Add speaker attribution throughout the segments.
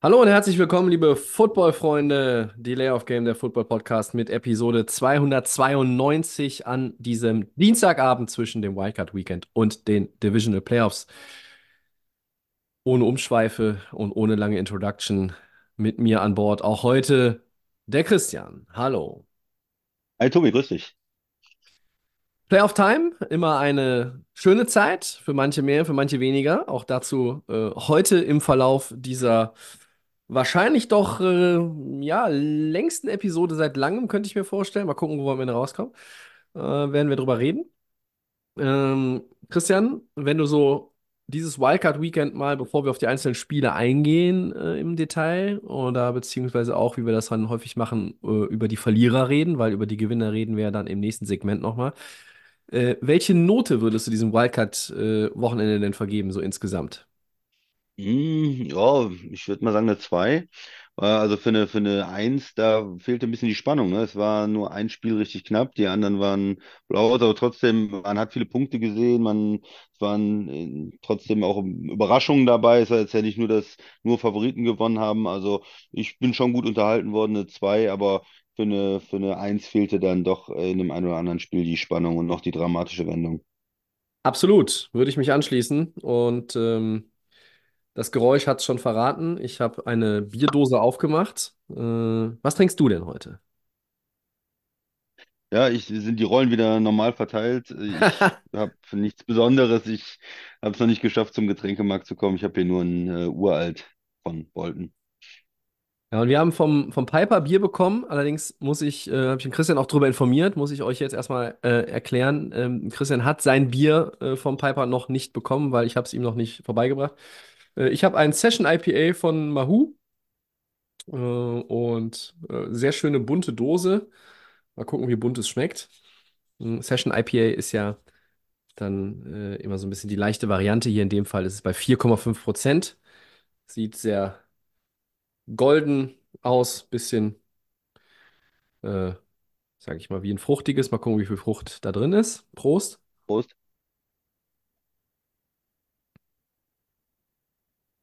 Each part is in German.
Speaker 1: Hallo und herzlich willkommen, liebe Football-Freunde. Delay of Game, der Football-Podcast mit Episode 292 an diesem Dienstagabend zwischen dem Wildcard-Weekend und den Divisional Playoffs. Ohne Umschweife und ohne lange Introduction mit mir an Bord auch heute der Christian. Hallo.
Speaker 2: Hi Tobi, grüß dich.
Speaker 1: Playoff Time, immer eine schöne Zeit, für manche mehr, für manche weniger. Auch dazu äh, heute im Verlauf dieser wahrscheinlich doch äh, ja, längsten Episode seit langem, könnte ich mir vorstellen. Mal gucken, wo wir am Ende rauskommen. Äh, werden wir drüber reden. Ähm, Christian, wenn du so dieses Wildcard-Weekend mal, bevor wir auf die einzelnen Spiele eingehen äh, im Detail oder beziehungsweise auch, wie wir das dann häufig machen, äh, über die Verlierer reden, weil über die Gewinner reden wir ja dann im nächsten Segment nochmal. Äh, welche Note würdest du diesem Wildcard-Wochenende denn vergeben, so insgesamt?
Speaker 2: Hm, ja, ich würde mal sagen eine 2. Äh, Also für eine, für eine 1, da fehlte ein bisschen die Spannung. Ne? Es war nur ein Spiel richtig knapp, die anderen waren blau, aber trotzdem, man hat viele Punkte gesehen, man, es waren äh, trotzdem auch Überraschungen dabei. Es war jetzt ja nicht nur, dass nur Favoriten gewonnen haben. Also ich bin schon gut unterhalten worden, eine 2, aber für eine, für eine 1 fehlte dann doch in dem einen oder anderen Spiel die Spannung und noch die dramatische Wendung.
Speaker 1: Absolut, würde ich mich anschließen. Und ähm, das Geräusch hat es schon verraten. Ich habe eine Bierdose aufgemacht. Äh, was trinkst du denn heute?
Speaker 2: Ja, ich sind die Rollen wieder normal verteilt. Ich habe nichts Besonderes. Ich habe es noch nicht geschafft, zum Getränkemarkt zu kommen. Ich habe hier nur ein äh, Uralt von Bolton.
Speaker 1: Ja, und wir haben vom, vom Piper Bier bekommen. Allerdings muss ich, äh, habe ich den Christian auch darüber informiert, muss ich euch jetzt erstmal äh, erklären. Ähm, Christian hat sein Bier äh, vom Piper noch nicht bekommen, weil ich habe es ihm noch nicht vorbeigebracht. Äh, ich habe ein Session IPA von Mahou äh, und äh, sehr schöne bunte Dose. Mal gucken, wie bunt es schmeckt. Mm, Session IPA ist ja dann äh, immer so ein bisschen die leichte Variante. Hier in dem Fall ist es bei 4,5 Prozent. Sieht sehr golden aus, bisschen, äh, sage ich mal, wie ein fruchtiges. Mal gucken, wie viel Frucht da drin ist. Prost.
Speaker 2: Prost.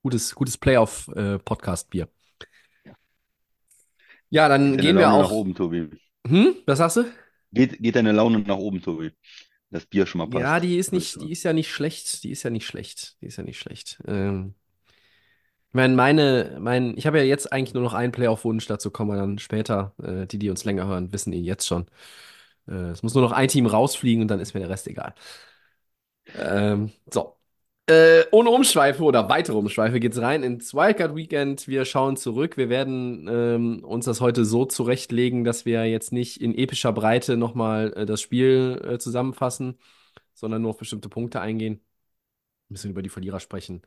Speaker 1: Gutes, gutes Playoff-Podcast-Bier. Ja, dann
Speaker 2: Geht deine
Speaker 1: gehen wir
Speaker 2: Laune nach
Speaker 1: auch.
Speaker 2: oben, Tobi?
Speaker 1: Hm, was sagst du?
Speaker 2: Geht, geht deine Laune nach oben, Tobi? Das Bier schon mal
Speaker 1: Ja,
Speaker 2: passt.
Speaker 1: die ist nicht, die ist ja nicht schlecht. Die ist ja nicht schlecht. Die ist ja nicht schlecht. Ähm, ich meine, meine, mein, ich habe ja jetzt eigentlich nur noch einen Playoff-Wunsch, dazu kommen wir dann später. Äh, die, die uns länger hören, wissen ihn jetzt schon. Äh, es muss nur noch ein Team rausfliegen und dann ist mir der Rest egal. Ähm, so. Äh, ohne Umschweife oder weitere Umschweife geht's rein ins Wildcard Weekend. Wir schauen zurück. Wir werden ähm, uns das heute so zurechtlegen, dass wir jetzt nicht in epischer Breite nochmal äh, das Spiel äh, zusammenfassen, sondern nur auf bestimmte Punkte eingehen. Ein bisschen über die Verlierer sprechen.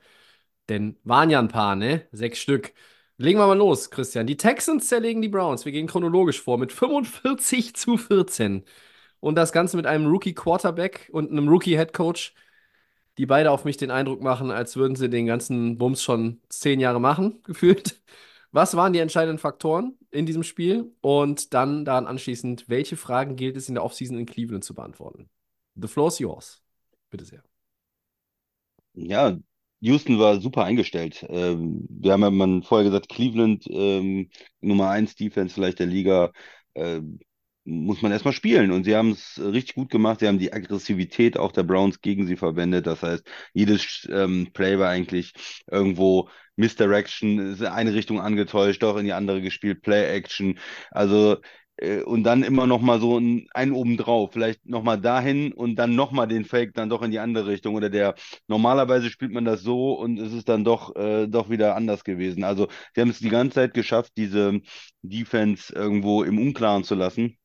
Speaker 1: Denn waren ja ein paar, ne? Sechs Stück. Legen wir mal los, Christian. Die Texans zerlegen die Browns. Wir gehen chronologisch vor mit 45 zu 14. Und das Ganze mit einem Rookie-Quarterback und einem Rookie-Headcoach, die beide auf mich den Eindruck machen, als würden sie den ganzen Bums schon zehn Jahre machen, gefühlt. Was waren die entscheidenden Faktoren in diesem Spiel? Und dann daran anschließend, welche Fragen gilt es in der Offseason in Cleveland zu beantworten? The floor is yours. Bitte sehr.
Speaker 2: Ja, Houston war super eingestellt. Ähm, wir haben ja mal vorher gesagt, Cleveland, ähm, Nummer 1 Defense vielleicht der Liga, ähm, muss man erstmal spielen. Und sie haben es richtig gut gemacht. Sie haben die Aggressivität auch der Browns gegen sie verwendet. Das heißt, jedes ähm, Play war eigentlich irgendwo Misdirection, ist in eine Richtung angetäuscht, doch in die andere gespielt, Play-Action. Also äh, und dann immer noch mal so ein, einen obendrauf, vielleicht noch mal dahin und dann noch mal den Fake dann doch in die andere Richtung oder der normalerweise spielt man das so und es ist dann doch äh, doch wieder anders gewesen. Also sie haben es die ganze Zeit geschafft, diese Defense irgendwo im Unklaren zu lassen.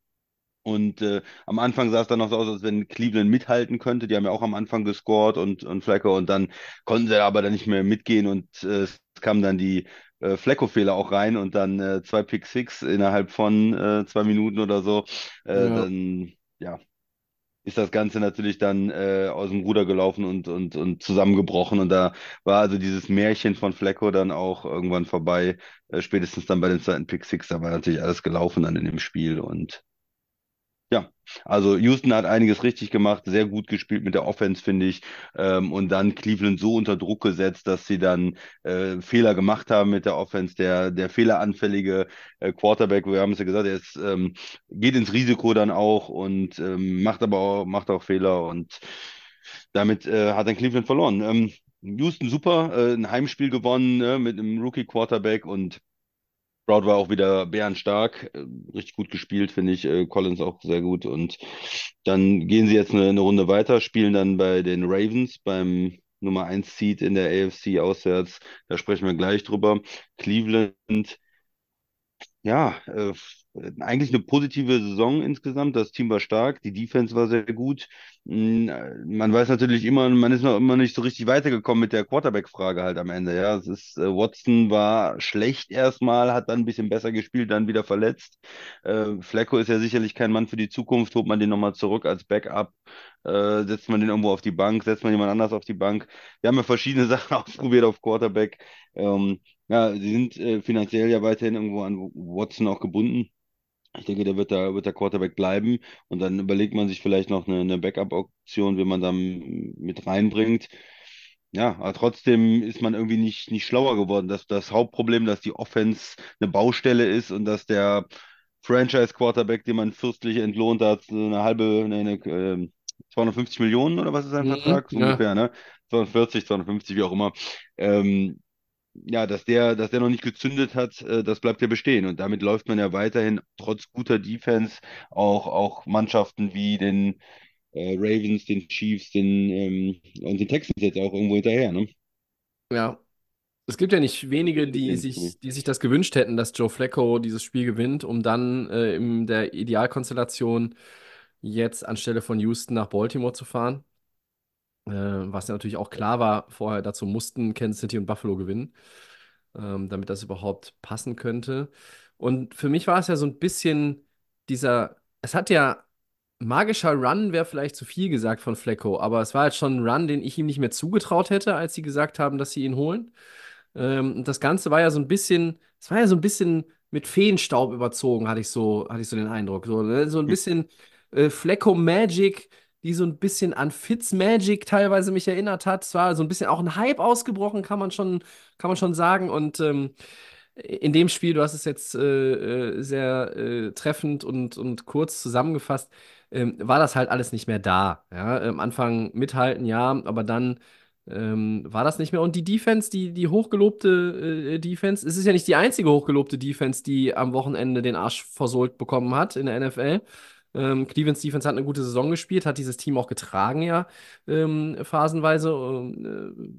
Speaker 2: Und äh, am Anfang sah es dann noch so aus, als wenn Cleveland mithalten könnte. Die haben ja auch am Anfang gescored und, und Flacco und dann konnten sie aber dann nicht mehr mitgehen und äh, es kam dann die äh, Flecko-Fehler auch rein und dann äh, zwei Pick Six innerhalb von äh, zwei Minuten oder so, äh,
Speaker 1: Ja.
Speaker 2: dann ja, ist das Ganze natürlich dann äh, aus dem Ruder gelaufen und, und, und zusammengebrochen. Und da war also dieses Märchen von Flecko dann auch irgendwann vorbei, äh, spätestens dann bei dem zweiten Pick Six, da war natürlich alles gelaufen dann in dem Spiel und ja, also Houston hat einiges richtig gemacht, sehr gut gespielt mit der Offense, finde ich. Ähm, und dann Cleveland so unter Druck gesetzt, dass sie dann äh, Fehler gemacht haben mit der Offense. Der, der fehleranfällige äh, Quarterback, wir haben es ja gesagt, er ist, ähm, geht ins Risiko dann auch und ähm, macht aber auch, macht auch Fehler und damit äh, hat dann Cleveland verloren. Ähm, Houston super, äh, ein Heimspiel gewonnen ne, mit einem Rookie-Quarterback und Stroud war auch wieder bärenstark, äh, richtig gut gespielt, finde ich. Äh, Collins auch sehr gut. Und dann gehen sie jetzt eine, eine Runde weiter, spielen dann bei den Ravens beim Nummer 1 Seed in der AFC auswärts. Da sprechen wir gleich drüber. Cleveland ja, äh, eigentlich eine positive Saison insgesamt. Das Team war stark, die Defense war sehr gut. Äh, Man weiß natürlich immer, man ist noch immer nicht so richtig weitergekommen mit der Quarterback-Frage halt am Ende. Ja, es ist, äh, Watson war schlecht erstmal, hat dann ein bisschen besser gespielt, dann wieder verletzt. Äh, Flacco ist ja sicherlich kein Mann für die Zukunft. Holt man den nochmal zurück als Backup, äh, setzt man den irgendwo auf die Bank, setzt man jemand anders auf die Bank. Wir haben ja verschiedene Sachen ausprobiert auf Quarterback. Ähm, ja, sie sind äh, finanziell ja weiterhin irgendwo an Watson auch gebunden. Ich denke, der wird da, wird der Quarterback bleiben. Und dann überlegt man sich vielleicht noch eine, eine Backup-Option, wenn man dann mit reinbringt. Ja, aber trotzdem ist man irgendwie nicht, nicht schlauer geworden. Das, das Hauptproblem, dass die Offense eine Baustelle ist und dass der Franchise-Quarterback, den man fürstlich entlohnt hat, eine halbe, eine, eine, äh, 250 Millionen oder was ist sein
Speaker 1: Mhm,
Speaker 2: Vertrag? So
Speaker 1: ja.
Speaker 2: ungefähr, ne? 240, 250, wie auch immer. Ähm, ja, dass der, dass der noch nicht gezündet hat, äh, das bleibt ja bestehen. Und damit läuft man ja weiterhin trotz guter Defense auch, auch Mannschaften wie den äh, Ravens, den Chiefs, den ähm, und den Texans jetzt auch irgendwo hinterher, ne?
Speaker 1: Ja. Es gibt ja nicht wenige, die sich, die sich das gewünscht hätten, dass Joe Flacco dieses Spiel gewinnt, um dann äh, in der Idealkonstellation jetzt anstelle von Houston nach Baltimore zu fahren. Äh, was ja natürlich auch klar war, vorher dazu mussten Kansas City und Buffalo gewinnen, ähm, damit das überhaupt passen könnte. Und für mich war es ja so ein bisschen dieser, es hat ja magischer Run wäre vielleicht zu viel gesagt von Flacco, aber es war halt schon ein Run, den ich ihm nicht mehr zugetraut hätte, als sie gesagt haben, dass sie ihn holen. Ähm, und das Ganze war ja so ein bisschen, es war ja so ein bisschen mit Feenstaub überzogen, hatte ich so, hatte ich so den Eindruck. So, ne? so ein bisschen äh, Flecko Magic, die so ein bisschen an Fitzmagic teilweise mich erinnert hat. Es war so ein bisschen auch ein Hype ausgebrochen, kann man schon, kann man schon sagen. Und ähm, in dem Spiel, du hast es jetzt äh, äh, sehr äh, treffend und, und kurz zusammengefasst, ähm, war das halt alles nicht mehr da. Ja? Am Anfang mithalten, ja, aber dann ähm, war das nicht mehr. Und die Defense, die, die hochgelobte äh, Defense, es ist ja nicht die einzige hochgelobte Defense, die am Wochenende den Arsch versohlt bekommen hat in der NFL. Ähm, Cleveland's Defense hat eine gute Saison gespielt, hat dieses Team auch getragen, ja, ähm, phasenweise. äh,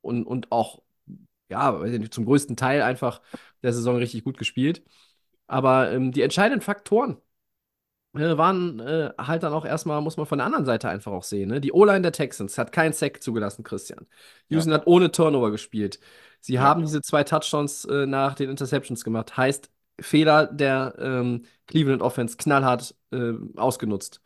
Speaker 1: und, und auch, ja, zum größten Teil einfach der Saison richtig gut gespielt. Aber ähm, die entscheidenden Faktoren äh, waren äh, halt dann auch erstmal, muss man von der anderen Seite einfach auch sehen. Ne? Die O-Line der Texans hat keinen Sack zugelassen, Christian. Houston hat ohne Turnover gespielt. Sie
Speaker 2: Ja.
Speaker 1: haben diese zwei Touchdowns äh, nach den Interceptions gemacht. Heißt, Fehler der ähm, Cleveland Offense knallhart äh, ausgenutzt.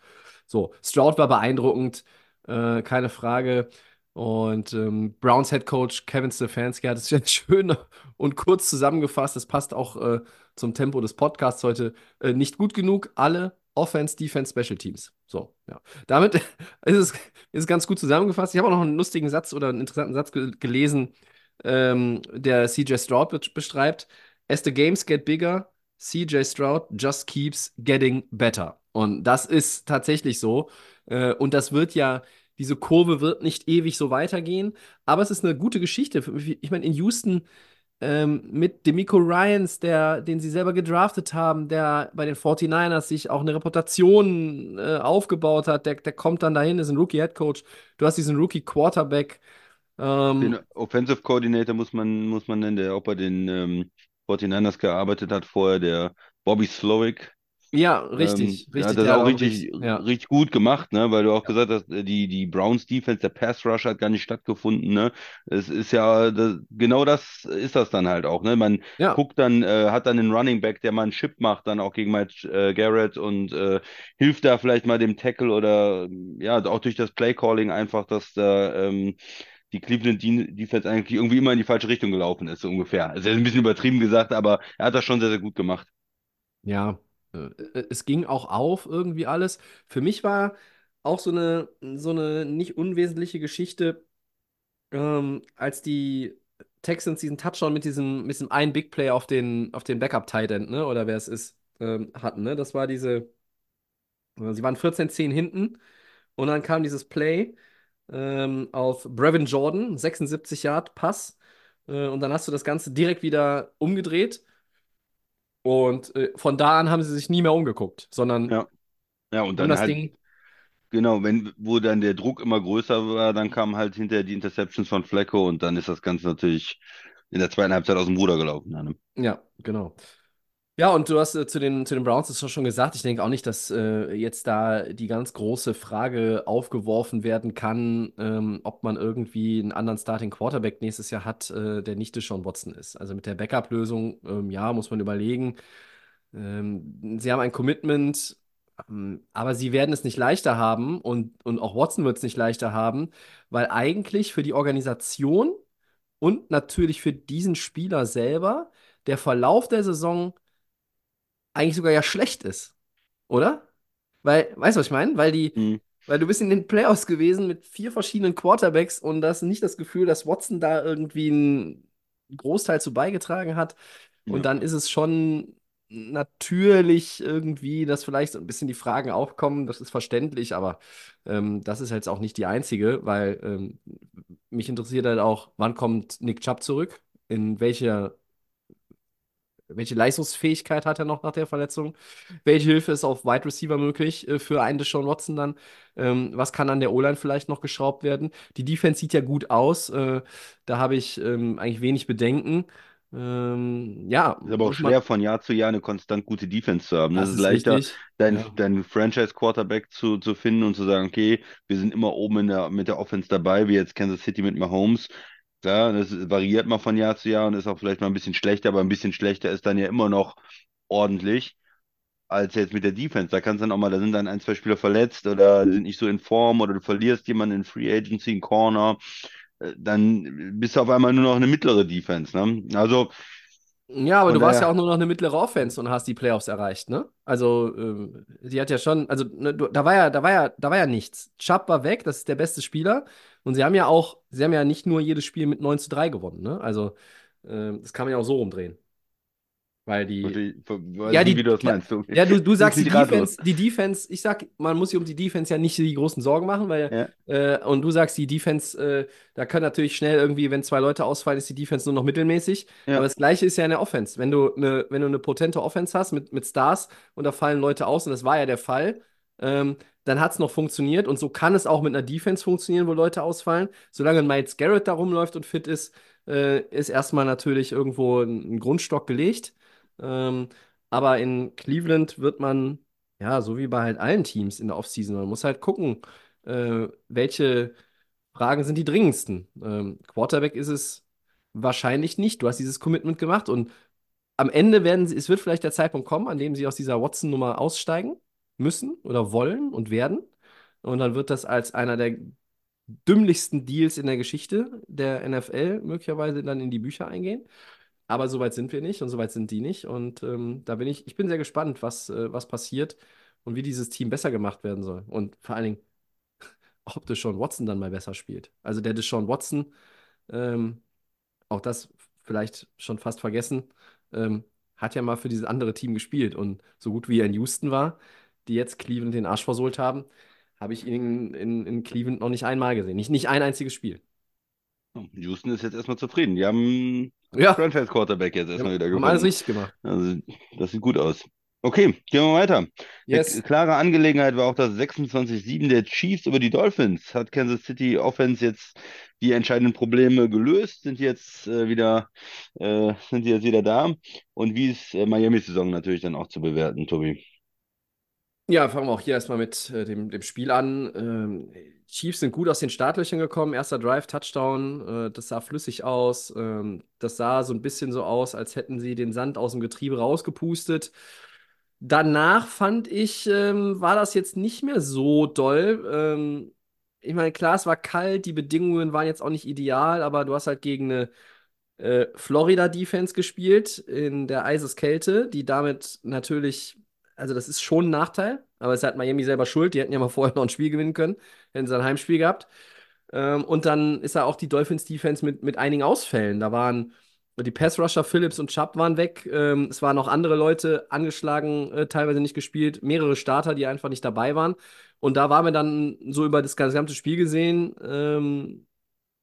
Speaker 1: So, Stroud war beeindruckend, äh, keine Frage. Und ähm, Browns Head Coach Kevin Stefanski hat es jetzt schön und kurz zusammengefasst. Es passt auch äh, zum Tempo des Podcasts heute. Äh, nicht gut genug, alle Offense, Defense, Special Teams. So, ja. Damit ist es, ist ganz gut zusammengefasst. Ich habe auch noch einen lustigen Satz oder einen interessanten Satz ge gelesen, ähm, der CJ Stroud be beschreibt. As the games get bigger, CJ Stroud just keeps getting better. Und das ist tatsächlich so. Äh, und das wird ja, diese Kurve wird nicht ewig so weitergehen. Aber es ist eine gute Geschichte. Ich meine, in Houston ähm, mit Demico Ryans, der, den sie selber gedraftet haben, der bei den 49ers sich auch eine Reputation äh, aufgebaut hat, der, der kommt dann dahin, ist ein Rookie-Headcoach. Du hast diesen Rookie-Quarterback. Ähm,
Speaker 2: Den Offensive Coordinator muss man, muss man nennen, der auch bei den ähm, 49ers gearbeitet hat vorher, der Bobby Slowick.
Speaker 1: Ja,
Speaker 2: Ähm,
Speaker 1: richtig,
Speaker 2: hat
Speaker 1: richtig.
Speaker 2: das auch richtig,
Speaker 1: richtig, ja.
Speaker 2: richtig gut gemacht, ne? Weil du auch gesagt hast, äh, die, die Browns Defense, der Pass Rush hat gar nicht stattgefunden, ne? Es ist ja, das, genau das ist das dann halt auch, ne? Man
Speaker 1: Ja,
Speaker 2: guckt dann, äh, hat dann einen Running Back, der mal einen Chip macht, dann auch gegen Mike äh, Garrett und äh, hilft da vielleicht mal dem Tackle oder ja, auch durch das Play Calling einfach, dass da ähm, die Cleveland De- Defense eigentlich irgendwie immer in die falsche Richtung gelaufen ist, so ungefähr. Also ein bisschen übertrieben gesagt, aber er hat das schon sehr, sehr gut gemacht.
Speaker 1: ja. Äh, Es ging auch auf irgendwie alles. Für mich war auch so eine, so eine nicht unwesentliche Geschichte, ähm, als die Texans diesen Touchdown mit diesem, mit diesem einen Big Play auf den, auf den Backup-Tight End, ne? Oder wer es ist, ähm, hatten, ne? Das war diese, äh, sie waren 14-10 hinten und dann kam dieses Play ähm, auf Brevin Jordan, 76 Yard Pass. Äh, und dann hast du das Ganze direkt wieder umgedreht. Und äh, von da an haben sie sich nie mehr umgeguckt, sondern
Speaker 2: Ja. Ja, und dann
Speaker 1: das
Speaker 2: halt
Speaker 1: Ding.
Speaker 2: Genau, wenn, wo dann der Druck immer größer war, dann kamen halt hinterher die Interceptions von Flacco und dann ist das Ganze natürlich in der zweiten Halbzeit aus dem Ruder gelaufen. Ja, ne?
Speaker 1: Ja, genau. Ja, und du hast äh, zu den, zu den Browns das schon gesagt. Ich denke auch nicht, dass äh, jetzt da die ganz große Frage aufgeworfen werden kann, ähm, ob man irgendwie einen anderen Starting Quarterback nächstes Jahr hat, äh, der nicht Deshaun Watson ist. Also mit der Backup-Lösung, ähm, ja, muss man überlegen. Ähm, sie haben ein Commitment, ähm, aber sie werden es nicht leichter haben und, und auch Watson wird es nicht leichter haben, weil eigentlich für die Organisation und natürlich für diesen Spieler selber der Verlauf der Saison eigentlich sogar ja schlecht ist, oder? Weil, weißt du, was ich meine? Weil die,
Speaker 2: Mhm.
Speaker 1: weil du bist in den Playoffs gewesen mit vier verschiedenen Quarterbacks und hast nicht das Gefühl, dass Watson da irgendwie einen Großteil zu beigetragen hat. Und
Speaker 2: Ja.
Speaker 1: dann ist es schon natürlich irgendwie, dass vielleicht so ein bisschen die Fragen aufkommen. Das ist verständlich, aber ähm, das ist jetzt auch nicht die einzige, weil ähm, mich interessiert halt auch, wann kommt Nick Chubb zurück? In welcher welche Leistungsfähigkeit hat er noch nach der Verletzung? Welche Hilfe ist auf Wide Receiver möglich äh, für einen Deshaun Watson dann? Ähm, was kann an der O-Line vielleicht noch geschraubt werden? Die Defense sieht ja gut aus. Äh, da habe ich ähm, eigentlich wenig Bedenken. Ähm, ja,
Speaker 2: Ist aber auch schwer von Jahr zu Jahr eine konstant gute Defense zu haben. ne?
Speaker 1: Das
Speaker 2: Es ist leichter,
Speaker 1: richtig.
Speaker 2: deinen
Speaker 1: Ja.
Speaker 2: dein Franchise-Quarterback zu, zu finden und zu sagen, okay, wir sind immer oben in der, mit der Offense dabei, wie jetzt Kansas City mit Mahomes. Klar, das variiert mal von Jahr zu Jahr und ist auch vielleicht mal ein bisschen schlechter, aber ein bisschen schlechter ist dann ja immer noch ordentlich als jetzt mit der Defense. Da kannst du dann auch mal, da sind dann ein, zwei Spieler verletzt oder sind nicht so in Form oder du verlierst jemanden in Free Agency, in Corner. Äh, Dann bist du auf einmal nur noch eine mittlere Defense. Ne? Also
Speaker 1: Ja, aber
Speaker 2: von
Speaker 1: du warst ja auch nur noch eine mittlere Offense und hast die Playoffs erreicht, ne? Also, ähm, sie hat ja schon, also ne, du, da war ja, da war ja, da war ja nichts. Chubb war weg, das ist der beste Spieler. Und sie haben ja auch, sie haben ja nicht nur jedes Spiel mit 9 zu 3 gewonnen, ne? Also, ähm, das kann man ja auch so rumdrehen. Weil die,
Speaker 2: weiß
Speaker 1: ja, die,
Speaker 2: wie du das meinst. Du,
Speaker 1: ja, du, du sagst die. Defense, die Defense, ich sag, man muss sich um die Defense ja nicht die großen Sorgen machen, weil,
Speaker 2: Ja.
Speaker 1: äh, und du sagst, die Defense, äh, da kann natürlich schnell irgendwie, wenn zwei Leute ausfallen, ist die Defense nur noch mittelmäßig.
Speaker 2: Ja.
Speaker 1: Aber das Gleiche ist ja in der Offense. Wenn du eine, wenn du eine potente Offense hast mit, mit Stars und da fallen Leute aus, und das war ja der Fall, ähm, dann hat es noch funktioniert. Und so kann es auch mit einer Defense funktionieren, wo Leute ausfallen. Solange Miles Garrett da rumläuft und fit ist, äh, ist erstmal natürlich irgendwo ein, ein Grundstock gelegt. Ähm, aber in Cleveland wird man, ja, so wie bei halt allen Teams in der Offseason, man muss halt gucken, äh, welche Fragen sind die dringendsten. Ähm, Quarterback ist es wahrscheinlich nicht. Du hast dieses Commitment gemacht und am Ende werden sie, es wird vielleicht der Zeitpunkt kommen, an dem sie aus dieser Watson-Nummer aussteigen müssen oder wollen und werden. Und dann wird das als einer der dümmlichsten Deals in der Geschichte der NFL möglicherweise dann in die Bücher eingehen. Aber soweit sind wir nicht und soweit sind die nicht. Und ähm, da bin ich, ich bin sehr gespannt, was, äh, was passiert und wie dieses Team besser gemacht werden soll. Und vor allen Dingen, ob Deshaun Watson dann mal besser spielt. Also der Deshaun Watson, ähm, auch das vielleicht schon fast vergessen, ähm, hat ja mal für dieses andere Team gespielt. Und so gut wie er in Houston war, die jetzt Cleveland den Arsch versohlt haben, habe ich ihn in, in Cleveland noch nicht einmal gesehen. Nicht, nicht ein einziges Spiel.
Speaker 2: Houston ist jetzt erstmal zufrieden. Die haben
Speaker 1: Ja,
Speaker 2: Franchise-Quarterback jetzt erstmal wieder
Speaker 1: haben alles
Speaker 2: gefunden.
Speaker 1: richtig gemacht.
Speaker 2: Also, das sieht gut aus. Okay, gehen wir weiter. Eine
Speaker 1: Yes.
Speaker 2: klare Angelegenheit war auch das 26-7 der Chiefs über die Dolphins. Hat Kansas City Offense jetzt die entscheidenden Probleme gelöst? Sind jetzt äh, wieder, äh, sind die jetzt wieder da? Und wie ist äh, Miami-Saison natürlich dann auch zu bewerten, Tobi?
Speaker 1: Ja, fangen wir auch hier erstmal mit äh, dem, dem Spiel an. Ähm, Chiefs sind gut aus den Startlöchern gekommen. Erster Drive, Touchdown. Äh, das sah flüssig aus. Ähm, das sah so ein bisschen so aus, als hätten sie den Sand aus dem Getriebe rausgepustet. Danach fand ich, ähm, war das jetzt nicht mehr so doll. Ähm, ich meine, klar, es war kalt, die Bedingungen waren jetzt auch nicht ideal, aber du hast halt gegen eine äh, Florida-Defense gespielt in der Eiseskälte, die damit natürlich, also das ist schon ein Nachteil, aber es hat Miami selber schuld. Die hätten ja mal vorher noch ein Spiel gewinnen können, hätten sie ein Heimspiel gehabt. Ähm, und dann ist da auch die Dolphins-Defense mit, mit einigen Ausfällen. Da waren die Pass-Rusher Phillips und Chubb waren weg. Ähm, es waren noch andere Leute angeschlagen, äh, teilweise nicht gespielt. Mehrere Starter, die einfach nicht dabei waren. Und da waren wir dann so über das gesamte Spiel gesehen, ähm,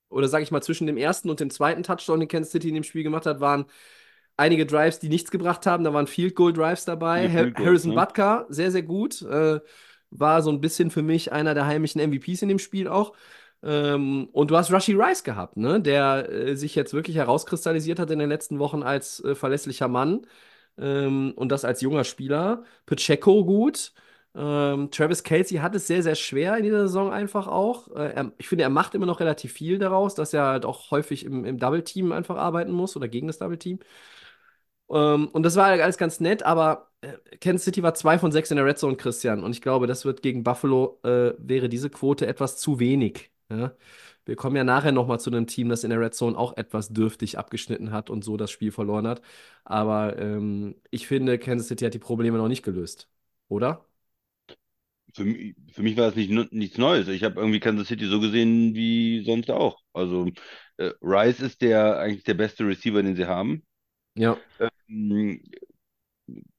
Speaker 1: oder sage ich mal, zwischen dem ersten und dem zweiten Touchdown, den Kansas City in dem Spiel gemacht hat, waren einige Drives, die nichts gebracht haben. Da waren Field Goal Drives dabei.
Speaker 2: Field Goals,
Speaker 1: Harrison
Speaker 2: ne?
Speaker 1: Butker, sehr, sehr gut. Äh, war so ein bisschen für mich einer der heimischen MVPs in dem Spiel auch. Ähm, und du hast Rushy Rice gehabt, ne? der äh, sich jetzt wirklich herauskristallisiert hat in den letzten Wochen als äh, verlässlicher Mann. Ähm, und das als junger Spieler. Pacheco gut. Ähm, Travis Kelce hat es sehr, sehr schwer in dieser Saison einfach auch. Äh, er, ich finde, er macht immer noch relativ viel daraus, dass er halt auch häufig im, im Double-Team einfach arbeiten muss oder gegen das Double-Team. Ähm, und das war alles ganz nett, aber äh, Kansas City war 2 von 6 in der Red Zone, Christian. Und ich glaube, das wird gegen Buffalo, äh, wäre diese Quote etwas zu wenig. Ja? Wir kommen ja nachher nochmal zu einem Team, das in der Red Zone auch etwas dürftig abgeschnitten hat und so das Spiel verloren hat. Aber ähm, ich finde, Kansas City hat die Probleme noch nicht gelöst. Oder?
Speaker 2: Für, mi- für mich war es nicht, nichts Neues. Ich habe irgendwie Kansas City so gesehen wie sonst auch. Also äh, Rice ist der eigentlich der beste Receiver, den sie haben.
Speaker 1: Ja.
Speaker 2: Ähm,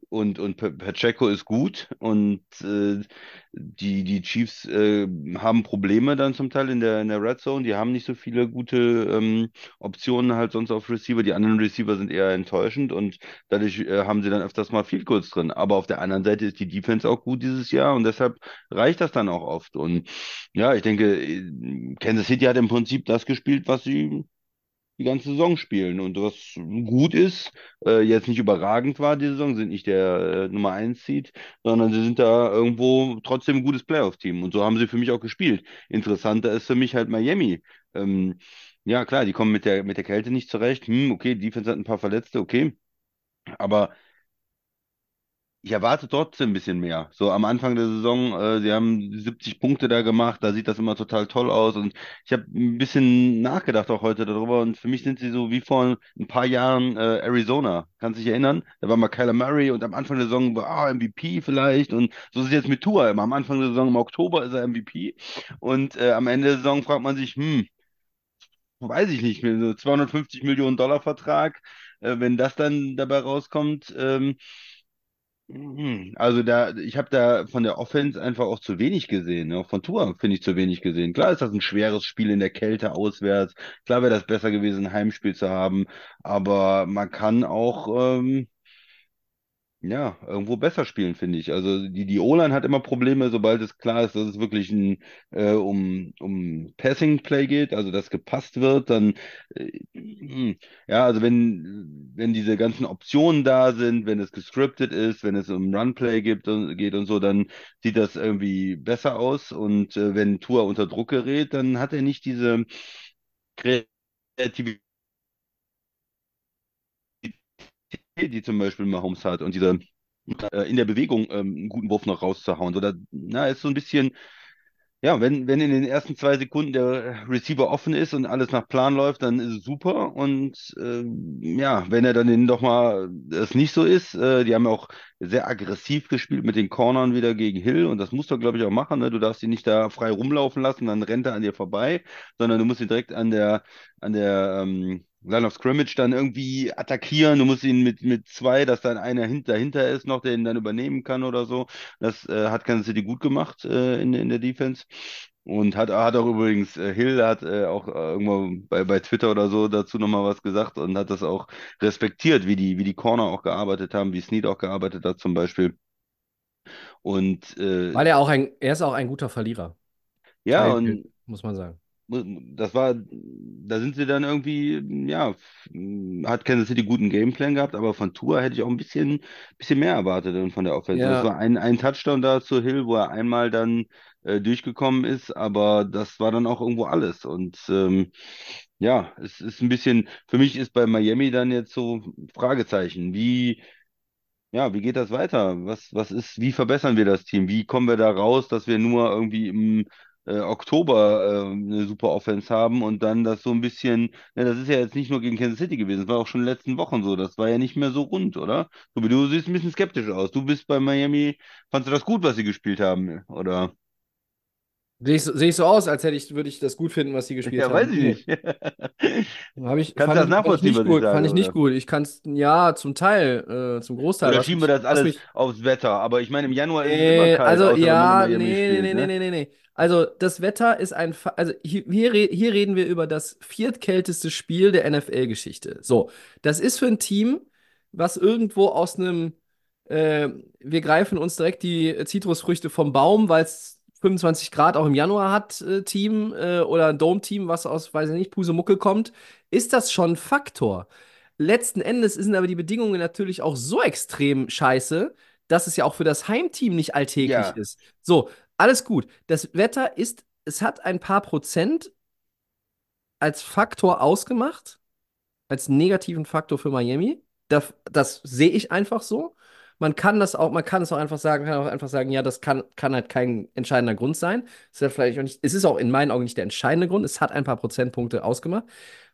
Speaker 2: Und, und Pa- Pacheco ist gut und äh, die, die Chiefs äh, haben Probleme dann zum Teil in der, in der Red Zone. Die haben nicht so viele gute ähm, Optionen halt sonst auf Receiver. Die anderen Receiver sind eher enttäuschend und dadurch äh, haben sie dann öfters mal Field Goals drin. Aber auf der anderen Seite ist die Defense auch gut dieses Jahr und deshalb reicht das dann auch oft. Und ja, ich denke, äh, Kansas City hat im Prinzip das gespielt, was sie die ganze Saison spielen. Und was gut ist, äh, jetzt nicht überragend war die Saison, sind nicht der äh, Nummer 1 Seed, sondern sie sind da irgendwo trotzdem ein gutes Playoff-Team. Und so haben sie für mich auch gespielt. Interessanter ist für mich halt Miami. Ähm, ja, klar, die kommen mit der, mit der Kälte nicht zurecht. Hm, okay, Defense hat ein paar Verletzte, okay. Aber ich erwarte trotzdem ein bisschen mehr. So am Anfang der Saison, äh, sie haben 70 Punkte da gemacht, da sieht das immer total toll aus. Und ich habe ein bisschen nachgedacht auch heute darüber. Und für mich sind sie so wie vor ein paar Jahren äh, Arizona. Kannst du dich erinnern? Da war mal Kyler Murray und am Anfang der Saison war ah, MVP vielleicht. Und so ist es jetzt mit Tua immer. Am Anfang der Saison im Oktober ist er MVP. Und äh, am Ende der Saison fragt man sich, hm, weiß ich nicht, mit so 250 Millionen Dollar Vertrag, äh, wenn das dann dabei rauskommt. Ähm. Also da, ich habe da von der Offense einfach auch zu wenig gesehen. ne? Auch von Tua finde ich zu wenig gesehen. Klar ist das ein schweres Spiel in der Kälte auswärts. Klar wäre das besser gewesen, ein Heimspiel zu haben. Aber man kann auch ähm, ja, irgendwo besser spielen, finde ich. Also die, die O-Line hat immer Probleme, sobald es klar ist, dass es wirklich ein, äh, um, um Passing Play geht, also dass gepasst wird, dann äh, ja, also wenn, wenn diese ganzen Optionen da sind, wenn es gescriptet ist, wenn es um Run Play gibt und, geht und so, dann sieht das irgendwie besser aus. Und äh, wenn Tua unter Druck gerät, dann hat er nicht diese Kreativität, die zum Beispiel Mahomes hat und diese äh, in der Bewegung ähm, einen guten Wurf noch rauszuhauen. Da, na, ist so ein bisschen, ja, wenn, wenn in den ersten zwei Sekunden der Receiver offen ist und alles nach Plan läuft, dann ist es super. Und ähm, ja, wenn er dann doch mal es nicht so ist, äh, die haben auch sehr aggressiv gespielt mit den Cornern wieder gegen Hill und das musst du, glaube ich, auch machen. Ne? Du darfst ihn nicht da frei rumlaufen lassen, dann rennt er an dir vorbei, sondern du musst ihn direkt an der, an der ähm, Line of Scrimmage dann irgendwie attackieren. Du musst ihn mit, mit zwei, dass dann einer hint, dahinter ist noch, der ihn dann übernehmen kann oder so. Das äh, hat Kansas City gut gemacht äh, in, in der Defense. Und hat, hat auch übrigens, äh, Hill hat äh, auch äh, irgendwo bei, bei Twitter oder so dazu nochmal was gesagt und hat das auch respektiert, wie die, wie die Corner auch gearbeitet haben, wie Snead auch gearbeitet hat zum Beispiel. Und äh,
Speaker 1: Weil er auch ein, er ist auch ein guter Verlierer.
Speaker 2: ja,
Speaker 1: Teil,
Speaker 2: und
Speaker 1: muss man sagen.
Speaker 2: Das war, da sind sie dann irgendwie, ja, hat Kansas City guten Gameplan gehabt, aber von Tua hätte ich auch ein bisschen, bisschen mehr erwartet von der Offense. Das
Speaker 1: Ja,
Speaker 2: war ein, ein Touchdown da zu Hill, wo er einmal dann äh, durchgekommen ist, aber das war dann auch irgendwo alles. Und ähm, ja, es ist ein bisschen, für mich ist bei Miami dann jetzt so Fragezeichen. Wie ja, wie geht das weiter? Was, was ist, wie verbessern wir das Team? Wie kommen wir da raus, dass wir nur irgendwie im äh, Oktober äh, eine super Offense haben und dann das so ein bisschen, ja, das ist ja jetzt nicht nur gegen Kansas City gewesen, das war auch schon in den letzten Wochen so, das war ja nicht mehr so rund, oder? Du, du siehst ein bisschen skeptisch aus. Du bist bei Miami, fandst du das gut, was sie gespielt haben, oder?
Speaker 1: sehe ich, so- sehe ich so aus, als hätte ich, würde ich das gut finden, was sie gespielt
Speaker 2: Ja, weiß
Speaker 1: haben.
Speaker 2: ich
Speaker 1: Nee.
Speaker 2: nicht.
Speaker 1: Hab ich,
Speaker 2: Kannst du das
Speaker 1: ich, fand ich
Speaker 2: nachvollziehen,
Speaker 1: nicht
Speaker 2: was ich
Speaker 1: gut,
Speaker 2: sage,
Speaker 1: fand ich nicht
Speaker 2: oder?
Speaker 1: gut. Ich kann es, ja, zum Teil, äh, zum Großteil.
Speaker 2: Oder schieben wir das alles
Speaker 1: mich,
Speaker 2: aufs Wetter? Aber ich meine, im Januar ist es immer kalt,
Speaker 1: also ja,
Speaker 2: Miami
Speaker 1: nee, nee, nee, nee,
Speaker 2: ne?
Speaker 1: nee, nee, nee. Also das Wetter ist ein, Fa- also hier, hier, re- hier reden wir über das viertkälteste Spiel der NFL-Geschichte. So, das ist für ein Team, was irgendwo aus einem, äh, wir greifen uns direkt die Zitrusfrüchte vom Baum, weil es 25 Grad auch im Januar hat, äh, Team äh, oder ein Dome-Team, was aus, weiß ich nicht, Pusemuckel kommt, ist das schon ein Faktor. Letzten Endes sind aber die Bedingungen natürlich auch so extrem scheiße, dass es ja auch für das Heimteam nicht alltäglich
Speaker 2: Ja,
Speaker 1: ist. So, alles gut. Das Wetter ist, es hat ein paar Prozent als Faktor ausgemacht, als negativen Faktor für Miami. Das, das sehe ich einfach so. Man kann das auch, man kann es auch einfach sagen, kann auch einfach sagen, ja, das kann, kann halt kein entscheidender Grund sein. Ist ja vielleicht auch nicht, es ist auch in meinen Augen nicht der entscheidende Grund. Es hat ein paar Prozentpunkte ausgemacht.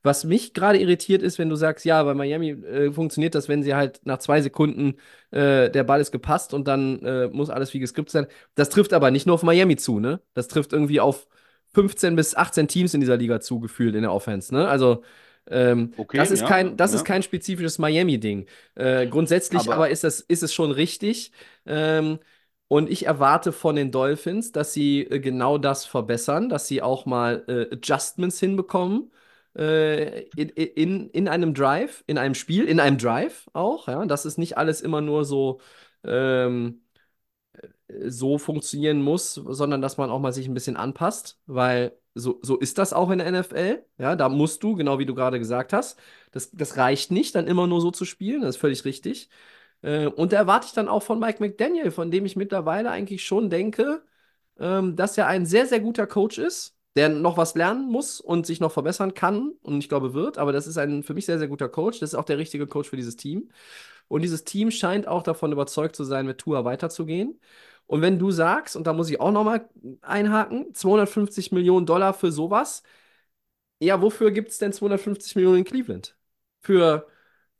Speaker 1: Was mich gerade irritiert ist, wenn du sagst, ja, bei Miami äh, funktioniert das, wenn sie halt nach zwei Sekunden äh, der Ball ist gepasst und dann äh, muss alles wie geskript sein. Das trifft aber nicht nur auf Miami zu, ne? Das trifft irgendwie auf 15 bis 18 Teams in dieser Liga zu, gefühlt in der Offense, ne? Also ähm, das
Speaker 2: okay,
Speaker 1: ist
Speaker 2: ja,
Speaker 1: kein, das ist
Speaker 2: ja.
Speaker 1: kein spezifisches Miami-Ding. Äh, grundsätzlich aber
Speaker 2: Aber
Speaker 1: ist das, ist es schon richtig. Ähm, und ich erwarte von den Dolphins, dass sie äh, genau das verbessern, dass sie auch mal äh, Adjustments hinbekommen äh, in, in, in einem Drive, in einem Spiel, in einem Drive auch. Ja? Dass es nicht alles immer nur so, ähm, so funktionieren muss, sondern dass man auch mal sich ein bisschen anpasst, weil so, so ist das auch in der NFL. Ja, da musst du, genau wie du gerade gesagt hast, das, das reicht nicht, dann immer nur so zu spielen, das ist völlig richtig. Äh, und da erwarte ich dann auch von Mike McDaniel, von dem ich mittlerweile eigentlich schon denke, ähm, dass er ein sehr, sehr guter Coach ist, der noch was lernen muss und sich noch verbessern kann und ich glaube wird, aber das ist ein für mich sehr, sehr guter Coach. Das ist auch der richtige Coach für dieses Team. Und dieses Team scheint auch davon überzeugt zu sein, mit Tua weiterzugehen. Und wenn du sagst, und da muss ich auch nochmal einhaken, 250 Millionen Dollar für sowas, ja, wofür gibt es denn 250 Millionen in Cleveland? Für,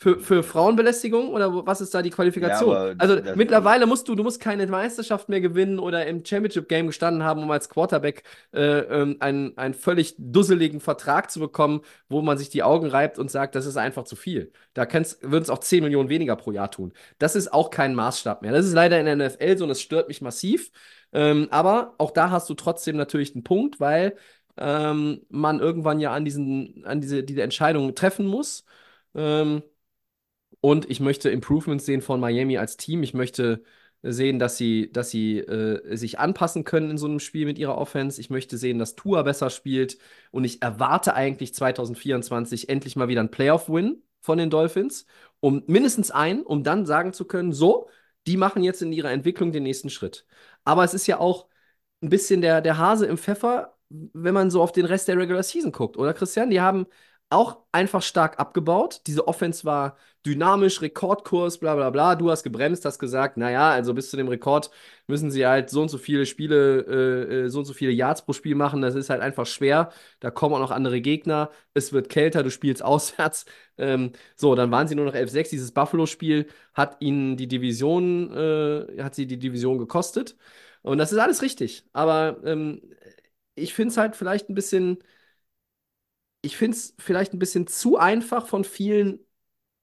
Speaker 1: für, für Frauenbelästigung oder was ist da die
Speaker 2: Ja,
Speaker 1: Qualifikation?
Speaker 2: aber
Speaker 1: Also mittlerweile musst du, du musst keine Meisterschaft mehr gewinnen oder im Championship-Game gestanden haben, um als Quarterback äh, ähm, einen, einen völlig dusseligen Vertrag zu bekommen, wo man sich die Augen reibt und sagt, das ist einfach zu viel. Da würden es auch 10 Millionen weniger pro Jahr tun. Das ist auch kein Maßstab mehr. Das ist leider in der NFL so und das stört mich massiv. Ähm, aber auch da hast du trotzdem natürlich einen Punkt, weil ähm, man irgendwann ja an diesen, an diese, diese Entscheidung treffen muss. Ähm, und ich möchte Improvements sehen von Miami als Team. Ich möchte sehen, dass sie, dass sie äh, sich anpassen können in so einem Spiel mit ihrer Offense. Ich möchte sehen, dass Tua besser spielt. Und ich erwarte eigentlich 2024 endlich mal wieder einen Playoff-Win von den Dolphins. Um mindestens einen, um dann sagen zu können, so, die machen jetzt in ihrer Entwicklung den nächsten Schritt. Aber es ist ja auch ein bisschen der, der Hase im Pfeffer, wenn man so auf den Rest der Regular Season guckt, oder Christian? Die haben auch einfach stark abgebaut. Diese Offense war dynamisch, Rekordkurs, bla bla bla. Du hast gebremst, hast gesagt, naja, also bis zu dem Rekord müssen sie halt so und so viele Spiele, äh, äh, so und so viele Yards pro Spiel machen. Das ist halt einfach schwer. Da kommen auch noch andere Gegner. Es wird kälter, du spielst auswärts. Ähm, so, dann waren sie nur noch 11-6. Dieses Buffalo-Spiel hat ihnen die Division, äh, hat sie die Division gekostet. Und das ist alles richtig. Aber ähm, ich finde es halt vielleicht ein bisschen ich finde es vielleicht ein bisschen zu einfach von vielen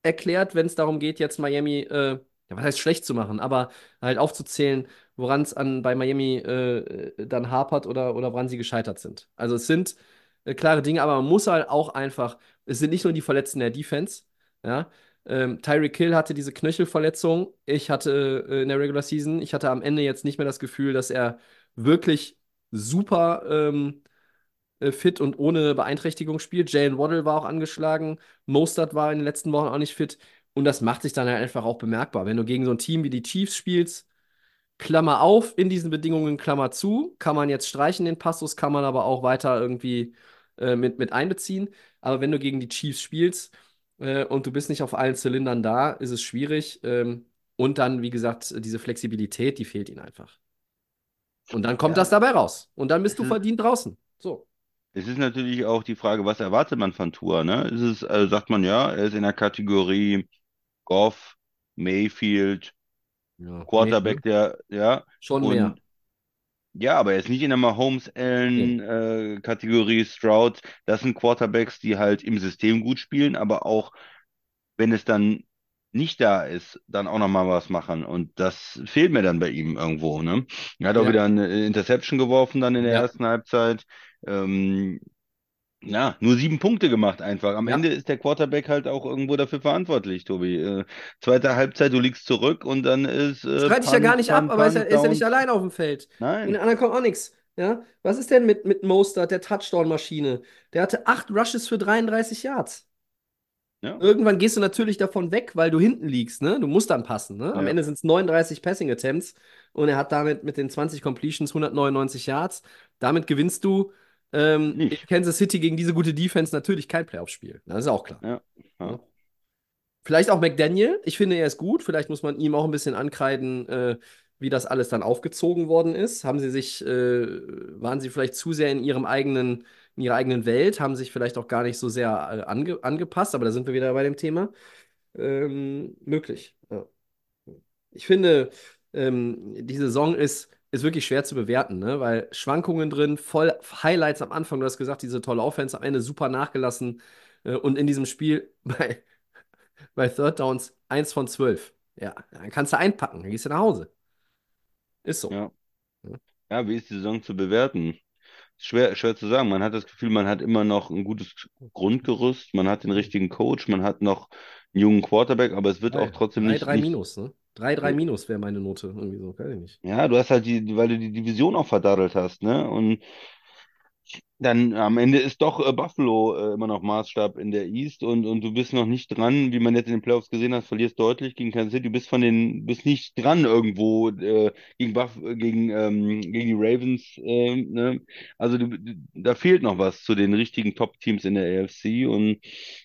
Speaker 1: erklärt, wenn es darum geht, jetzt Miami, äh, ja, was heißt schlecht zu machen, aber halt aufzuzählen, woran es bei Miami äh, dann hapert oder, oder woran sie gescheitert sind. Also es sind äh, klare Dinge, aber man muss halt auch einfach, es sind nicht nur die Verletzten der Defense, ja. Ähm, Tyreek Hill hatte diese Knöchelverletzung. Ich hatte äh, in der Regular Season, ich hatte am Ende jetzt nicht mehr das Gefühl, dass er wirklich super ähm, äh, fit und ohne Beeinträchtigung spielt. Jalen Waddle war auch angeschlagen. Mostert war in den letzten Wochen auch nicht fit. Und das macht sich dann halt einfach auch bemerkbar. Wenn du gegen so ein Team wie die Chiefs spielst, Klammer auf, in diesen Bedingungen Klammer zu, kann man jetzt streichen den Passus, kann man aber auch weiter irgendwie äh, mit, mit einbeziehen. Aber wenn du gegen die Chiefs spielst äh, und du bist nicht auf allen Zylindern da, ist es schwierig. Ähm, und dann, wie gesagt, diese Flexibilität, die fehlt ihnen einfach. Und dann kommt
Speaker 2: Ja.
Speaker 1: das dabei raus. Und dann bist du
Speaker 2: ist-
Speaker 1: verdient draußen. So.
Speaker 2: Es ist natürlich auch die Frage, was erwartet man von Tua, ne? Ist es, äh, sagt man ja, er ist in der Kategorie Goff, Mayfield,
Speaker 1: Ja,
Speaker 2: Quarterback,
Speaker 1: ne?
Speaker 2: der, ja,
Speaker 1: Schon
Speaker 2: und
Speaker 1: mehr.
Speaker 2: ja, aber er ist nicht in der Mahomes-Allen-Kategorie Stroud. Das sind Quarterbacks, die halt im System gut spielen, aber auch, wenn es dann nicht da ist, dann auch nochmal was machen. Und das fehlt mir dann bei ihm irgendwo, ne? Er hat auch
Speaker 1: Ja.
Speaker 2: wieder eine Interception geworfen dann in der
Speaker 1: Ja.
Speaker 2: ersten Halbzeit. Ähm, ja, nur sieben Punkte gemacht einfach. Am
Speaker 1: Ja.
Speaker 2: Ende ist der Quarterback halt auch irgendwo dafür verantwortlich, Tobi. Äh, zweite Halbzeit, du liegst zurück und dann ist äh,
Speaker 1: Streite ich ja gar nicht ab,
Speaker 2: Punt,
Speaker 1: aber ist ja,
Speaker 2: Punt,
Speaker 1: ist ja nicht allein auf dem Feld.
Speaker 2: Nein.
Speaker 1: anderen kommt auch nichts. Ja? Was ist denn mit, mit Mostert, der Touchdown-Maschine? Der hatte acht Rushes für 33 Yards.
Speaker 2: Ja.
Speaker 1: Irgendwann gehst du natürlich davon weg, weil du hinten liegst, ne? Du musst dann passen, ne? Am
Speaker 2: Ja.
Speaker 1: Ende sind es 39 Passing Attempts und er hat damit mit den 20 Completions 199 Yards. Damit gewinnst du ähm, in. Kansas City gegen diese gute Defense natürlich kein Playoff-Spiel. Das ist auch klar.
Speaker 2: Ja. Ja.
Speaker 1: Vielleicht auch McDaniel. Ich finde, er ist gut. Vielleicht muss man ihm auch ein bisschen ankreiden, äh, wie das alles dann aufgezogen worden ist. Haben sie sich, äh, waren sie vielleicht zu sehr in ihrem eigenen, in ihrer eigenen Welt, haben sich vielleicht auch gar nicht so sehr äh, ange angepasst, aber da sind wir wieder bei dem Thema. Ähm, möglich. Ja. Ich finde, ähm, die Saison ist, ist wirklich schwer zu bewerten, ne? weil Schwankungen drin, voll Highlights am Anfang, du hast gesagt, diese tolle Offense am Ende super nachgelassen äh, und in diesem Spiel bei, bei Third Downs 1 von 12. Ja, dann kannst du einpacken, dann gehst du nach Hause. Ist so.
Speaker 2: Ja. Ja, wie ist die Saison zu bewerten? Schwer, schwer zu sagen. Man hat das Gefühl, man hat immer noch ein gutes Grundgerüst, man hat den richtigen Coach, man hat noch einen jungen Quarterback, aber es wird auch trotzdem
Speaker 1: 3,
Speaker 2: nicht,
Speaker 1: 3
Speaker 2: nicht.
Speaker 1: minus, ne? 3, 3
Speaker 2: Ja.
Speaker 1: minus wäre meine Note. Irgendwie so, weiß ich nicht.
Speaker 2: Ja, du hast halt die, weil du die Division auch verdaddelt hast, ne? Und dann am Ende ist doch äh, Buffalo äh, immer noch Maßstab in der East und, und du bist noch nicht dran, wie man jetzt in den Playoffs gesehen hat, verlierst deutlich gegen Kansas City, du bist von den, bist nicht dran irgendwo äh, gegen Buff, äh, gegen, ähm, gegen die Ravens, äh, ne? Also du, da fehlt noch was zu den richtigen Top-Teams in der AFC und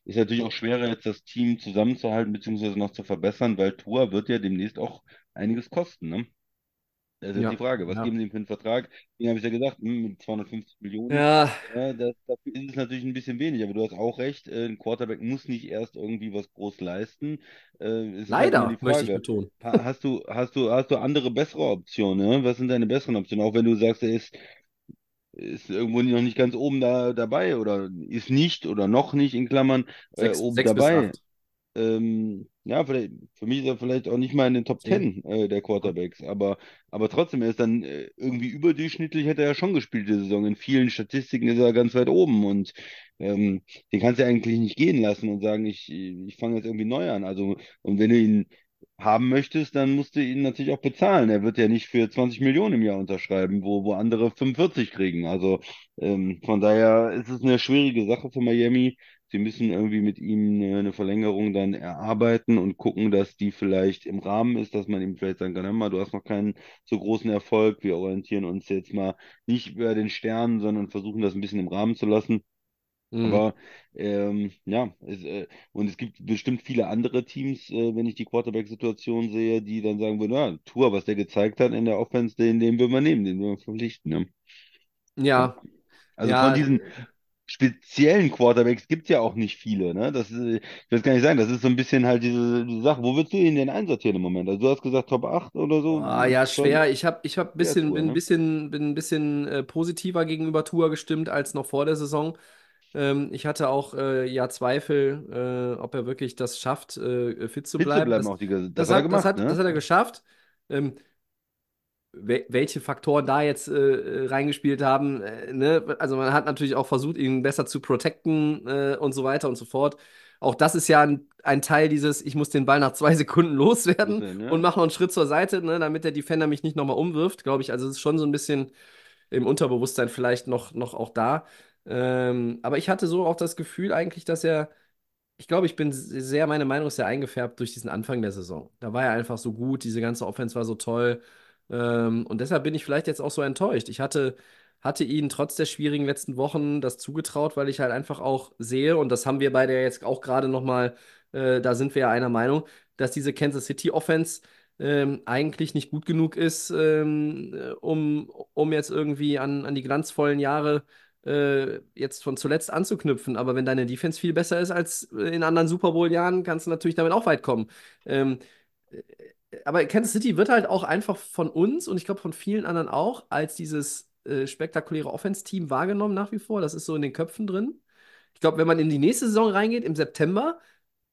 Speaker 2: ist natürlich auch schwerer, jetzt das Team zusammenzuhalten, beziehungsweise noch zu verbessern, weil Tua wird ja demnächst auch einiges kosten, ne? Das ist
Speaker 1: Ja,
Speaker 2: die Frage, was
Speaker 1: ja.
Speaker 2: geben sie ihm für einen Vertrag? Deswegen habe ich ja gesagt, hm, mit 250 Millionen,
Speaker 1: Ja,
Speaker 2: ja, das, dafür ist es natürlich ein bisschen wenig, aber du hast auch recht, äh, ein Quarterback muss nicht erst irgendwie was groß leisten. Äh, ist halt
Speaker 1: leider,
Speaker 2: die
Speaker 1: möchte ich betonen.
Speaker 2: ha- hast du, hast du, hast du andere bessere Optionen, ne? Was sind deine besseren Optionen? Auch wenn du sagst, er ist, ist irgendwo noch nicht ganz oben da, dabei oder ist nicht oder noch nicht in Klammern äh,
Speaker 1: Sechs,
Speaker 2: oben
Speaker 1: sechs bis
Speaker 2: dabei. Ähm, ja, vielleicht, für mich ist er vielleicht auch nicht mal in den Top
Speaker 1: Zehn.
Speaker 2: 10 äh, der Quarterbacks, aber, aber trotzdem, er ist dann äh, irgendwie überdurchschnittlich, hätte er ja schon gespielt diese Saison. In vielen Statistiken ist er ganz weit oben und ähm, den kannst du eigentlich nicht gehen lassen und sagen, ich, ich fange jetzt irgendwie neu an. Also, und wenn du ihn haben möchtest, dann musst du ihn natürlich auch bezahlen. Er wird ja nicht für 20 Millionen im Jahr unterschreiben, wo, wo andere 45 kriegen. Also ähm, von daher ist es eine schwierige Sache für Miami. Sie müssen irgendwie mit ihm eine, Verlängerung dann erarbeiten und gucken, dass die vielleicht im Rahmen ist, dass man ihm vielleicht sagen kann, hör mal, du hast noch keinen so großen Erfolg, wir orientieren uns jetzt mal nicht über den Sternen, sondern versuchen das ein bisschen im Rahmen zu lassen.
Speaker 1: Mhm.
Speaker 2: Aber ähm, ja, es, äh, und es gibt bestimmt viele andere Teams, äh, wenn ich die Quarterback-Situation sehe, die dann sagen würden, ja, Tour, was der gezeigt hat in der Offense, den, den würden wir nehmen, den würden wir verpflichten. Ne?
Speaker 1: Ja,
Speaker 2: Also
Speaker 1: ja,
Speaker 2: von diesen speziellen Quarterbacks gibt es ja auch nicht viele, ne? Das ist, ich weiß gar nicht sagen, das ist so ein bisschen halt diese, diese Sache. Wo würdest du ihn denn einsortieren im Moment? Also du hast gesagt Top 8 oder so?
Speaker 1: Ah, ja, schwer. Ich habe ich hab bisschen,
Speaker 2: Tour,
Speaker 1: bin ein
Speaker 2: ne?
Speaker 1: bisschen, bin ein bisschen äh, positiver gegenüber Tua gestimmt als noch vor der Saison. Ähm, ich hatte auch äh, ja Zweifel, äh, ob er wirklich das schafft, äh, fit zu
Speaker 2: Fit zu
Speaker 1: bleiben.
Speaker 2: bleiben
Speaker 1: Das,
Speaker 2: auch die, das,
Speaker 1: das
Speaker 2: hat er
Speaker 1: hat, das
Speaker 2: gemacht,
Speaker 1: hat, das
Speaker 2: ne?
Speaker 1: hat er geschafft. Ähm, welche Faktoren da jetzt äh, reingespielt haben, äh, ne? Also man hat natürlich auch versucht, ihn besser zu protecten äh, und so weiter und so fort. Auch das ist ja ein, ein Teil dieses, ich muss den Ball nach zwei Sekunden loswerden
Speaker 2: Loswerden, ja.
Speaker 1: und mache noch einen Schritt zur Seite, ne, damit der Defender mich nicht nochmal umwirft, glaube ich. Also es ist schon so ein bisschen im Unterbewusstsein vielleicht noch, noch auch da. Ähm, aber ich hatte so auch das Gefühl eigentlich, dass er, ich glaube, ich bin sehr, meine Meinung ist sehr eingefärbt durch diesen Anfang der Saison. Da war er einfach so gut, diese ganze Offense war so toll. Ähm, und deshalb bin ich vielleicht jetzt auch so enttäuscht. Ich hatte, hatte ihn trotz der schwierigen letzten Wochen das zugetraut, weil ich halt einfach auch sehe, und das haben wir beide ja jetzt auch gerade nochmal, äh, da sind wir ja einer Meinung, dass diese Kansas City Offense ähm, eigentlich nicht gut genug ist, ähm, äh, um, um jetzt irgendwie an, an die glanzvollen Jahre äh, jetzt von zuletzt anzuknüpfen. Aber wenn deine Defense viel besser ist als in anderen Super Bowl-Jahren, kannst du natürlich damit auch weit kommen. Ähm, äh, aber Kansas City wird halt auch einfach von uns und ich glaube von vielen anderen auch als dieses äh, spektakuläre Offense-Team wahrgenommen nach wie vor. Das ist so in den Köpfen drin. Ich glaube, wenn man in die nächste Saison reingeht, im September,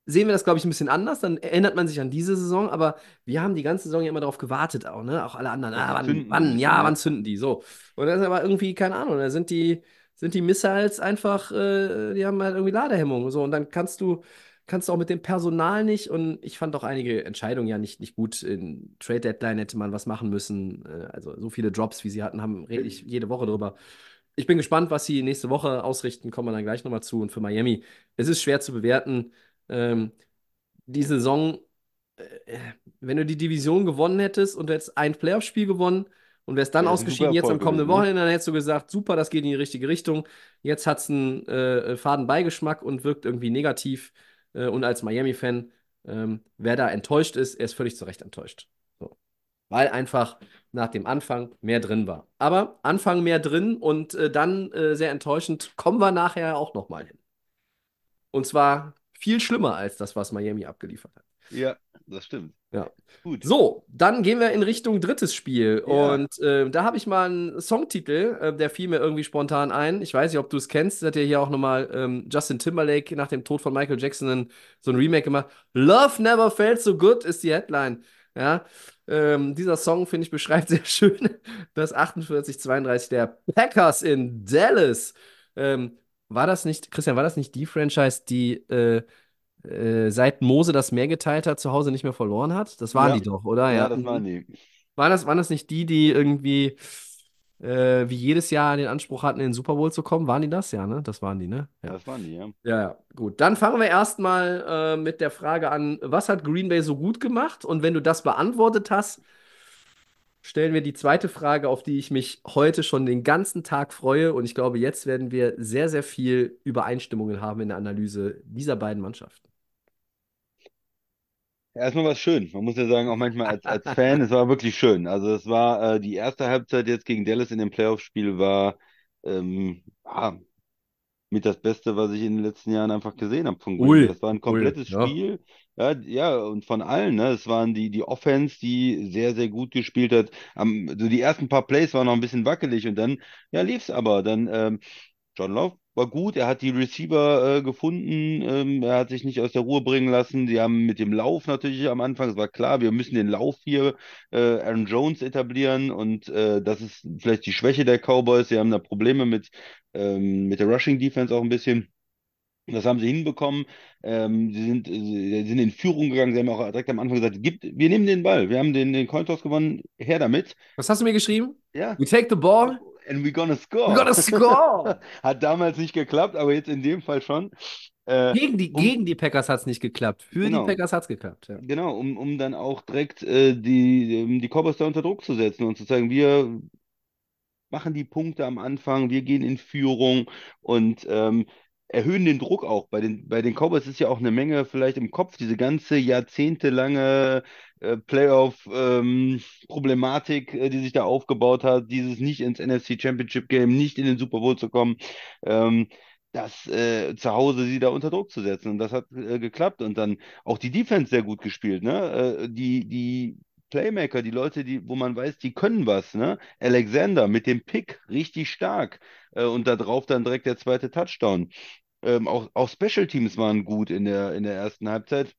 Speaker 1: sehen wir das, glaube ich, ein bisschen anders. Dann erinnert man sich an diese Saison, aber wir haben die ganze Saison ja immer darauf gewartet, auch, ne? Auch alle anderen. Ah, wann, wann, ja, wann zünden die? So. Und das ist aber irgendwie, keine Ahnung, da sind die, sind die Missiles einfach, äh, die haben halt irgendwie Ladehemmung. So, und dann kannst du, kannst du auch mit dem Personal nicht. Und ich fand auch einige Entscheidungen ja nicht, nicht gut. In Trade Deadline hätte man was machen müssen. Äh, also so viele Drops, wie sie hatten, haben rede ich jede Woche drüber. Ich bin gespannt, was sie nächste Woche ausrichten, kommen wir dann gleich nochmal zu. Und für Miami, es ist schwer zu bewerten. Ähm, die Saison, äh, wenn du die Division gewonnen hättest und du hättest ein Playoff-Spiel gewonnen und wärst dann
Speaker 2: Ja,
Speaker 1: ausgeschieden, jetzt am kommenden
Speaker 2: gewesen, ne?
Speaker 1: Wochenende, dann hättest du gesagt, super, das geht in die richtige Richtung. Jetzt hat es einen äh, faden Beigeschmack und wirkt irgendwie negativ. Äh, und als Miami-Fan, ähm, wer da enttäuscht ist, er ist völlig zu Recht enttäuscht. So. Weil einfach nach dem Anfang mehr drin war. Aber Anfang mehr drin und äh, dann äh, sehr enttäuschend, kommen wir nachher auch nochmal hin. Und zwar viel schlimmer als das, was Miami abgeliefert hat.
Speaker 2: Ja, das stimmt.
Speaker 1: Ja.
Speaker 2: Gut.
Speaker 1: So, dann gehen wir in Richtung drittes Spiel.
Speaker 2: Ja.
Speaker 1: Und äh, da habe ich mal einen Songtitel, äh, der fiel mir irgendwie spontan ein. Ich weiß nicht, ob du es kennst. Hat ja hier auch nochmal ähm, Justin Timberlake nach dem Tod von Michael Jackson ein, so ein Remake gemacht. Love Never Felt So Good ist die Headline. Ja, ähm, dieser Song, finde ich, beschreibt sehr schön das 48-32 der Packers in Dallas. Ähm, war das nicht, Christian, war das nicht die Franchise, die äh, äh, seit Mose das Meer geteilt hat, zu Hause nicht mehr verloren hat? Das waren
Speaker 2: Ja.
Speaker 1: die doch, oder?
Speaker 2: Ja,
Speaker 1: Ja.
Speaker 2: das waren die.
Speaker 1: Waren das, waren das nicht die, die irgendwie äh, wie jedes Jahr den Anspruch hatten, in den Super Bowl zu kommen? Waren die das? Ja, ne? Das waren die, ne? Ja.
Speaker 2: Das waren die, ja.
Speaker 1: Ja, ja, gut. Dann fangen wir erstmal äh, mit der Frage an, was hat Green Bay so gut gemacht? Und wenn du das beantwortet hast, stellen wir die zweite Frage, auf die ich mich heute schon den ganzen Tag freue. Und ich glaube, jetzt werden wir sehr, sehr viel Übereinstimmungen haben in der Analyse dieser beiden Mannschaften.
Speaker 2: Erstmal war es schön. Man muss ja sagen, auch manchmal als, als Fan, es war wirklich schön. Also es war äh, die erste Halbzeit jetzt gegen Dallas in dem Playoff-Spiel war ähm, ja, mit das Beste, was ich in den letzten Jahren einfach gesehen habe von Green. Das war ein komplettes
Speaker 1: ui, ja.
Speaker 2: Spiel. Ja, ja, und von allen, ne? Es waren die, die Offense, die sehr, sehr gut gespielt hat. Am, so die ersten paar Plays waren noch ein bisschen wackelig und dann, ja, lief's aber. Dann, ähm, John Love war gut, er hat die Receiver äh, gefunden, ähm, er hat sich nicht aus der Ruhe bringen lassen. Sie haben mit dem Lauf natürlich am Anfang, es war klar, wir müssen den Lauf hier äh, Aaron Jones etablieren und äh, das ist vielleicht die Schwäche der Cowboys. Sie haben da Probleme mit, ähm, mit der Rushing Defense auch ein bisschen. Das haben sie hinbekommen. Ähm, sie sind, sie sind in Führung gegangen. Sie haben auch direkt am Anfang gesagt, Gibt, wir nehmen den Ball. Wir haben den, den Cointoss gewonnen. Her damit.
Speaker 1: Was hast du mir geschrieben?
Speaker 2: Ja.
Speaker 1: We take the ball,
Speaker 2: And we're gonna score.
Speaker 1: we gotta score.
Speaker 2: Hat damals nicht geklappt, aber jetzt in dem Fall schon. Äh,
Speaker 1: Gegen die,
Speaker 2: um-
Speaker 1: gegen die Packers hat es nicht geklappt. Für
Speaker 2: Genau.
Speaker 1: die Packers hat es geklappt. Ja.
Speaker 2: Genau, um, um dann auch direkt äh, die, die Cowboys da unter Druck zu setzen und zu sagen, wir machen die Punkte am Anfang, wir gehen in Führung und ähm, erhöhen den Druck auch. Bei den, bei den Cowboys ist ja auch eine Menge vielleicht im Kopf, diese ganze jahrzehntelange äh, Playoff-Problematik, äh, die sich da aufgebaut hat, dieses nicht ins NFC Championship Game, nicht in den Super Bowl zu kommen. Ähm, das äh, zu Hause sie da unter Druck zu setzen. Und das hat äh, geklappt. Und dann auch die Defense sehr gut gespielt. Ne? Die, die Playmaker, die Leute, die, wo man weiß, die können was. Ne? Alexander mit dem Pick richtig stark. Und da drauf dann direkt der zweite Touchdown. Ähm, auch, auch Special Teams waren gut in der, in der ersten Halbzeit.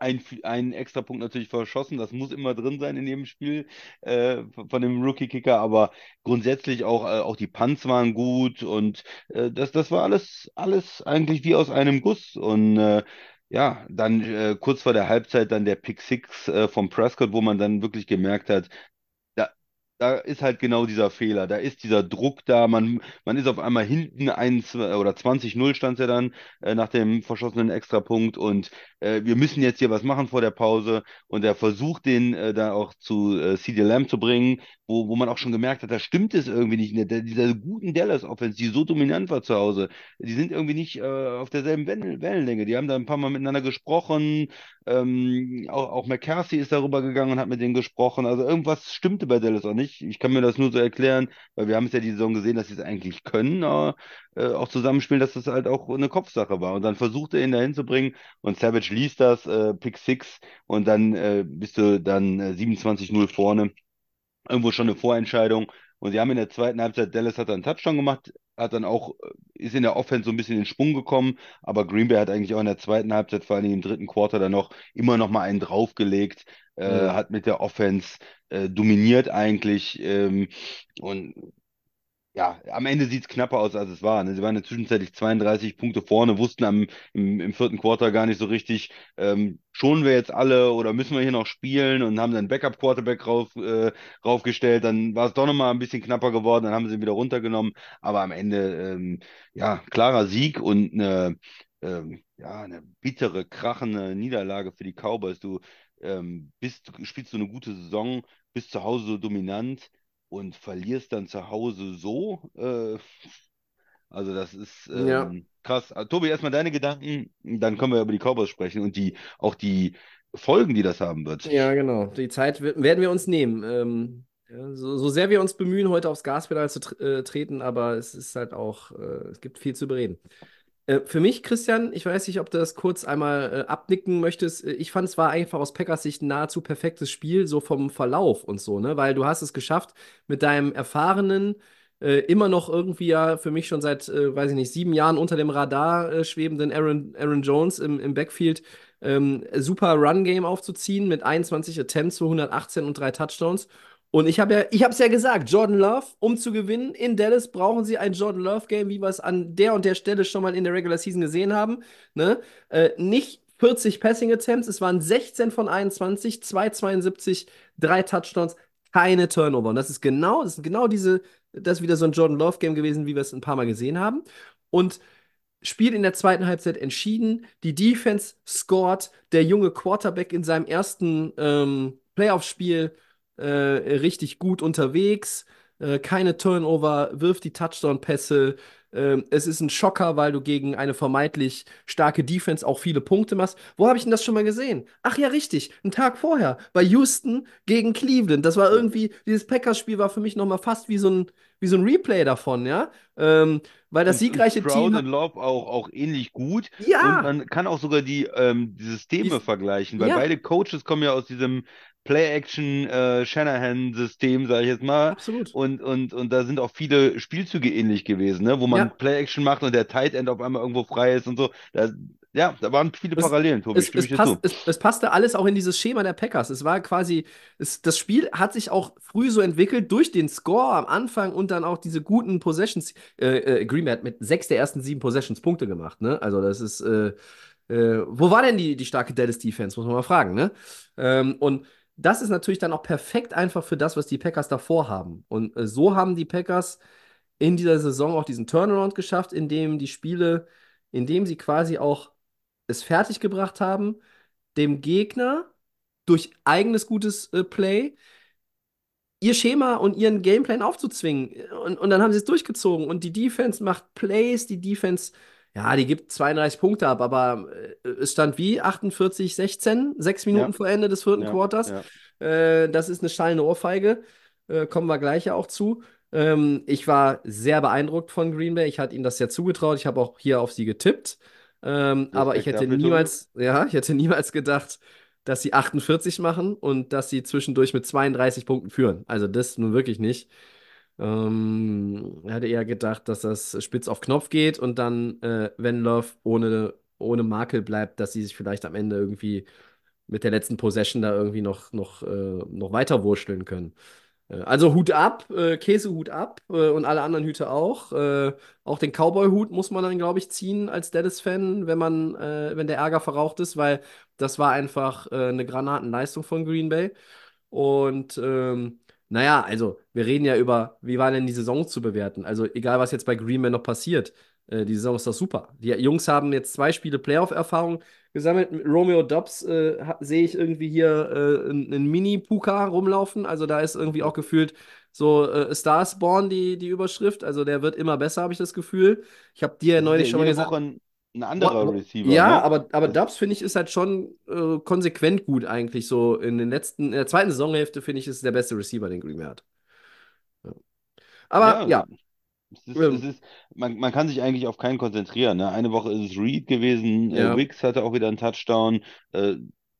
Speaker 2: Ein, ein extra Punkt natürlich verschossen, das muss immer drin sein in jedem Spiel äh, von dem Rookie-Kicker, aber grundsätzlich auch, äh, auch die Punts waren gut und äh, das, das war alles, alles eigentlich wie aus einem Guss. Und äh, ja, dann äh, kurz vor der Halbzeit dann der Pick Six äh, vom Prescott, wo man dann wirklich gemerkt hat, da, ist halt genau dieser Fehler. Da ist dieser Druck da. Man, man ist auf einmal hinten 1 oder 20-0 stand ja dann äh, nach dem verschossenen Extrapunkt und äh, wir müssen jetzt hier was machen vor der Pause. Und er versucht den äh, da auch zu äh, CD Lamb zu bringen, wo, wo man auch schon gemerkt hat, da stimmt es irgendwie nicht. Der, dieser guten Dallas-Offense, die so dominant war zu Hause, die sind irgendwie nicht äh, auf derselben Wellen, Wellenlänge. Die haben da ein paar Mal miteinander gesprochen. Ähm, auch, auch McCarthy ist darüber gegangen und hat mit denen gesprochen. Also irgendwas stimmte bei Dallas auch nicht. Ich kann mir das nur so erklären, weil wir haben es ja die Saison gesehen, dass sie es eigentlich können, äh, auch zusammenspielen, dass das halt auch eine Kopfsache war. Und dann versucht er ihn da hinzubringen und Savage liest das, äh, Pick 6 und dann äh, bist du dann äh, 27-0 vorne. Irgendwo schon eine Vorentscheidung. Und sie haben in der zweiten Halbzeit, Dallas hat dann einen Touchdown gemacht, hat dann auch, ist in der Offense so ein bisschen in Schwung gekommen, aber Green Bay hat eigentlich auch in der zweiten Halbzeit, vor allem im dritten Quarter, dann noch immer noch mal einen draufgelegt, äh,
Speaker 1: Mhm.
Speaker 2: hat mit der Offense äh, dominiert eigentlich ähm, und ja, am Ende sieht es knapper aus, als es war. Ne? Sie waren zwischenzeitlich 32 Punkte vorne, wussten am, im, im vierten Quarter gar nicht so richtig, ähm, schonen wir jetzt alle oder müssen wir hier noch spielen und haben dann Backup-Quarterback rauf, äh, raufgestellt. Dann war es doch nochmal ein bisschen knapper geworden, dann haben sie ihn wieder runtergenommen. Aber am Ende, ähm, ja, klarer Sieg und eine, ähm, ja, eine bittere, krachende Niederlage für die Cowboys. Du ähm, bist, spielst du eine gute Saison, bist zu Hause so dominant und verlierst dann zu Hause so. Äh, also das ist
Speaker 1: Ja,
Speaker 2: ähm, krass. Ah, Tobi, erstmal deine Gedanken, dann können wir über die Cowboys sprechen und die auch die Folgen, die das haben wird.
Speaker 1: ja, genau. Die Zeit werden wir uns nehmen. Ähm, ja, so, so sehr wir uns bemühen, heute aufs Gaspedal zu tr äh, treten, aber es ist halt auch, äh, es gibt viel zu bereden. Äh, für mich, Christian, ich weiß nicht, ob du das kurz einmal äh, abnicken möchtest. Äh, Ich fand, es war einfach aus Packers Sicht ein nahezu perfektes Spiel, so vom Verlauf und so, ne? Weil du hast es geschafft, mit deinem erfahrenen, äh, immer noch irgendwie ja für mich schon seit, äh, weiß ich nicht, sieben Jahren unter dem Radar äh, schwebenden Aaron, Aaron Jones im, im Backfield ähm, super Run-Game aufzuziehen mit 21 Attempts für 118 und drei Touchdowns. Und ich habe ja, ich habe es ja gesagt, Jordan Love, um zu gewinnen in Dallas, brauchen sie ein Jordan Love Game, wie wir es an der und der Stelle schon mal in der Regular Season gesehen haben. Ne? Äh, nicht 40 Passing Attempts, es waren 16 von 21, 272, drei Touchdowns, keine Turnover. Und das ist genau, das ist genau diese, das ist wieder so ein Jordan Love Game gewesen, wie wir es ein paar Mal gesehen haben. Und Spiel in der zweiten Halbzeit entschieden. Die Defense scored. Der junge Quarterback in seinem ersten ähm, Playoff-Spiel richtig gut unterwegs. Äh, keine Turnover, wirft die Touchdown-Pässe. Ähm, es ist ein Schocker, weil du gegen eine vermeintlich starke Defense auch viele Punkte machst. Wo habe ich denn das schon mal gesehen? Ach ja, richtig. Einen Tag vorher bei Houston gegen Cleveland. Das war irgendwie, dieses Packers-Spiel war für mich nochmal fast wie so ein, wie so ein Replay davon, ja. Ähm, weil das
Speaker 2: Und, und
Speaker 1: siegreiche
Speaker 2: Stroud
Speaker 1: Team.
Speaker 2: und Love auch, auch ähnlich gut. Und
Speaker 1: Ja,
Speaker 2: man kann auch sogar die, ähm, die Systeme
Speaker 1: Die-
Speaker 2: vergleichen, weil
Speaker 1: ja.
Speaker 2: beide Coaches kommen ja aus diesem Play-Action-Shanahan-System, sage ich jetzt mal.
Speaker 1: absolut.
Speaker 2: Und, und, und da sind auch viele Spielzüge ähnlich gewesen, ne? wo man
Speaker 1: Ja.
Speaker 2: Play-Action macht und der Tight End auf einmal irgendwo frei ist und so. Da, ja, da waren viele
Speaker 1: Es-
Speaker 2: Parallelen, Tobi,
Speaker 1: Es, es,
Speaker 2: zu.
Speaker 1: es, passte alles auch in dieses Schema der Packers. Es war quasi, das Spiel hat sich auch früh so entwickelt durch den Score am Anfang und dann auch diese guten Possessions. Äh, äh, Green hat mit sechs der ersten sieben Possessions Punkte gemacht. Ne? Also das ist, äh, äh, wo war denn die, die starke Dallas Defense, muss man mal fragen. Ne? Ähm, und das ist natürlich dann auch perfekt einfach für das, was die Packers davor haben. Und äh, so haben die Packers in dieser Saison auch diesen Turnaround geschafft, indem die Spiele, indem sie quasi auch es fertiggebracht haben, dem Gegner durch eigenes gutes äh, Play ihr Schema und ihren Gameplan aufzuzwingen. Und, und dann haben sie es durchgezogen. Und die Defense macht Plays, die Defense, ja, die gibt 32 Punkte ab, aber äh, es stand wie 48, 16, sechs Minuten
Speaker 2: Ja.
Speaker 1: vor Ende des vierten
Speaker 2: Ja,
Speaker 1: Quarters.
Speaker 2: ja.
Speaker 1: Äh, das ist eine schallende Ohrfeige. Äh, kommen wir gleich ja auch zu. Ähm, ich war sehr beeindruckt von Green Bay. Ich hatte ihnen das ja zugetraut. Ich habe auch hier auf sie getippt. Ähm, aber ich hätte niemals, ja, ich hätte niemals gedacht, dass sie 48 machen und dass sie zwischendurch mit 32 Punkten führen. Also das nun wirklich nicht. Ähm, hatte eher gedacht, dass das spitz auf Knopf geht und dann, äh, wenn Love ohne, ohne Makel bleibt, dass sie sich vielleicht am Ende irgendwie mit der letzten Possession da irgendwie noch, noch, äh, noch weiter wurschteln können. Äh, Also Hut ab, äh, Käsehut ab äh, und alle anderen Hüte auch. Äh, auch den Cowboy-Hut muss man dann, glaube ich, ziehen als Dallas-Fan, wenn man, wenn der Ärger verraucht ist, weil das war einfach eine Granatenleistung von Green Bay. Und ähm, Naja, also wir reden ja über, wie war denn die Saison zu bewerten? Also egal, was jetzt bei Green Bay noch passiert, äh, die Saison ist doch super. Die Jungs haben jetzt zwei Spiele Playoff-Erfahrung gesammelt. Romeo Dobbs äh, sehe ich irgendwie hier äh, einen Mini-Puka rumlaufen. Also da ist irgendwie auch gefühlt so äh, Stars Born die, die Überschrift. Also der wird immer besser, habe ich das Gefühl. Ich habe dir ja neulich
Speaker 2: ja
Speaker 1: schon mal gesagt.
Speaker 2: Woche ein, anderer
Speaker 1: Wo-
Speaker 2: Receiver,
Speaker 1: Ja,
Speaker 2: ne?
Speaker 1: aber, aber Dubs, finde ich, ist halt schon äh, konsequent gut eigentlich. So in den letzten, in der zweiten Saisonhälfte, finde ich, ist es der beste Receiver, den Green Bay hat. Ja. Aber ja,
Speaker 2: Es ist, es ist, man, man kann sich eigentlich auf keinen konzentrieren. Ne? Eine Woche ist es Reed gewesen,
Speaker 1: Ja.
Speaker 2: äh, Wicks hatte auch wieder einen Touchdown. Äh,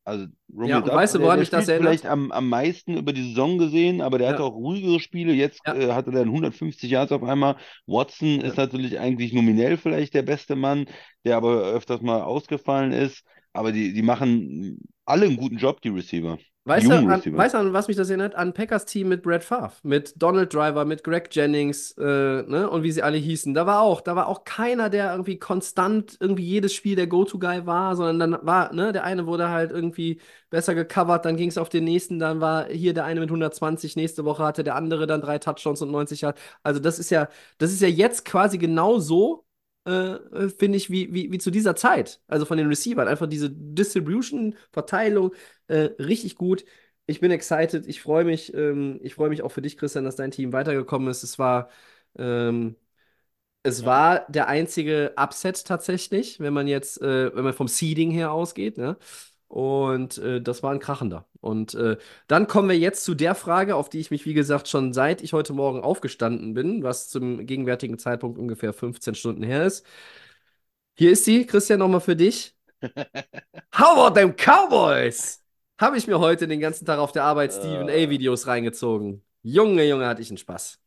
Speaker 2: also Romeo
Speaker 1: Ja, und weißt du, woran mich das erinnert?
Speaker 2: vielleicht am, am meisten über die Saison gesehen, aber der
Speaker 1: Ja.
Speaker 2: hatte auch ruhigere Spiele. Jetzt
Speaker 1: Ja.
Speaker 2: äh, hatte er 150 Yards auf einmal. Watson ist natürlich eigentlich nominell vielleicht der beste Mann, der aber öfters mal ausgefallen ist. Aber die, die machen alle einen guten Job, die Receiver.
Speaker 1: Weißt du, an, weißt du, an was mich das erinnert? An Packers Team mit Brett Favre, mit Donald Driver, mit Greg Jennings, äh, ne, und wie sie alle hießen. Da war auch, da war auch keiner, der irgendwie konstant irgendwie jedes Spiel der Go-To-Guy war, sondern dann war, ne, der eine wurde halt irgendwie besser gecovert, dann ging es auf den nächsten, dann war hier der eine mit 120, nächste Woche hatte der andere dann drei Touchdowns und 90 Yards. Also das ist ja, das ist ja jetzt quasi genau so, äh, finde ich, wie, wie, wie zu dieser Zeit. Also von den Receivern. Einfach diese Distribution, Verteilung, äh, richtig gut. Ich bin excited. Ich freue mich. Ähm, ich freue mich auch für dich, Christian, dass dein Team weitergekommen ist. Es war, ähm, es
Speaker 2: Ja.
Speaker 1: war der einzige Upset tatsächlich, wenn man jetzt, äh, wenn man vom Seeding her ausgeht, ne? Und äh, das war ein krachender. Und äh, dann kommen wir jetzt zu der Frage, auf die ich mich, wie gesagt, schon seit ich heute Morgen aufgestanden bin, was zum gegenwärtigen Zeitpunkt ungefähr 15 Stunden her ist. Hier ist sie, Christian, nochmal für dich. How about them Cowboys? Habe ich mir heute den ganzen Tag auf der Arbeit Stephen
Speaker 2: Äh.
Speaker 1: A-Videos reingezogen. Junge, Junge, hatte ich einen Spaß.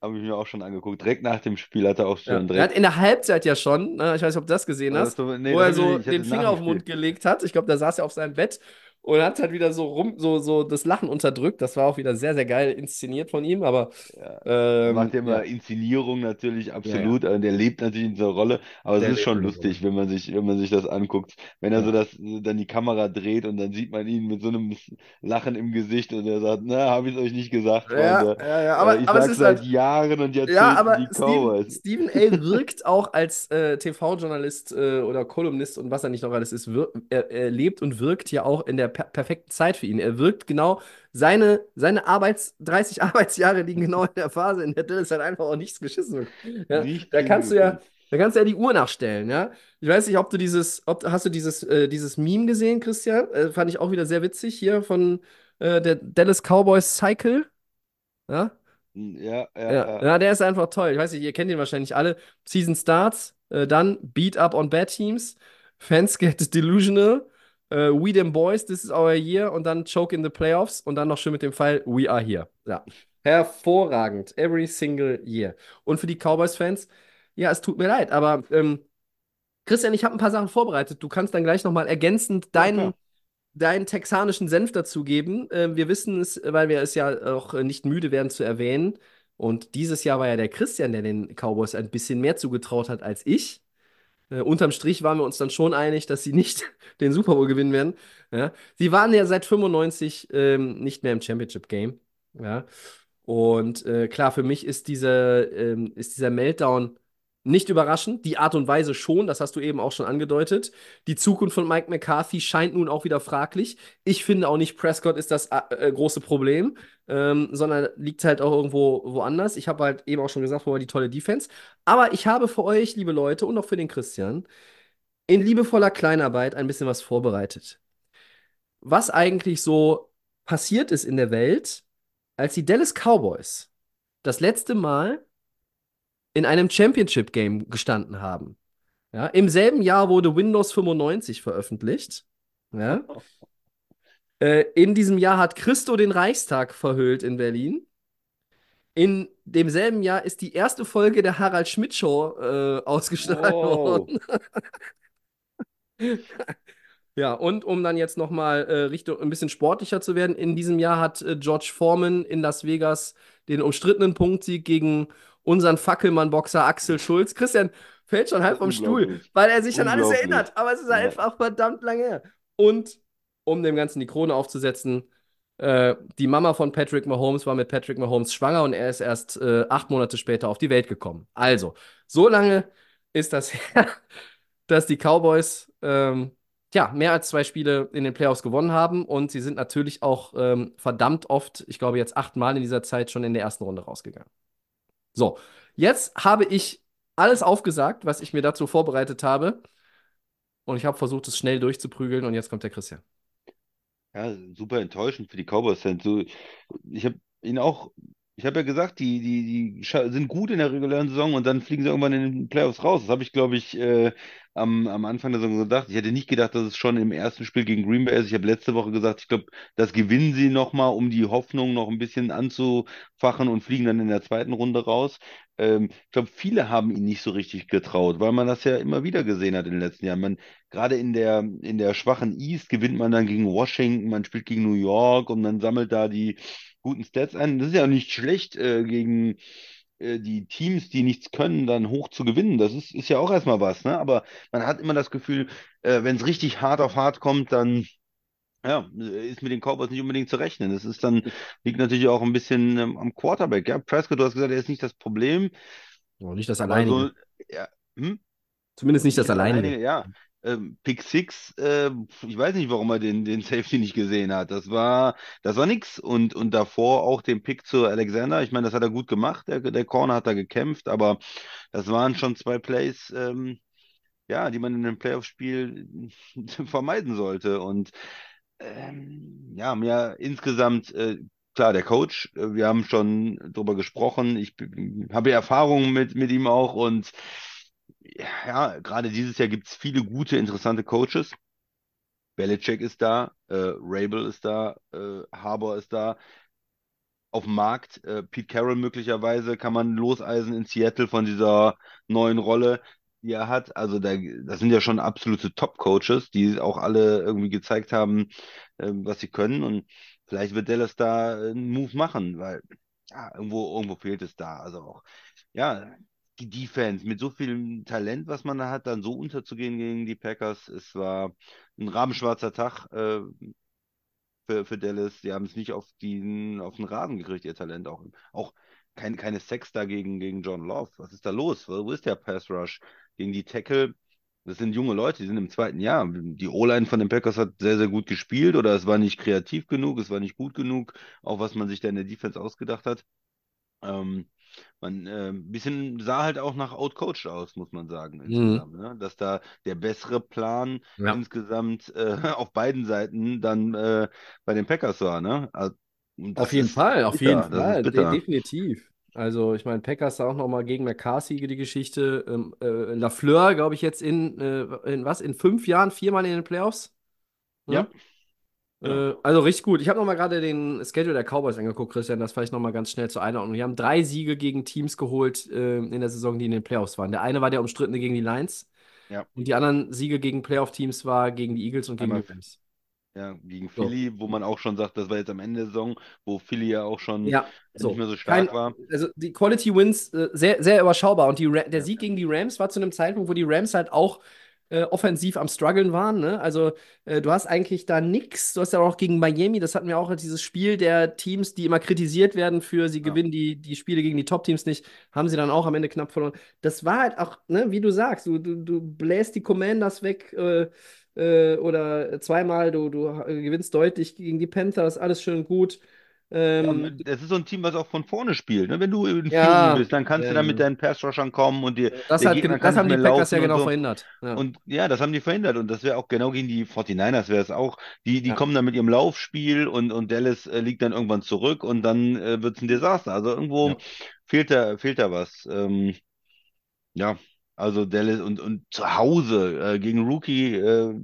Speaker 2: Habe ich mir auch schon angeguckt. Direkt nach dem Spiel hat er auch
Speaker 1: Ja.
Speaker 2: schon
Speaker 1: Er hat in der Halbzeit ja schon, ne, ich weiß nicht, ob du das gesehen hast,
Speaker 2: das so- nee,
Speaker 1: wo er so den Finger auf den Mund gelegt hat. Ich glaube, da saß er auf seinem Bett und hat halt wieder so rum, so, so das Lachen unterdrückt. Das war auch wieder sehr, sehr geil inszeniert von ihm, aber
Speaker 2: Ja. Er
Speaker 1: ähm,
Speaker 2: macht ja immer
Speaker 1: ja.
Speaker 2: Inszenierung natürlich absolut, aber der lebt natürlich in dieser Rolle, aber
Speaker 1: Der
Speaker 2: es ist schon lustig, wenn man sich, wenn man sich das anguckt, wenn er
Speaker 1: Ja.
Speaker 2: so das, dann die Kamera dreht und dann sieht man ihn mit so einem Lachen im Gesicht und er sagt, na, habe ich euch nicht gesagt,
Speaker 1: Ja,
Speaker 2: Freunde.
Speaker 1: ja, ja,
Speaker 2: Äh,
Speaker 1: aber,
Speaker 2: ich
Speaker 1: aber es ist
Speaker 2: seit
Speaker 1: halt.
Speaker 2: Jahren und
Speaker 1: Ja,
Speaker 2: Jahrzehnten
Speaker 1: aber
Speaker 2: die
Speaker 1: Steven,
Speaker 2: Cowboys.
Speaker 1: Steven A. wirkt auch als äh, TV-Journalist äh, oder Kolumnist und was er nicht noch alles ist. Er, er lebt und wirkt ja auch in der per perfekten Zeit für ihn. Er wirkt genau, seine, seine Arbeits 30 Arbeitsjahre liegen genau in der Phase, in der Dallas halt einfach auch nichts geschissen wird. Ja,
Speaker 2: Nicht
Speaker 1: da kannst du ja, da kannst du ja die Uhr nachstellen, ja. Ich weiß nicht, ob du dieses, ob, hast du dieses, äh, dieses Meme gesehen, Christian? Äh, fand ich auch wieder sehr witzig hier von äh, der Dallas Cowboys Cycle. Ja?
Speaker 2: Ja, ja,
Speaker 1: Ja,
Speaker 2: ja.
Speaker 1: ja, der ist einfach toll. Ich weiß nicht, ihr kennt ihn wahrscheinlich alle. Season starts, äh, dann Beat up on bad teams, Fans get delusional, äh, we them boys, this is our year und dann choke in the playoffs und dann noch schön mit dem Pfeil, we are here. Ja, hervorragend, every single year. Und für die Cowboys-Fans, ja, es tut mir leid, aber ähm, Christian, ich habe ein paar Sachen vorbereitet. Du kannst dann gleich nochmal ergänzend deinen
Speaker 2: klar.
Speaker 1: deinen texanischen Senf dazugeben. Ähm, wir wissen es, weil wir es ja auch äh, nicht müde werden zu erwähnen. Und dieses Jahr war ja der Christian, der den Cowboys ein bisschen mehr zugetraut hat als ich. Äh, unterm Strich waren wir uns dann schon einig, dass sie nicht den Super Bowl gewinnen werden. Ja. Sie waren ja seit 95 ähm, nicht mehr im Championship Game. Ja. Und äh, klar, für mich ist, diese, ähm, ist dieser Meltdown nicht überraschend. Die Art und Weise schon, das hast du eben auch schon angedeutet. Die Zukunft von Mike McCarthy scheint nun auch wieder fraglich. Ich finde auch nicht, Prescott ist das äh, äh, große Problem, ähm, sondern liegt halt auch irgendwo woanders. Ich habe halt eben auch schon gesagt, vorher die tolle Defense. Aber ich habe für euch, liebe Leute, und auch für den Christian, in liebevoller Kleinarbeit ein bisschen was vorbereitet. Was eigentlich so passiert ist in der Welt, als die Dallas Cowboys das letzte Mal in einem Championship-Game gestanden haben. Ja, Im selben Jahr wurde Windows 95 veröffentlicht. Ja. Äh, in diesem Jahr hat Christo den Reichstag verhüllt in Berlin. In demselben Jahr ist die erste Folge der Harald Schmidt Show äh, ausgestrahlt
Speaker 2: Wow.
Speaker 1: worden. Ja, und um dann jetzt nochmal äh, Richtung ein bisschen sportlicher zu werden, in diesem Jahr hat äh, George Foreman in Las Vegas den umstrittenen Punktsieg gegen unseren Fackelmann-Boxer Axel Schulz. Christian fällt schon halb vom Stuhl, weil er sich an alles erinnert, aber es ist
Speaker 2: Ja.
Speaker 1: einfach verdammt lange her. Und um dem Ganzen die Krone aufzusetzen, Äh, die Mama von Patrick Mahomes war mit Patrick Mahomes schwanger und er ist erst äh, acht Monate später auf die Welt gekommen. Also, so lange ist das her, dass die Cowboys ähm, ja, mehr als zwei Spiele in den Playoffs gewonnen haben und sie sind natürlich auch ähm, verdammt oft, ich glaube jetzt achtmal in dieser Zeit schon in der ersten Runde rausgegangen. So, jetzt habe ich alles aufgesagt, was ich mir dazu vorbereitet habe und ich habe versucht, es schnell durchzuprügeln und jetzt kommt der Christian.
Speaker 2: Ja, super enttäuschend für die Cowboys-Fans. Ich habe ihn auch, ich habe ja gesagt, die, die, die sind gut in der regulären Saison und dann fliegen sie irgendwann in den Playoffs raus. Das habe ich, glaube ich, äh, am, am Anfang der Saison gedacht. Ich hätte nicht gedacht, dass es schon im ersten Spiel gegen Green Bay ist. Ich habe letzte Woche gesagt, ich glaube, das gewinnen sie nochmal, um die Hoffnung noch ein bisschen anzufachen und fliegen dann in der zweiten Runde raus. Ähm, ich glaube, viele haben ihn nicht so richtig getraut, weil man das ja immer wieder gesehen hat in den letzten Jahren. Man, gerade in der, in der schwachen East gewinnt man dann gegen Washington, man spielt gegen New York und man sammelt da die guten Stats ein. Das ist ja nicht schlecht, äh, gegen äh, die Teams, die nichts können, dann hoch zu gewinnen. Das ist, ist ja auch erstmal was, ne? Aber man hat immer das Gefühl, äh, wenn es richtig hart auf hart kommt, dann ja, ist mit den Cowboys nicht unbedingt zu rechnen. Das ist dann, liegt natürlich auch ein bisschen ähm, am Quarterback. Ja, Prescott, du hast gesagt, er ist nicht das Problem.
Speaker 1: Oh, nicht das
Speaker 2: Aber
Speaker 1: alleinige.
Speaker 2: so, ja, hm?
Speaker 1: Zumindest nicht das alleinige,
Speaker 2: ja. Ähm, Pick Six, äh, ich weiß nicht, warum er den, den Safety nicht gesehen hat. Das war, das war nix. Und, und davor auch den Pick zu Alexander. Ich meine, das hat er gut gemacht. Der, der Corner hat da gekämpft, aber das waren schon zwei Plays, ähm, ja, die man in einem Playoff-Spiel vermeiden sollte. Und ähm, ja, mir insgesamt, äh, klar, der Coach, äh, wir haben schon drüber gesprochen. Ich habe Erfahrungen mit, mit ihm auch und ja, gerade dieses Jahr gibt es viele gute, interessante Coaches. Belichick ist da, äh, Rabel ist da, äh, Harbour ist da. Auf dem Markt, äh, Pete Carroll möglicherweise kann man loseisen in Seattle von dieser neuen Rolle, die er hat. Also da, das sind ja schon absolute Top-Coaches, die auch alle irgendwie gezeigt haben, ähm, was sie können. Und vielleicht wird Dallas da einen Move machen, weil ja, irgendwo, irgendwo fehlt es da. Also auch, ja, die Defense mit so viel Talent, was man da hat, dann so unterzugehen gegen die Packers, es war ein rabenschwarzer Tag äh, für, für Dallas. Die haben es nicht auf den, auf den Rasen gekriegt, ihr Talent. Auch, auch kein, keine Sex da gegen, John Love. Was ist da los? Wo, wo ist der Pass Rush? Gegen die Tackle, das sind junge Leute, die sind im zweiten Jahr. Die O-Line von den Packers hat sehr, sehr gut gespielt oder es war nicht kreativ genug, es war nicht gut genug, auch was man sich da in der Defense ausgedacht hat. Ähm, man, äh, ein bisschen sah halt auch nach outcoached aus, muss man sagen, insgesamt, ne? Dass da der bessere Plan
Speaker 1: Ja.
Speaker 2: insgesamt äh, auf beiden Seiten dann äh, bei den Packers war, ne? Also,
Speaker 1: Auf jeden Fall, auf
Speaker 2: bitter,
Speaker 1: jeden
Speaker 2: das
Speaker 1: Fall, de definitiv. Also, ich meine, Packers auch nochmal gegen McCarthy die Geschichte. Ähm, äh, Lafleur, glaube ich, jetzt in, äh, in was? In fünf Jahren viermal in den Playoffs?
Speaker 2: Ja,
Speaker 1: Äh, also richtig gut. Ich habe nochmal gerade den Schedule der Cowboys angeguckt, Christian, das vielleicht nochmal ganz schnell zur Einordnung. Wir haben drei Siege gegen Teams geholt äh, in der Saison, die in den Playoffs waren. Der eine war der umstrittene gegen die Lions
Speaker 2: Ja.
Speaker 1: und die anderen Siege gegen Playoff-Teams war gegen die Eagles und gegen
Speaker 2: Einmal
Speaker 1: die Rams.
Speaker 2: Ja, gegen
Speaker 1: So.
Speaker 2: Philly, wo man auch schon sagt, das war jetzt am Ende der Saison, wo Philly ja auch schon
Speaker 1: Ja,
Speaker 2: nicht
Speaker 1: so.
Speaker 2: mehr so stark
Speaker 1: Kein,
Speaker 2: war.
Speaker 1: also die Quality Wins äh, sehr, sehr überschaubar. Und die der Sieg gegen die Rams war zu einem Zeitpunkt, wo die Rams halt auch äh, offensiv am struggeln waren. Ne? Also äh, du hast eigentlich da nix. Du hast ja auch gegen Miami, das hatten wir auch, dieses Spiel der Teams, die immer kritisiert werden für, sie
Speaker 2: Ja.
Speaker 1: gewinnen die, die Spiele gegen die Top-Teams nicht, haben sie dann auch am Ende knapp verloren. Das war halt auch, ne, wie du sagst, du, du, du bläst die Commanders weg äh, äh, oder zweimal, du, du äh, gewinnst deutlich gegen die Panthers, alles schön gut. Ähm,
Speaker 2: das ist so ein Team, was auch von vorne spielt. Ne? Wenn du in
Speaker 1: Ja,
Speaker 2: Führung bist, dann kannst
Speaker 1: ja,
Speaker 2: du da mit
Speaker 1: ja.
Speaker 2: deinen Pass-Rushern kommen und dir,
Speaker 1: Das, hat, das haben die Packers ja genau
Speaker 2: so.
Speaker 1: verhindert. Ja.
Speaker 2: Und ja, das haben die verhindert. Und das wäre auch genau gegen die 49ers wäre es auch. Die, die
Speaker 1: Ja.
Speaker 2: kommen dann mit ihrem Laufspiel und, und Dallas äh, liegt dann irgendwann zurück und dann äh, wird es ein Desaster. Also irgendwo fehlt da, fehlt da was. Ähm, ja, also Dallas und, und zu Hause äh, gegen Rookie, äh,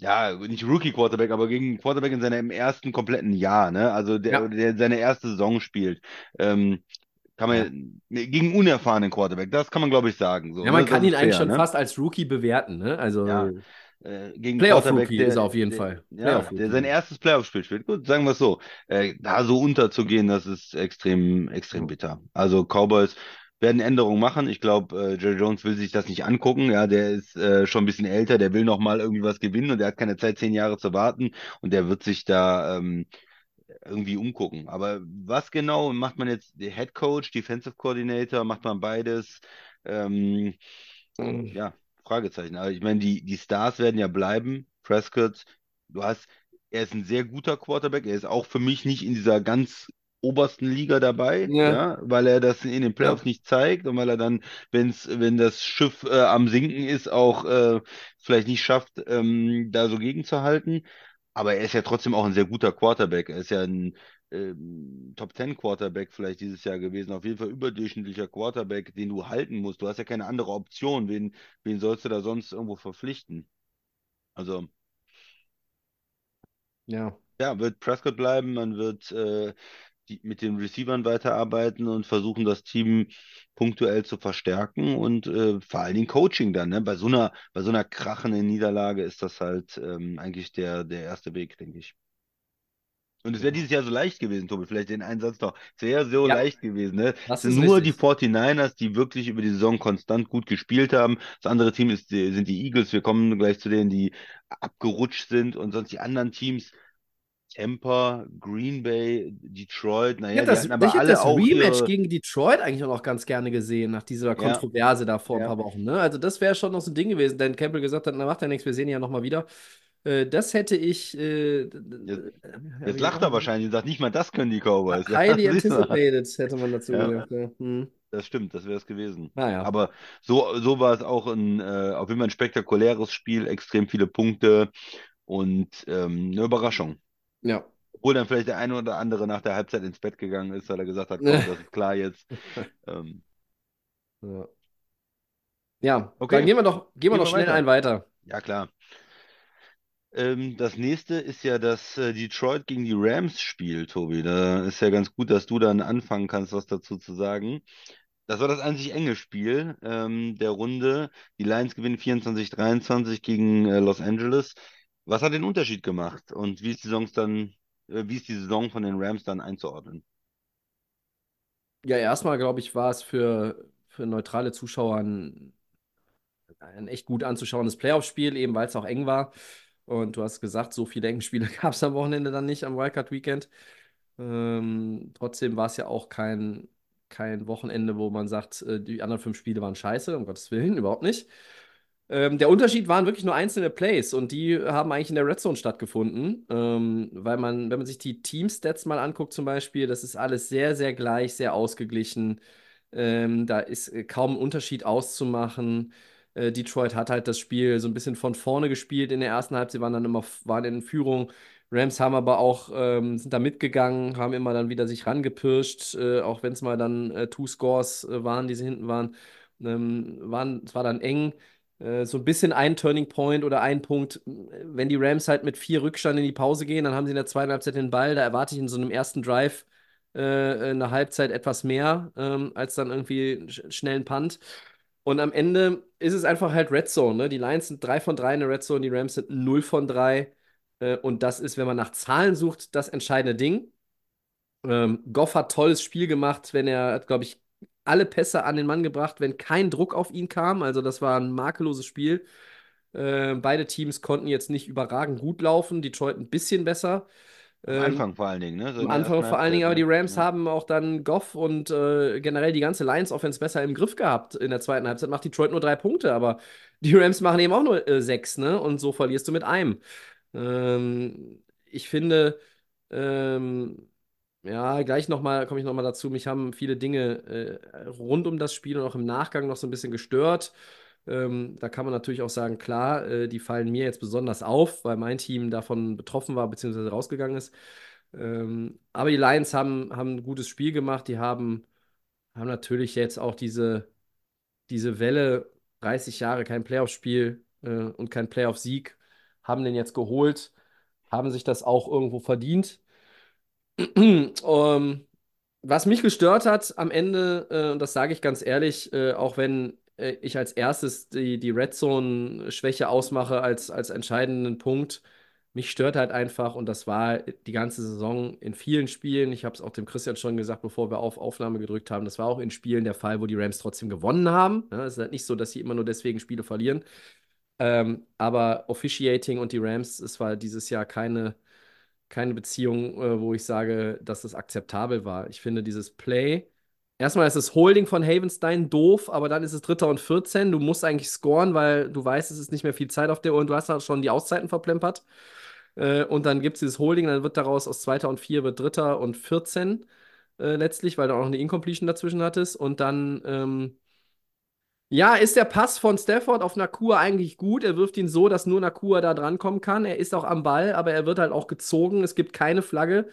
Speaker 2: ja, nicht Rookie Quarterback, aber gegen Quarterback in seinem ersten kompletten Jahr, ne? Also der,
Speaker 1: Ja.
Speaker 2: der seine erste Saison spielt. Ähm, kann man nee, gegen unerfahrenen Quarterback, das kann man, glaube ich, sagen. So,
Speaker 1: Ja, man
Speaker 2: ne?
Speaker 1: kann
Speaker 2: Das
Speaker 1: ihn
Speaker 2: ist
Speaker 1: eigentlich
Speaker 2: fair,
Speaker 1: schon
Speaker 2: ne?
Speaker 1: fast als Rookie bewerten, ne? Also
Speaker 2: Ja. Äh, gegen
Speaker 1: Playoff-Rookie
Speaker 2: Quarterback, der,
Speaker 1: ist er auf jeden
Speaker 2: der,
Speaker 1: Fall.
Speaker 2: Ja, der sein erstes Playoff-Spiel spielt. Gut, sagen wir es so. Äh, da so unterzugehen, das ist extrem, extrem
Speaker 1: Ja.
Speaker 2: bitter. Also Cowboys werden Änderungen machen. Ich glaube, äh, Jerry Jones will sich das nicht angucken. Ja, der ist äh, schon ein bisschen älter, der will noch mal irgendwie was gewinnen und der hat keine Zeit, zehn Jahre zu warten. Und der wird sich da ähm, irgendwie umgucken. Aber was genau macht man jetzt? Head Coach, Defensive Coordinator, macht man beides? Ähm, ja, Fragezeichen. Aber ich meine, die, die Stars werden ja bleiben. Prescott, du hast, er ist ein sehr guter Quarterback. Er ist auch für mich nicht in dieser ganz obersten Liga dabei,
Speaker 1: Ja.
Speaker 2: ja, weil er das in den Playoffs
Speaker 1: Ja.
Speaker 2: nicht zeigt und weil er dann, wenn's, wenn das Schiff äh, am Sinken ist, auch äh, vielleicht nicht schafft, ähm, da so gegenzuhalten. Aber er ist ja trotzdem auch ein sehr guter Quarterback. Er ist ja ein ähm, Top 10 Quarterback vielleicht dieses Jahr gewesen. Auf jeden Fall überdurchschnittlicher Quarterback, den du halten musst. Du hast ja keine andere Option. Wen, wen sollst du da sonst irgendwo verpflichten? Also,
Speaker 1: Ja.
Speaker 2: ja, wird Prescott bleiben. Man wird äh, die, mit den Receivern weiterarbeiten und versuchen, das Team punktuell zu verstärken und äh, vor allen Dingen Coaching dann. Ne? Bei so einer, bei so einer krachenden Niederlage ist das halt ähm, eigentlich der, der erste Weg, denke ich. Und es wäre dieses Jahr so leicht gewesen, Tobi, vielleicht den Einsatz noch. Es wäre so
Speaker 1: Ja.
Speaker 2: leicht gewesen. Ne?
Speaker 1: Das
Speaker 2: Es sind nur
Speaker 1: richtig.
Speaker 2: die 49ers, die wirklich über die Saison konstant gut gespielt haben. Das andere Team ist, sind die Eagles. Wir kommen gleich zu denen, die abgerutscht sind. Und sonst die anderen Teams, Tampa, Green Bay, Detroit,
Speaker 1: Ich
Speaker 2: naja,
Speaker 1: hätte
Speaker 2: die
Speaker 1: das, ich
Speaker 2: aber alle
Speaker 1: das Rematch
Speaker 2: ihre.
Speaker 1: gegen Detroit eigentlich auch noch ganz gerne gesehen, nach dieser
Speaker 2: Ja,
Speaker 1: Kontroverse da vor ein
Speaker 2: ja.
Speaker 1: paar Wochen. Ne? Also das wäre schon noch so ein Ding gewesen, denn Campbell gesagt hat, na macht ja nichts, wir sehen ihn ja nochmal wieder. Äh, das hätte ich, äh,
Speaker 2: Jetzt,
Speaker 1: äh,
Speaker 2: jetzt
Speaker 1: wie-
Speaker 2: lacht er wahrscheinlich und sagt, nicht mal das können die Cowboys. Ja,
Speaker 1: highly anticipated, hätte man dazu
Speaker 2: Ja.
Speaker 1: gesagt. Ja. Hm.
Speaker 2: Das stimmt, das wäre es gewesen.
Speaker 1: Naja.
Speaker 2: Aber so, so war es auch ein, äh, auf jeden Fall ein spektakuläres Spiel, extrem viele Punkte und ähm, eine Überraschung.
Speaker 1: Ja.
Speaker 2: Obwohl dann vielleicht der eine oder andere nach der Halbzeit ins Bett gegangen ist, weil er gesagt hat, komm, das ist klar jetzt. Ähm,
Speaker 1: Ja. Ja,
Speaker 2: Okay.
Speaker 1: dann gehen wir doch, gehen wir
Speaker 2: Gehen wir
Speaker 1: schnell
Speaker 2: weiter.
Speaker 1: einen weiter.
Speaker 2: ja, klar. Ähm, das nächste ist ja das äh, Detroit gegen die Rams Spiel, Tobi. Da ist ja ganz gut, dass du dann anfangen kannst, was dazu zu sagen. Das war das einzig enge Spiel ähm, der Runde. Die Lions gewinnen 24-23 gegen äh, Los Angeles. Was hat den Unterschied gemacht und wie ist die Saison dann, äh, wie ist die Saison von den Rams dann einzuordnen?
Speaker 1: Ja, erstmal, glaube ich, war es für, für neutrale Zuschauer ein, ein echt gut anzuschauendes Playoff-Spiel, eben weil es auch eng war. Und du hast gesagt, so viele enge gab es am Wochenende dann nicht am Wildcard-Weekend. Ähm, trotzdem war es ja auch kein, kein Wochenende, wo man sagt, äh, die anderen fünf Spiele waren scheiße, um Gottes Willen, überhaupt nicht. Ähm, der Unterschied waren wirklich nur einzelne Plays und die haben eigentlich in der Red Zone stattgefunden, ähm, weil man, wenn man sich die Team-Stats mal anguckt zum Beispiel, das ist alles sehr, sehr gleich, sehr ausgeglichen. Ähm, da ist äh, kaum ein Unterschied auszumachen. Äh, Detroit hat halt das Spiel so ein bisschen von vorne gespielt in der ersten Halbzeit, sie waren dann immer waren in Führung. Rams haben aber auch, ähm, sind da mitgegangen, haben immer dann wieder sich rangepirscht, äh, auch wenn es mal dann äh, Two Scores äh, waren, die sie hinten waren. Ähm, waren. Es war dann eng. Äh, so ein bisschen ein Turning Point oder ein Punkt, wenn die Rams halt mit vier Rückstand in die Pause gehen, dann haben sie in der zweiten Halbzeit den Ball. Da erwarte ich in so einem ersten Drive äh, in Halbzeit etwas mehr ähm, als dann irgendwie sch schnellen Punt. Und am Ende ist es einfach halt Red Zone. Ne? Die Lions sind 3 von 3 in der Red Zone, die Rams sind 0 von 3. Äh, und das ist, wenn man nach Zahlen sucht, das entscheidende Ding. Ähm, Goff hat tolles Spiel gemacht, wenn er, glaube ich, alle Pässe an den Mann gebracht, wenn kein Druck auf ihn kam. Also das war ein makelloses Spiel. Äh, beide Teams konnten jetzt nicht überragend gut laufen. Detroit ein bisschen besser.
Speaker 2: Am
Speaker 1: Ähm,
Speaker 2: Anfang vor allen Dingen, ne? So
Speaker 1: am Anfang vor allen Dingen, aber die? Rams
Speaker 2: Ja.
Speaker 1: haben auch dann Goff und äh, generell die ganze Lions-Offense besser im Griff gehabt. In der zweiten Halbzeit macht Detroit nur drei Punkte, aber die Rams machen eben auch nur äh, sechs, ne? Und so verlierst du mit einem. Ähm, ich finde, ähm, ja, gleich nochmal, komme ich nochmal dazu. Mich haben viele Dinge äh, rund um das Spiel und auch im Nachgang noch so ein bisschen gestört. Ähm, da kann man natürlich auch sagen, klar, äh, die fallen mir jetzt besonders auf, weil mein Team davon betroffen war, beziehungsweise rausgegangen ist. Ähm, aber die Lions haben, haben ein gutes Spiel gemacht. Die haben, haben natürlich jetzt auch diese, diese Welle, 30 Jahre kein Playoff-Spiel äh, und kein Playoff-Sieg, haben den jetzt geholt, haben sich das auch irgendwo verdient. Ähm, was mich gestört hat am Ende, äh, und das sage ich ganz ehrlich, äh, auch wenn äh, ich als erstes die, die Red Zone-Schwäche ausmache als, als entscheidenden Punkt, mich stört halt einfach, und das war die ganze Saison in vielen Spielen, ich habe es auch dem Christian schon gesagt, bevor wir auf Aufnahme gedrückt haben, das war auch in Spielen der Fall, wo die Rams trotzdem gewonnen haben. Ja, es ist halt nicht so, dass sie immer nur deswegen Spiele verlieren. Ähm, aber Officiating und die Rams, es war dieses Jahr keine keine Beziehung, äh, wo ich sage, dass das akzeptabel war. Ich finde dieses Play, erstmal ist das Holding von Havenstein doof, aber dann ist es Dritter und 14. Du musst eigentlich scoren, weil du weißt, es ist nicht mehr viel Zeit auf der Uhr und du hast halt schon die Auszeiten verplempert. Äh, und dann gibt es dieses Holding, dann wird daraus aus Zweiter und Vier wird Dritter und 14 äh, letztlich, weil du auch noch eine Incompletion dazwischen hattest. Und dann, ähm, ja, ist der Pass von Stafford auf Nakua eigentlich gut. Er wirft ihn so, dass nur Nakua da drankommen kann. Er ist auch am Ball, aber er wird halt auch gezogen. Es gibt keine Flagge.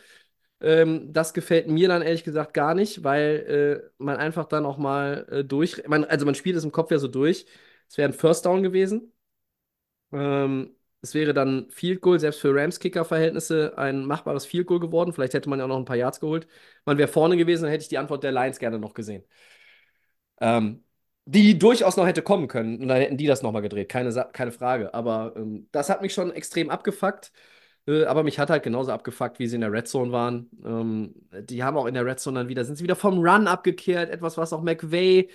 Speaker 1: Ähm, das gefällt mir dann ehrlich gesagt gar nicht, weil äh, man einfach dann auch mal äh, durch. Man, also man spielt es im Kopf ja so durch. Es wäre ein First Down gewesen. Ähm, es wäre dann Field Goal, selbst für Rams-Kicker-Verhältnisse, ein machbares Field Goal geworden. Vielleicht hätte man ja auch noch ein paar Yards geholt. Man wäre vorne gewesen, dann hätte ich die Antwort der Lions gerne noch gesehen. Ähm, die durchaus noch hätte kommen können. Und dann hätten die das nochmal gedreht, keine, keine Frage. Aber ähm, das hat mich schon extrem abgefuckt. Äh, aber mich hat halt genauso abgefuckt, wie sie in der Red Zone waren. Ähm, die haben auch in der Red Zone dann wieder, sind sie wieder vom Run abgekehrt. Etwas, was auch McVay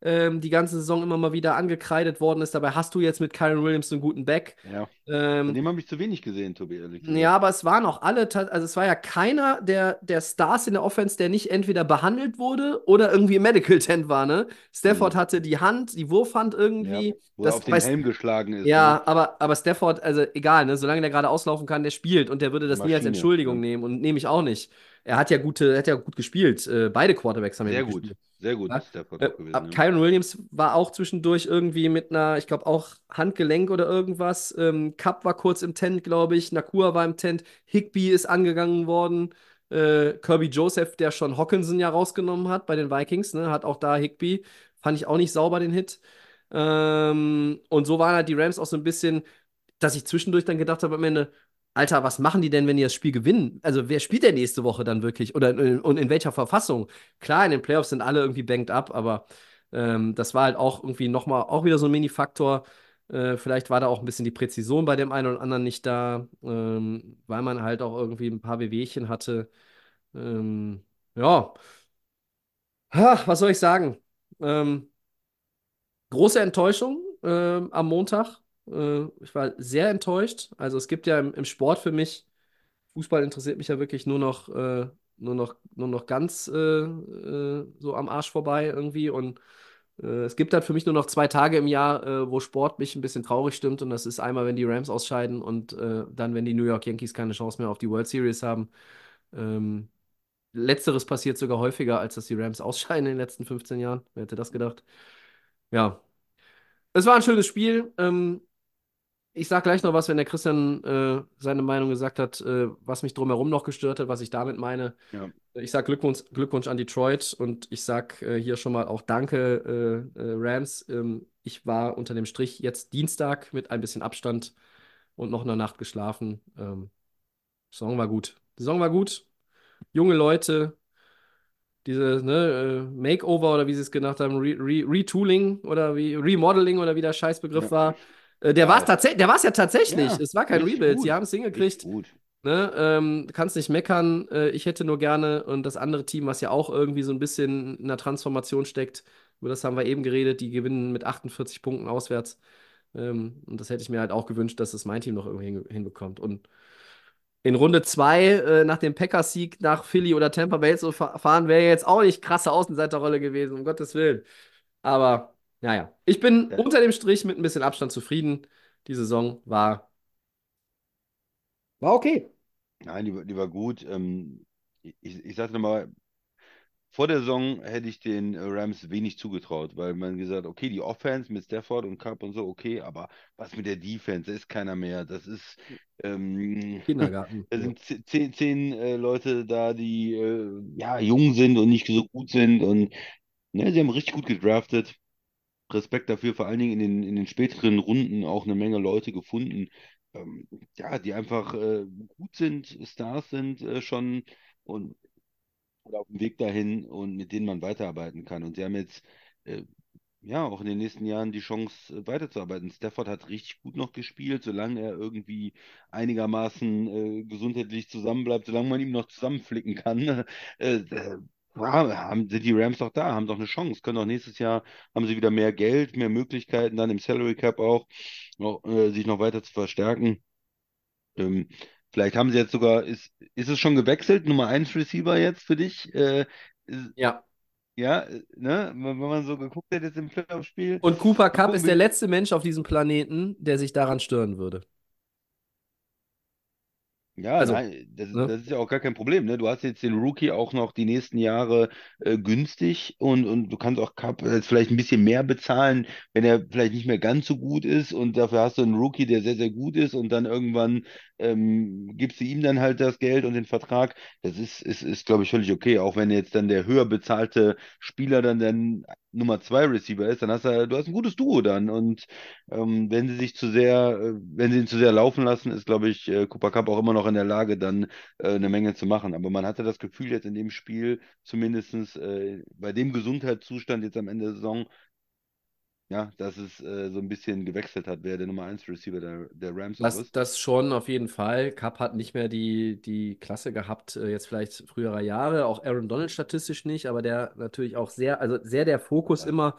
Speaker 1: ähm, die ganze Saison immer mal wieder angekreidet worden ist. Dabei hast du jetzt mit Kyron Williams einen guten Back.
Speaker 2: Ja.
Speaker 1: Ähm,
Speaker 2: dem habe ich zu wenig gesehen, Tobi, ehrlich gesagt.
Speaker 1: ja, aber es waren auch alle, also es war ja keiner der, der Stars in der Offense, der nicht entweder behandelt wurde oder irgendwie im Medical Tent war, ne? Stafford
Speaker 2: Mhm.
Speaker 1: hatte die Hand, die Wurfhand irgendwie.
Speaker 2: Ja, wo
Speaker 1: Das
Speaker 2: er auf den Helm geschlagen ist.
Speaker 1: Ja,
Speaker 2: ne?
Speaker 1: aber, aber Stafford, also egal, ne? Solange der gerade auslaufen kann, der spielt und der würde das nie als
Speaker 2: Maschine,
Speaker 1: Entschuldigung
Speaker 2: ja.
Speaker 1: nehmen und nehme ich auch nicht. Er hat ja gute, hat ja gut gespielt. Äh, beide Quarterbacks haben ja
Speaker 2: Sehr
Speaker 1: gut
Speaker 2: gut,
Speaker 1: gespielt.
Speaker 2: sehr gut
Speaker 1: Ja.
Speaker 2: ist Stafford
Speaker 1: Äh,
Speaker 2: auch gewesen.
Speaker 1: ab
Speaker 2: ja.
Speaker 1: Kyron Williams war auch zwischendurch irgendwie mit einer, ich glaube auch Handgelenk oder irgendwas. Ähm, Cup war kurz im Tent, glaube ich. Nakua war im Tent. Higby ist angegangen worden. Äh, Kirby Joseph, der schon Hawkinson ja rausgenommen hat bei den Vikings, ne, hat auch da Higby. Fand ich auch nicht sauber den Hit. Ähm, und so waren halt die Rams auch so ein bisschen, dass ich zwischendurch dann gedacht habe am Ende, Alter, was machen die denn, wenn die das Spiel gewinnen? Also, wer spielt denn nächste Woche dann wirklich? Oder in, und in welcher Verfassung? Klar, in den Playoffs sind alle irgendwie banked up, aber ähm, das war halt auch irgendwie nochmal auch wieder so ein Mini-Faktor. Äh, vielleicht war da auch ein bisschen die Präzision bei dem einen oder anderen nicht da, ähm, weil man halt auch irgendwie ein paar Wehwehchen hatte. Ähm, ja. Ha, was soll ich sagen? Ähm, große Enttäuschung ähm, am Montag. Äh, ich war sehr enttäuscht. Also es gibt ja im, im Sport für mich, Fußball interessiert mich ja wirklich nur noch, äh, nur noch, nur noch ganz äh, äh, so am Arsch vorbei irgendwie. Und äh, es gibt halt für mich nur noch zwei Tage im Jahr, wo Sport mich ein bisschen traurig stimmt. Und das ist einmal, wenn die Rams ausscheiden und dann, wenn die New York Yankees keine Chance mehr auf die World Series haben. Ähm, Letzteres passiert sogar häufiger, als dass die Rams ausscheiden in den letzten 15 Jahren. Wer hätte das gedacht? Ja. Es war ein schönes Spiel. Ähm, ich sag gleich noch was, wenn der Christian äh, seine Meinung gesagt hat, äh, was mich drumherum noch gestört hat, was ich damit meine.
Speaker 2: Ja.
Speaker 1: Ich sag Glückwunsch, Glückwunsch an Detroit und ich sag äh, hier schon mal auch Danke, äh, äh, Rams. Ähm, ich war unter dem Strich jetzt Dienstag mit ein bisschen Abstand und noch eine Nacht geschlafen. Ähm, Saison war gut. Die Saison war gut. Junge Leute, diese ne, äh, Makeover oder wie sie es genannt haben, Re Re Retooling oder wie Remodeling oder wie der Scheißbegriff
Speaker 2: Ja.
Speaker 1: war. Äh, der war es tatsächlich, der war es ja tatsächlich.
Speaker 2: Ja,
Speaker 1: es war kein Rebuild. Sie haben es hingekriegt.
Speaker 2: gut.
Speaker 1: Ne? Ähm, du kannst nicht meckern. Äh, ich hätte nur gerne und das andere Team, was ja auch irgendwie so ein bisschen in der Transformation steckt, über das haben wir eben geredet, die gewinnen mit 48 Punkten auswärts. Ähm, und das hätte ich mir halt auch gewünscht, dass es mein Team noch irgendwie hin hinbekommt. Und in Runde 2 äh, nach dem Packers-Sieg nach Philly oder Tampa Bay zu fa- fahren, wäre jetzt auch nicht krasse Außenseiterrolle gewesen, um Gottes Willen. Aber naja, ich bin
Speaker 2: Ja.
Speaker 1: unter dem Strich mit ein bisschen Abstand zufrieden. Die Saison war, war okay.
Speaker 2: Nein, die, war- die war gut. Ähm, ich, ich sage nochmal, vor der Saison hätte ich den äh, Rams wenig zugetraut, weil man gesagt, okay, die Offense mit Stafford und Cup und so, okay, aber was mit der Defense, da ist keiner mehr. Das ist, ähm,
Speaker 1: Kindergarten.
Speaker 2: da sind ze- zehn, zehn äh, Leute da, die äh, ja jung sind und nicht so gut sind und ne, sie haben richtig gut gedraftet. Respekt dafür, vor allen Dingen in den, in den späteren Runden auch eine Menge Leute gefunden, ähm, ja, die einfach äh, gut sind, Stars sind äh, schon und oder auf dem Weg dahin und mit denen man weiterarbeiten kann. Und sie haben jetzt äh, ja auch in den nächsten Jahren die Chance, äh, weiterzuarbeiten. Stafford hat richtig gut noch gespielt, solange er irgendwie einigermaßen äh, gesundheitlich zusammenbleibt, solange man ihm noch zusammenflicken kann. Ja, haben, sind die Rams doch da, haben doch eine Chance, können doch nächstes Jahr, haben sie wieder mehr Geld, mehr Möglichkeiten, dann im Salary Cap auch, noch, äh, sich noch weiter zu verstärken. Ähm, Vielleicht haben sie jetzt sogar, ist, ist es schon gewechselt, Nummer 1 Receiver jetzt für dich? Äh, ist,
Speaker 1: Ja.
Speaker 2: ja, ne? Wenn man so geguckt hat jetzt im Playoff-Spiel.
Speaker 1: Und Cooper Cup ist der letzte Mensch auf diesem Planeten, der sich daran stören würde.
Speaker 2: Ja,
Speaker 1: Also,
Speaker 2: nein, das,
Speaker 1: ne?
Speaker 2: das ist ja auch gar kein Problem, ne? Du hast jetzt den Rookie auch noch die nächsten Jahre äh, günstig und, und du kannst auch Cup jetzt vielleicht ein bisschen mehr bezahlen, wenn er vielleicht nicht mehr ganz so gut ist und dafür hast du einen Rookie, der sehr, sehr gut ist und dann irgendwann ähm, gibst du ihm dann halt das Geld und den Vertrag. Das ist, ist, ist glaube ich, völlig okay, auch wenn jetzt dann der höher bezahlte Spieler dann der Nummer zwei Receiver ist, dann hast du, du hast ein gutes Duo dann und ähm, wenn sie sich zu sehr, äh, wenn sie ihn zu sehr laufen lassen, ist, glaube ich, äh, Cooper Cup auch immer noch in der Lage, dann äh, eine Menge zu machen. Aber man hatte das Gefühl jetzt in dem Spiel, zumindest äh, bei dem Gesundheitszustand jetzt am Ende der Saison, ja, dass es äh, so ein bisschen gewechselt hat, wer der Nummer 1 Receiver der, der Rams
Speaker 1: Das,
Speaker 2: ist.
Speaker 1: das schon auf jeden Fall. Cup hat nicht mehr die, die Klasse gehabt, äh, jetzt vielleicht früherer Jahre, auch Aaron Donald statistisch nicht, aber der natürlich auch sehr, also sehr der Fokus
Speaker 2: Ja.
Speaker 1: immer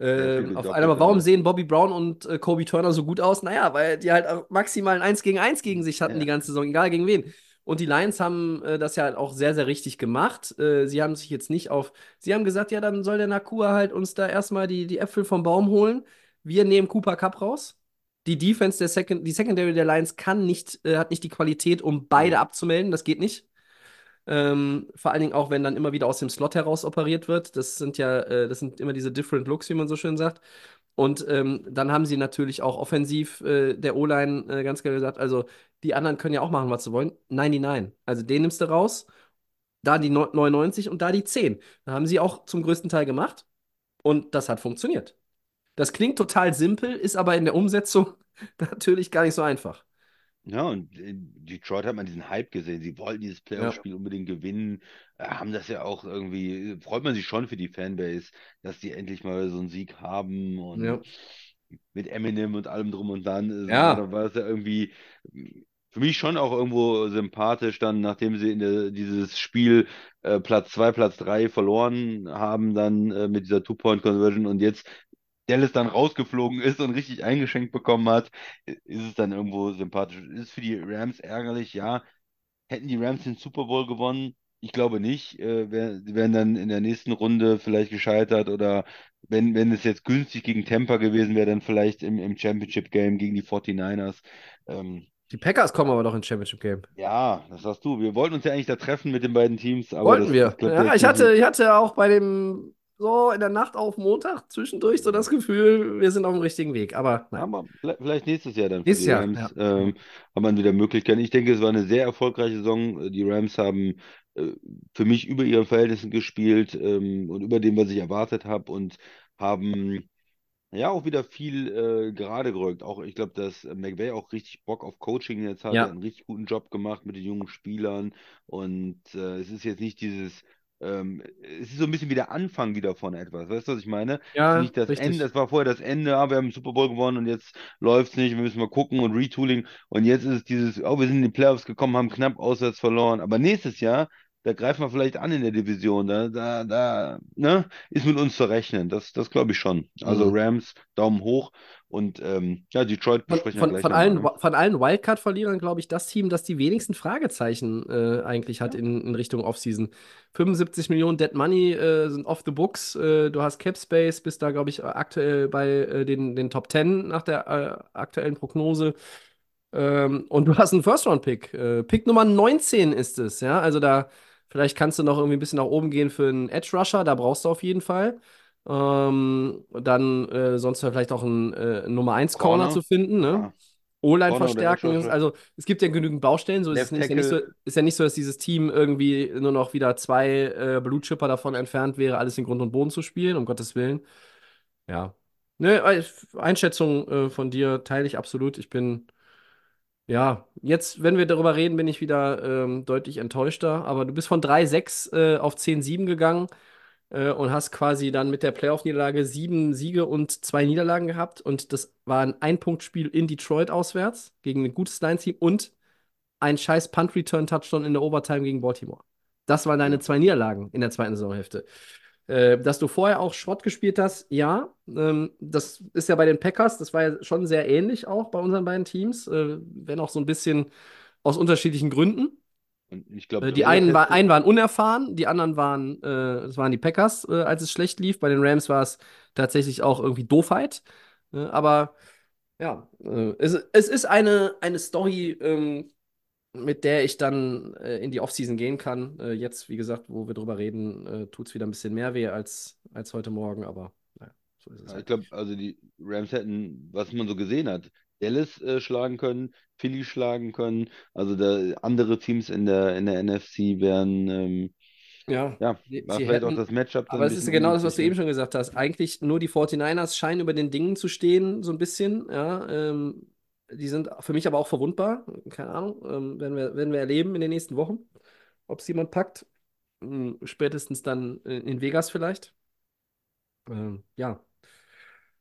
Speaker 1: Ähm, auf einmal, warum sehen Bobby Brown und äh, Kobe Turner so gut aus? Naja, weil die halt auch maximal ein 1 gegen 1 gegen sich hatten
Speaker 2: Ja.
Speaker 1: die ganze Saison, egal gegen wen. Und die Lions haben äh, das ja auch sehr, sehr richtig gemacht. Äh, sie haben sich jetzt nicht auf, sie haben gesagt, ja, dann soll der Nakua halt uns da erstmal die, die Äpfel vom Baum holen. Wir nehmen Cooper Cup raus. Die Defense der Second, die Secondary der Lions kann nicht, äh, hat nicht die Qualität, um beide
Speaker 2: Mhm.
Speaker 1: abzumelden. Das geht nicht. Ähm, vor allen Dingen auch, wenn dann immer wieder aus dem Slot heraus operiert wird. Das sind ja, äh, das sind immer diese Different Looks, wie man so schön sagt. Und ähm, dann haben sie natürlich auch offensiv äh, der O-Line äh, ganz klar gesagt, also die anderen können ja auch machen, was sie wollen. 99. Also den nimmst du raus, da die neu- 99 und da die 10. Da haben sie auch zum größten Teil gemacht und das hat funktioniert. Das klingt total simpel, ist aber in der Umsetzung natürlich gar nicht so einfach.
Speaker 2: Ja, und in Detroit hat man diesen Hype gesehen. Sie wollten dieses Playoff-Spiel unbedingt gewinnen, äh, haben das ja auch irgendwie, freut man sich schon für die Fanbase, dass die endlich mal so einen Sieg haben und
Speaker 1: Ja.
Speaker 2: mit Eminem und allem drum und dran. äh,
Speaker 1: Ja.
Speaker 2: Da war es ja irgendwie für mich schon auch irgendwo sympathisch, dann, nachdem sie in der, dieses Spiel äh, Platz 2, Platz 3 verloren haben, dann äh, mit dieser Two-Point-Conversion und jetzt Dallas dann rausgeflogen ist und richtig eingeschenkt bekommen hat, ist es dann irgendwo sympathisch. Ist für die Rams ärgerlich, ja. Hätten die Rams den Super Bowl gewonnen? Ich glaube nicht. Äh, sie wären dann in der nächsten Runde vielleicht gescheitert oder wenn, wenn es jetzt günstig gegen Tampa gewesen wäre, dann vielleicht im, im Championship Game gegen die 49ers. Ähm,
Speaker 1: Die Packers kommen aber doch ins Championship Game.
Speaker 2: ja, das hast du. Wir wollten uns ja eigentlich da treffen mit den beiden Teams, aber
Speaker 1: Wollten
Speaker 2: das,
Speaker 1: wir.
Speaker 2: das
Speaker 1: Ja, ich hatte, ich hatte auch bei dem, so in der Nacht auf Montag zwischendurch so das Gefühl, wir sind auf dem richtigen Weg. Aber nein.
Speaker 2: Aber vielleicht nächstes Jahr dann
Speaker 1: Nächstes Jahr,
Speaker 2: Rams
Speaker 1: ja.
Speaker 2: ähm, hat man wieder Möglichkeiten. Ich denke, es war eine sehr erfolgreiche Saison. Die Rams haben äh, für mich über ihren Verhältnissen gespielt ähm, und über dem, was ich erwartet habe und haben ja auch wieder viel äh, gerade gerückt. Auch ich glaube, dass McVay auch richtig Bock auf Coaching jetzt hat.
Speaker 1: Ja.
Speaker 2: Er hat einen richtig guten Job gemacht mit den jungen Spielern und äh, es ist jetzt nicht dieses ähm, es ist so ein bisschen wie der Anfang wieder von etwas. Weißt du, was ich meine?
Speaker 1: Ja,
Speaker 2: nicht das
Speaker 1: richtig.
Speaker 2: Ende, das war vorher das Ende, ah, wir haben den Super Bowl gewonnen und jetzt läuft es nicht, wir müssen mal gucken und Retooling. Und jetzt ist es dieses, oh, wir sind in die Playoffs gekommen, haben knapp auswärts verloren. Aber nächstes Jahr, da greifen wir vielleicht an in der Division. Da, da, da, ne, ist mit uns zu rechnen. Das, das glaube ich schon. Also
Speaker 1: Mhm.
Speaker 2: Rams, Daumen hoch. Und ähm, ja, Detroit
Speaker 1: Von,
Speaker 2: besprechen wir
Speaker 1: von,
Speaker 2: gleich
Speaker 1: von, allen, von allen Wildcard-Verlierern, glaube ich, das Team, das die wenigsten Fragezeichen äh, eigentlich hat in, in Richtung Offseason. 75 Millionen Dead Money äh, sind off the books. Äh, du hast Cap Space, bist da, glaube ich, aktuell bei äh, den, den Top 10 nach der äh, aktuellen Prognose. Ähm, und du hast einen First-Round-Pick. Äh, Pick Nummer 19 ist es, ja. Also da, vielleicht kannst du noch irgendwie ein bisschen nach oben gehen für einen Edge-Rusher, da brauchst du auf jeden Fall. Ähm, dann äh, sonst vielleicht auch einen äh, Nummer 1 Corner
Speaker 2: Corner.
Speaker 1: zu finden, ne?
Speaker 2: Ja.
Speaker 1: O-Line verstärken.
Speaker 2: Edge Rusher.
Speaker 1: also es gibt ja genügend Baustellen. So ist nicht, ist ja nicht so, ist ja nicht so, dass dieses Team irgendwie nur noch wieder zwei äh, Blue Chipper davon entfernt wäre, alles in Grund und Boden zu spielen, um Gottes Willen. Ja. Ne, Einschätzung äh, von dir teile ich absolut. Ich bin, ja, jetzt, wenn wir darüber reden, bin ich wieder ähm, deutlich enttäuschter. Aber du bist von 3-6 äh, auf 10-7 gegangen äh, und hast quasi dann mit der Playoff-Niederlage sieben Siege und zwei Niederlagen gehabt. Und das war ein Ein-Punkt-Spiel in Detroit auswärts gegen ein gutes Lions-Team und ein scheiß Punt-Return-Touchdown in der Overtime gegen Baltimore. Das waren deine zwei Niederlagen in der zweiten Saisonhälfte. Äh, dass du vorher auch Schrott gespielt hast, ja. Ähm, das ist ja bei den Packers, das war ja schon sehr ähnlich auch bei unseren beiden Teams, äh, wenn auch so ein bisschen aus unterschiedlichen Gründen.
Speaker 2: Glaube,
Speaker 1: Äh, die einen, war, einen waren unerfahren, die anderen waren, äh, das waren die Packers, äh, als es schlecht lief. Bei den Rams war es tatsächlich auch irgendwie Doofheit. Äh, aber ja, äh, es, es ist eine, eine Story, ähm, mit der ich dann äh, in die Offseason gehen kann. Äh, jetzt, wie gesagt, wo wir drüber reden, äh, tut es wieder ein bisschen mehr weh als, als heute Morgen, aber naja, so ist es
Speaker 2: Ja, ich
Speaker 1: halt.
Speaker 2: glaube, also die Rams hätten, was man so gesehen hat, Dallas äh, schlagen können, Philly schlagen können. Also da, andere Teams in der, in der NFC wären, ähm,
Speaker 1: Ja,
Speaker 2: ja, war vielleicht auch
Speaker 1: hätten,
Speaker 2: das Matchup
Speaker 1: aber es ist genau das, was du eben schon gesagt hast. Eigentlich nur die 49ers scheinen über den Dingen zu stehen, so ein bisschen. Ja, ähm, die sind für mich aber auch verwundbar. Keine Ahnung. Ähm, werden wir, werden wir erleben in den nächsten Wochen, ob es jemand packt. Hm, Spätestens dann in Vegas vielleicht. Ähm, ja.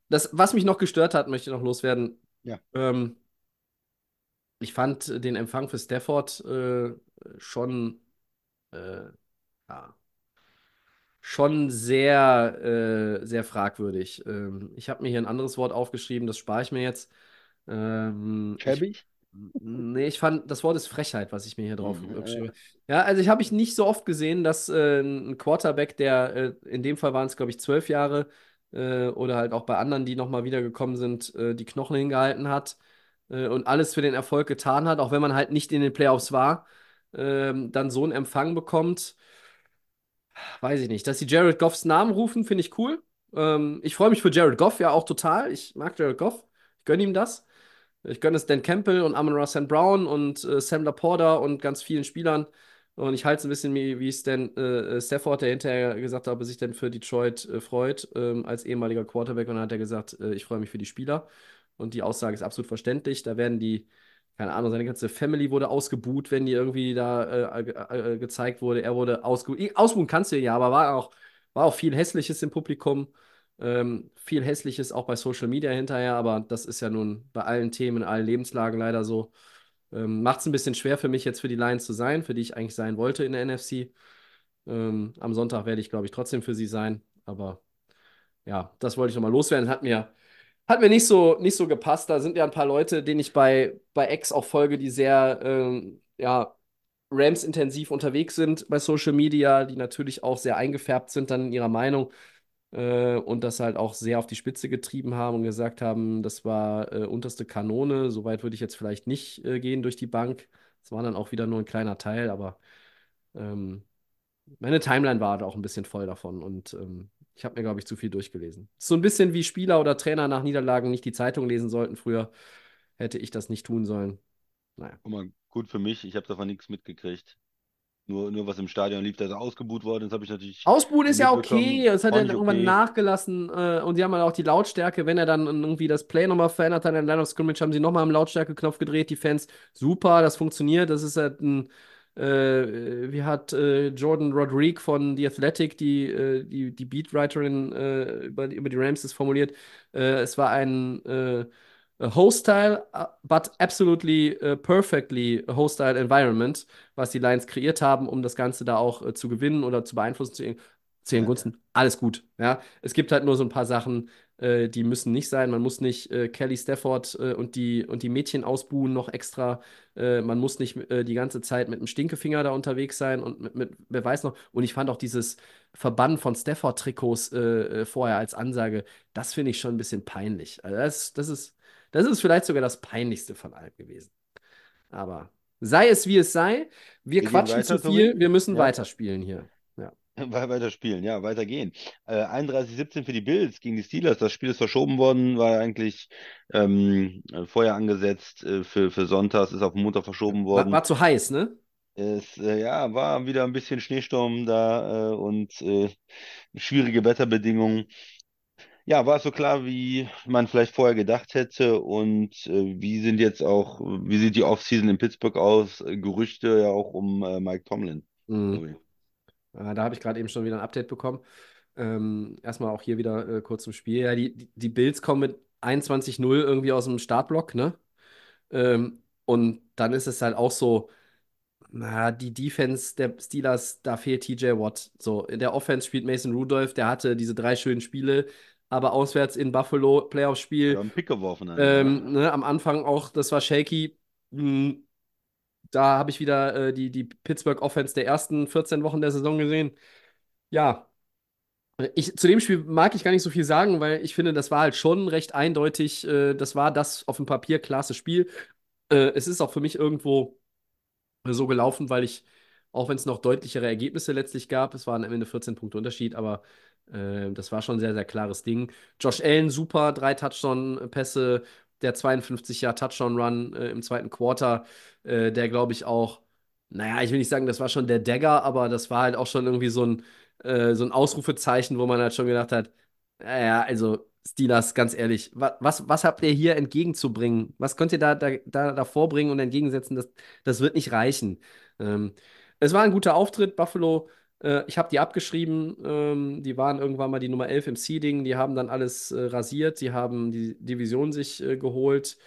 Speaker 1: Das, was mich noch gestört hat, möchte ich noch loswerden.
Speaker 2: Ja.
Speaker 1: Ähm, ich fand den Empfang für Stafford äh, schon, äh, ja, schon sehr, äh, sehr fragwürdig. Ähm, ich habe mir hier ein anderes Wort aufgeschrieben, das spare ich mir jetzt. Ähm,
Speaker 2: Schäbig?
Speaker 1: nee, ich fand, das Wort ist Frechheit, was ich mir hier drauf
Speaker 2: Mhm,
Speaker 1: habe. Ja, also ich habe ich nicht so oft gesehen, dass äh, ein Quarterback, der äh, in dem Fall waren es, glaube ich, zwölf Jahre äh, oder halt auch bei anderen, die nochmal wiedergekommen sind, äh, die Knochen hingehalten hat äh, und alles für den Erfolg getan hat, auch wenn man halt nicht in den Playoffs war, ähm, dann so einen Empfang bekommt. Weiß ich nicht. Dass sie Jared Goffs Namen rufen, finde ich cool. Ähm, ich freue mich für Jared Goff ja auch total. Ich mag Jared Goff. Ich gönne ihm das. Ich gönne es Dan Campbell und Amon St. Brown und äh, Sam Laporta und ganz vielen Spielern. Und ich halte es ein bisschen wie, wie Stan äh, Stafford, der hinterher gesagt hat, ob er sich denn für Detroit äh, freut, ähm, als ehemaliger Quarterback. Und dann hat er gesagt, äh, ich freue mich für die Spieler. Und die Aussage ist absolut verständlich. Da werden die, keine Ahnung, seine ganze Family wurde ausgebuht, wenn die irgendwie da äh, äh, äh, gezeigt wurde. Er wurde ausgebuht. Ausbuhen kannst du ja, aber war auch, war auch viel Hässliches im Publikum. Ähm, viel Hässliches auch bei Social Media hinterher, aber das ist ja nun bei allen Themen, in allen Lebenslagen leider so. Ähm, Macht es ein bisschen schwer für mich jetzt für die Lions zu sein, für die ich eigentlich sein wollte in der NFC. Ähm, am Sonntag werde ich, glaube ich, trotzdem für sie sein, aber ja, das wollte ich nochmal loswerden. Hat mir, hat mir nicht so, nicht so gepasst. Da sind ja ein paar Leute, denen ich bei, bei X auch folge, die sehr, ähm, ja, Rams-intensiv unterwegs sind bei Social Media, die natürlich auch sehr eingefärbt sind dann in ihrer Meinung äh, und das halt auch sehr auf die Spitze getrieben haben und gesagt haben, das war äh, unterste Kanone. Soweit würde ich jetzt vielleicht nicht äh, gehen durch die Bank. Das war dann auch wieder nur ein kleiner Teil, aber ähm, meine Timeline war da auch ein bisschen voll davon und ähm, ich habe mir, glaube ich, zu viel durchgelesen. So ein bisschen wie Spieler oder Trainer nach Niederlagen nicht die Zeitung lesen sollten. Früher hätte ich das nicht tun sollen. Naja.
Speaker 2: Guck mal, gut für mich, ich habe davon nichts mitgekriegt. Nur, nur was im Stadion lief, da ist er ausgebuht worden, das habe ich natürlich
Speaker 1: Ausbuhen ist ja okay. Es hat
Speaker 2: Fand
Speaker 1: dann irgendwann
Speaker 2: okay.
Speaker 1: nachgelassen. Äh, und die haben halt auch die Lautstärke, wenn er dann irgendwie das Play nochmal verändert hat in der Line of Scrimmage, haben sie nochmal am Lautstärke-Knopf gedreht. Die Fans, super, das funktioniert. Das ist halt ein, äh, wie hat äh, Jordan Rodrigue von The Athletic, die, äh, die, die Beatwriterin äh, über, die- über die Rams, das formuliert. Äh, es war ein hostile, uh, but absolutely uh, perfectly hostile environment, was die Lions kreiert haben, um das Ganze da auch äh, zu gewinnen oder zu beeinflussen zu, ihren- zu ihren
Speaker 2: Ja,
Speaker 1: Gunsten. Alles gut. Ja, es gibt halt nur so ein paar Sachen, äh, die müssen nicht sein. Man muss nicht äh, Kelly Stafford äh, und die und die Mädchen ausbuhen noch extra. Äh, man muss nicht äh, die ganze Zeit mit einem Stinkefinger da unterwegs sein und mit, mit wer weiß noch. Und ich fand auch dieses Verbannen von Stafford-Trikots vorher als Ansage, das finde ich schon ein bisschen peinlich. Also das, das ist das ist vielleicht sogar das Peinlichste von allem gewesen. Aber sei es wie es sei, wir,
Speaker 2: Wir
Speaker 1: quatschen
Speaker 2: weiter,
Speaker 1: zu viel, wir müssen
Speaker 2: Ja.
Speaker 1: weiterspielen hier. Ja.
Speaker 2: We- Weiter spielen, ja, weitergehen. Äh, 31-17 für die Bills gegen die Steelers. Das Spiel ist verschoben worden, war eigentlich ähm, äh, vorher angesetzt äh, für, für Sonntags, ist auf Montag verschoben
Speaker 1: War,
Speaker 2: worden.
Speaker 1: war zu heiß, ne?
Speaker 2: Es äh, ja, war wieder ein bisschen Schneesturm da äh, und äh, schwierige Wetterbedingungen. Ja, war es so klar, wie man vielleicht vorher gedacht hätte und äh, wie sind jetzt auch, wie sieht die Offseason in Pittsburgh aus? Gerüchte ja auch um äh, Mike Tomlin.
Speaker 1: Mhm. Äh, da habe ich gerade eben schon wieder ein Update bekommen. Ähm, erstmal auch hier wieder äh, kurz zum Spiel. Ja, die, die, die Bills kommen mit 21-0 irgendwie aus dem Startblock, ne? Ähm, und dann ist es halt auch so, na, die Defense der Steelers, da fehlt TJ Watt. So, in der Offense spielt Mason Rudolph, der hatte diese drei schönen Spiele, aber auswärts in Buffalo, Playoff-Spiel,
Speaker 2: einen Pick geworfen dann.
Speaker 1: ähm, ne, am Anfang auch, das war shaky. Hm, Da habe ich wieder äh, die, die Pittsburgh Offense der ersten 14 Wochen der Saison gesehen. Ja, ich, zu dem Spiel mag ich gar nicht so viel sagen, weil ich finde, das war halt schon recht eindeutig. Äh, das war das auf dem Papier klasse Spiel. Äh, es ist auch für mich irgendwo so gelaufen, weil ich, auch wenn es noch deutlichere Ergebnisse letztlich gab, es waren am Ende 14 Punkte Unterschied, aber äh, das war schon ein sehr, sehr klares Ding. Josh Allen, super, drei Touchdown-Pässe, der 52 Jahr Touchdown-Run äh, im zweiten Quarter, äh, der glaube ich auch, naja, ich will nicht sagen, das war schon der Dagger, aber das war halt auch schon irgendwie so ein, äh, so ein Ausrufezeichen, wo man halt schon gedacht hat, naja, also Steelers, ganz ehrlich, was, was, was habt ihr hier entgegenzubringen? Was könnt ihr da, da, da, da vorbringen und entgegensetzen? Das, das wird nicht reichen. Ähm, es war ein guter Auftritt, Buffalo. Äh, ich habe die abgeschrieben. Ähm, die waren irgendwann mal die Nummer 11 im Seeding. Die haben dann alles äh, rasiert. Die haben die Division sich äh, geholt.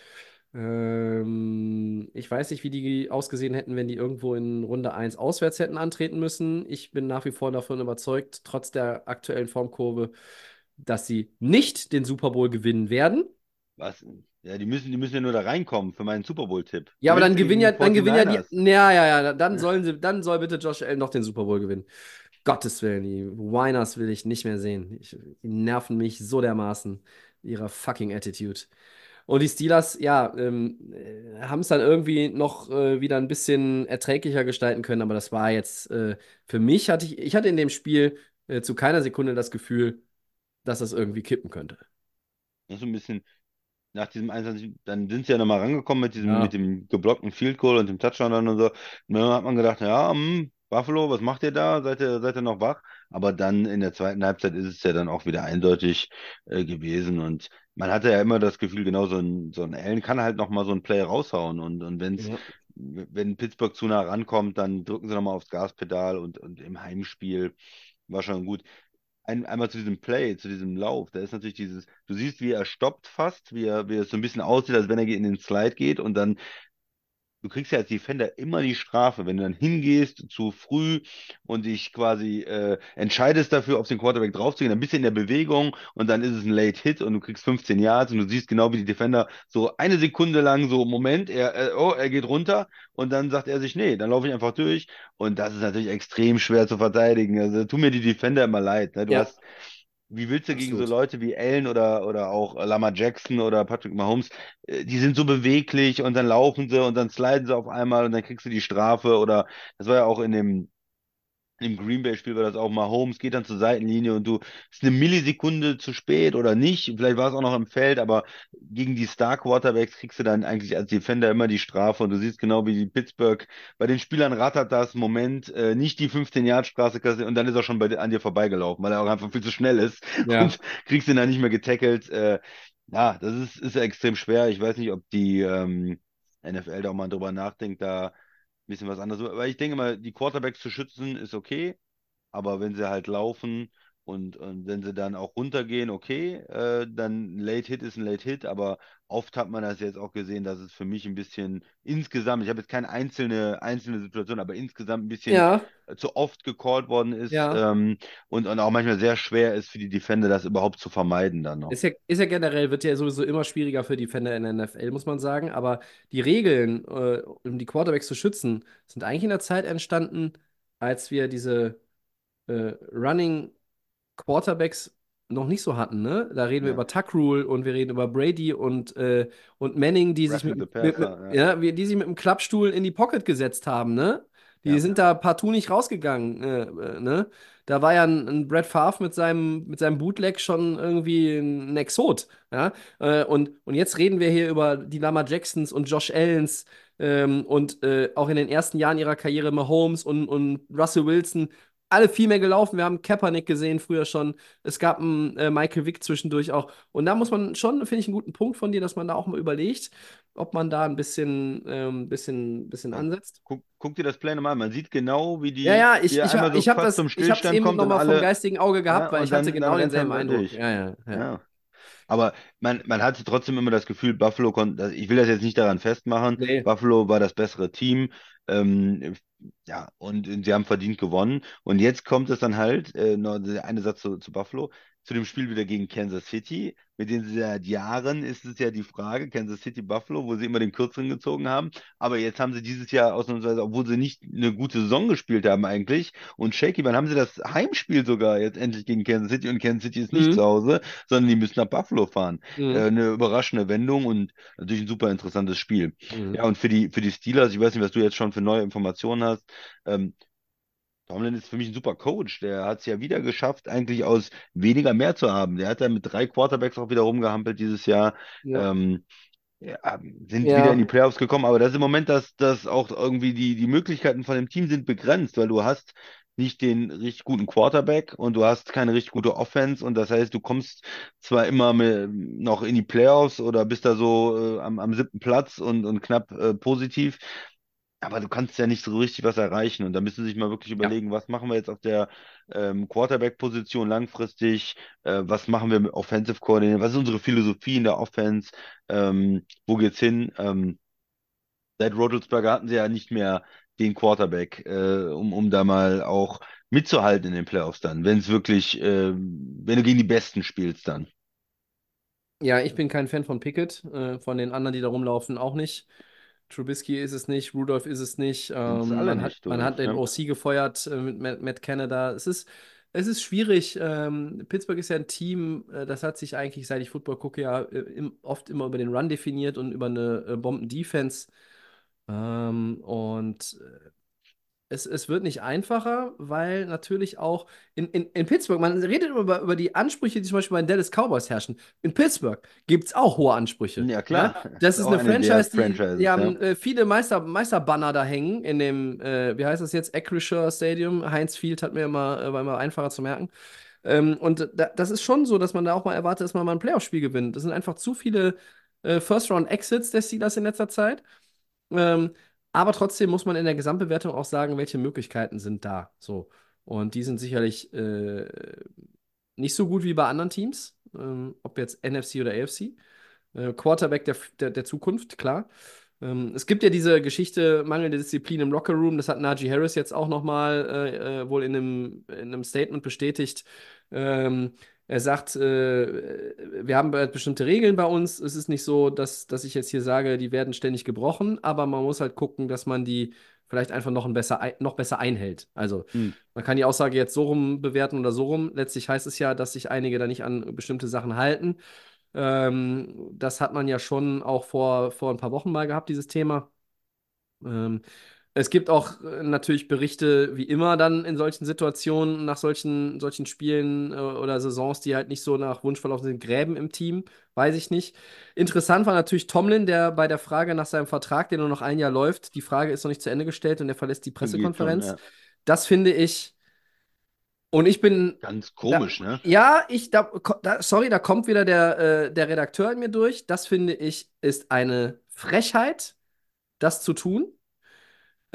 Speaker 1: Ähm, ich weiß nicht, wie die ausgesehen hätten, wenn die irgendwo in Runde 1 auswärts hätten antreten müssen. Ich bin nach wie vor davon überzeugt, trotz der aktuellen Formkurve, dass sie nicht den Super Bowl gewinnen werden.
Speaker 2: Was? Ja, die müssen, die müssen ja nur da reinkommen für meinen Super Bowl-Tipp.
Speaker 1: Ja, aber dann gewinnen ja, dann gewinnen ja die.
Speaker 2: 49ers.
Speaker 1: Ja, ja, ja, dann sollen sie, dann soll bitte Josh Allen noch den Super Bowl gewinnen. Gottes Willen, die Whiners will ich nicht mehr sehen. Ich, die nerven mich so dermaßen. Ihrer fucking Attitude. Und die Steelers, ja, ähm, äh, haben es dann irgendwie noch äh, wieder ein bisschen erträglicher gestalten können, aber das war jetzt, äh, für mich hatte ich, ich hatte in dem Spiel äh, zu keiner Sekunde das Gefühl, dass das irgendwie kippen könnte.
Speaker 2: Das ist so ein bisschen nach diesem 21, dann sind sie ja nochmal rangekommen mit diesem,
Speaker 1: Ja.
Speaker 2: mit dem geblockten Field Goal und dem Touchdown dann und so. Und dann hat man gedacht, ja, hm, Buffalo, was macht ihr da? Seid ihr, seid ihr noch wach? Aber dann in der zweiten Halbzeit ist es ja dann auch wieder eindeutig äh, gewesen. Und man hatte ja immer das Gefühl, genau so ein, so ein Allen kann halt nochmal so ein Play raushauen. Und, und wenn's,
Speaker 1: Ja.
Speaker 2: wenn Pittsburgh zu nah rankommt, dann drücken sie nochmal aufs Gaspedal und, und im Heimspiel war schon gut ein, einmal zu diesem Play, zu diesem Lauf, da ist natürlich dieses, du siehst, wie er stoppt fast, wie er, wie es so ein bisschen aussieht, als wenn er in den Slide geht und dann, du kriegst ja als Defender immer die Strafe, wenn du dann hingehst zu früh und dich quasi äh, entscheidest dafür, auf den Quarterback draufzugehen, dann bist du in der Bewegung und dann ist es ein Late Hit und du kriegst 15 Yards und du siehst genau, wie die Defender so eine Sekunde lang so, Moment, er, äh, oh, er geht runter und dann sagt er sich, nee, dann laufe ich einfach durch und das ist natürlich extrem schwer zu verteidigen. Also tun mir die Defender immer leid. Ne? Du
Speaker 1: Ja.
Speaker 2: hast, wie willst du gegen so
Speaker 1: Absolut.
Speaker 2: Leute wie Allen oder, oder auch Lamar Jackson oder Patrick Mahomes, äh, die sind so beweglich und dann laufen sie und dann sliden sie auf einmal und dann kriegst du die Strafe oder das war ja auch in dem im Green Bay-Spiel war das auch Mahomes geht dann zur Seitenlinie und du ist eine Millisekunde zu spät oder nicht. Vielleicht war es auch noch im Feld, aber gegen die Star Quarterbacks kriegst du dann eigentlich als Defender immer die Strafe und du siehst genau, wie die Pittsburgh bei den Spielern rattert das Moment äh, nicht die 15-Yard-Straße kassiert und dann ist er schon bei, an dir vorbeigelaufen, weil er auch einfach viel zu schnell ist
Speaker 1: Ja.
Speaker 2: und kriegst ihn dann nicht mehr getackelt. Äh, ja, das ist, ist extrem schwer. Ich weiß nicht, ob die ähm, NFL da auch mal drüber nachdenkt, da bisschen was anderes. Weil ich denke mal, die Quarterbacks zu schützen ist okay, aber wenn sie halt laufen und, und wenn sie dann auch runtergehen, okay, äh, dann ein Late Hit ist ein Late Hit, aber oft hat man das jetzt auch gesehen, dass es für mich ein bisschen insgesamt, ich habe jetzt keine einzelne, einzelne Situation, aber insgesamt ein bisschen
Speaker 1: Ja,
Speaker 2: zu oft gecallt worden ist
Speaker 1: Ja.
Speaker 2: ähm, und, und auch manchmal sehr schwer ist für die Defender, das überhaupt zu vermeiden dann noch.
Speaker 1: Ist ja, ist ja generell, wird ja sowieso immer schwieriger für Defender in der NFL, muss man sagen. Aber die Regeln, äh, um die Quarterbacks zu schützen, sind eigentlich in der Zeit entstanden, als wir diese äh, Running Quarterbacks noch nicht so hatten, ne? Da reden wir
Speaker 2: Ja.
Speaker 1: über Tuck Rule und wir reden über Brady und, äh, und Manning, die sich mit,
Speaker 2: the
Speaker 1: mit, ja, wie- die sich mit dem Klappstuhl in die Pocket gesetzt haben, ne? Die
Speaker 2: Ja.
Speaker 1: sind da partout nicht rausgegangen, äh, äh, ne? Da war ja ein, ein Brett Favre mit seinem, mit seinem Bootleg schon irgendwie ein Exot, ja? Äh, und, und jetzt reden wir hier über die Lama Jacksons und Josh Allens ähm, und äh, auch in den ersten Jahren ihrer Karriere Mahomes und, und Russell Wilson. Alle viel mehr gelaufen. Wir haben Kaepernick gesehen früher schon. Es gab einen äh, Michael Vick zwischendurch auch. Und da muss man schon, finde ich, einen guten Punkt von dir, dass man da auch mal überlegt, ob man da ein bisschen, ähm, bisschen, bisschen ansetzt.
Speaker 2: Guck, guck dir das Play nochmal an. Man sieht genau, wie die,
Speaker 1: Ja, ja, ich, ich,
Speaker 2: so
Speaker 1: ich habe das,
Speaker 2: zum
Speaker 1: ich
Speaker 2: Stillstand
Speaker 1: eben
Speaker 2: kommt und
Speaker 1: nochmal vom geistigen Auge gehabt,
Speaker 2: Ja,
Speaker 1: weil ich hatte genau denselben Eindruck. Ja, ja, ja.
Speaker 2: Ja. Aber man, man hatte trotzdem immer das Gefühl, Buffalo konnte, ich will das jetzt nicht daran festmachen,
Speaker 1: Nee.
Speaker 2: Buffalo war das bessere Team. Ähm, ja, und, und sie haben verdient gewonnen. Und jetzt kommt es dann halt, äh, noch der eine Satz zu, zu Buffalo, zu dem Spiel wieder gegen Kansas City, mit denen sie seit Jahren ist es ja die Frage, Kansas City Buffalo, wo sie immer den Kürzeren gezogen haben. Aber jetzt haben sie dieses Jahr ausnahmsweise, obwohl sie nicht eine gute Saison gespielt haben eigentlich, und shaky, wann haben sie das Heimspiel sogar jetzt endlich gegen Kansas City und Kansas City ist nicht
Speaker 1: Mhm.
Speaker 2: zu Hause, sondern die müssen nach Buffalo fahren.
Speaker 1: Mhm.
Speaker 2: Äh, eine überraschende Wendung und natürlich ein super interessantes Spiel.
Speaker 1: Mhm.
Speaker 2: Ja, und für die, für die Steelers, ich weiß nicht, was du jetzt schon für neue Informationen hast, ähm, Tomlin ist für mich ein super Coach. Der hat es ja wieder geschafft, eigentlich aus weniger mehr zu haben. Der hat ja mit drei Quarterbacks auch wieder rumgehampelt dieses Jahr.
Speaker 1: Ja.
Speaker 2: Ähm, ja, sind
Speaker 1: Ja.
Speaker 2: wieder in die Playoffs gekommen, aber das ist im Moment, dass, dass auch irgendwie die, die Möglichkeiten von dem Team sind begrenzt, weil du hast nicht den richtig guten Quarterback und du hast keine richtig gute Offense und das heißt, du kommst zwar immer noch in die Playoffs oder bist da so äh, am, am siebten Platz und, und knapp äh, positiv, aber du kannst ja nicht so richtig was erreichen und da müssen sie sich mal wirklich überlegen, was machen wir jetzt auf der ähm, Quarterback-Position langfristig, äh, was machen wir mit Offensive Coordinator, was ist unsere Philosophie in der Offense, ähm, wo geht's hin? Ähm, seit Roethlisberger hatten sie ja nicht mehr den Quarterback, äh, um, um da mal auch mitzuhalten in den Playoffs dann, wenn es wirklich, äh, wenn du gegen die Besten spielst dann.
Speaker 1: Ja, ich bin kein Fan von Pickett, äh, von den anderen, die da rumlaufen, auch nicht. Trubisky ist es nicht, Rudolph ist es nicht. Ähm, man hat,
Speaker 2: nicht,
Speaker 1: man hat den. OC gefeuert äh, mit Matt, Matt Canada. Es ist, es ist schwierig. Ähm, Pittsburgh ist ja ein Team, äh, das hat sich eigentlich, seit ich Football gucke, ja äh, im, oft immer über den Run definiert und über eine äh, Bomben-Defense. Ähm, und äh, es, es wird nicht einfacher, weil natürlich auch in, in, in Pittsburgh, man redet immer über, über die Ansprüche, die zum Beispiel bei den Dallas Cowboys herrschen. In Pittsburgh gibt es auch hohe Ansprüche.
Speaker 2: Ja, klar.
Speaker 1: Das ist
Speaker 2: Auch
Speaker 1: eine Franchise, die, die haben
Speaker 2: ja.
Speaker 1: äh, viele Meister, Meisterbanner da hängen in dem, äh, wie heißt das jetzt, Acrisure Stadium. Heinz Field hat mir immer, äh, war immer einfacher zu merken. Ähm, und da, das ist schon so, dass man da auch mal erwartet, dass man mal ein Playoff-Spiel gewinnt. Das sind einfach zu viele äh, First-Round-Exits der Steelers in letzter Zeit. Ähm, aber trotzdem muss man in der Gesamtbewertung auch sagen, welche Möglichkeiten sind da. So. Und die sind sicherlich äh, nicht so gut wie bei anderen Teams, ähm, ob jetzt NFC oder AFC. Äh, Quarterback der, der, der Zukunft, klar. Ähm, es gibt ja diese Geschichte mangelnde Disziplin im Lockerroom. Das hat Najee Harris jetzt auch nochmal äh, äh, wohl in einem, in einem Statement bestätigt. Ähm, er sagt, äh, wir haben halt bestimmte Regeln bei uns. Es ist nicht so, dass, dass ich jetzt hier sage, die werden ständig gebrochen, aber man muss halt gucken, dass man die vielleicht einfach noch, ein besser, noch besser einhält. Also
Speaker 2: Hm.
Speaker 1: man kann die Aussage jetzt so rum bewerten oder so rum. Letztlich heißt es ja, dass sich einige da nicht an bestimmte Sachen halten. Ähm, das hat man ja schon auch vor, vor ein paar Wochen mal gehabt, dieses Thema. Ähm, es gibt auch äh, natürlich Berichte, wie immer dann in solchen Situationen, nach solchen, solchen Spielen äh, oder Saisons, die halt nicht so nach Wunsch verlaufen sind, Gräben im Team, weiß ich nicht. Interessant war natürlich Tomlin, der bei der Frage nach seinem Vertrag, der nur noch ein Jahr läuft, die Frage ist noch nicht zu Ende gestellt und er verlässt die Pressekonferenz.
Speaker 2: Schon,
Speaker 1: Das finde ich, und ich bin
Speaker 2: Ganz komisch, ne?
Speaker 1: ja, ich, da, da, sorry, da kommt wieder der, äh, der Redakteur in mir durch. Das finde ich ist eine Frechheit, das zu tun.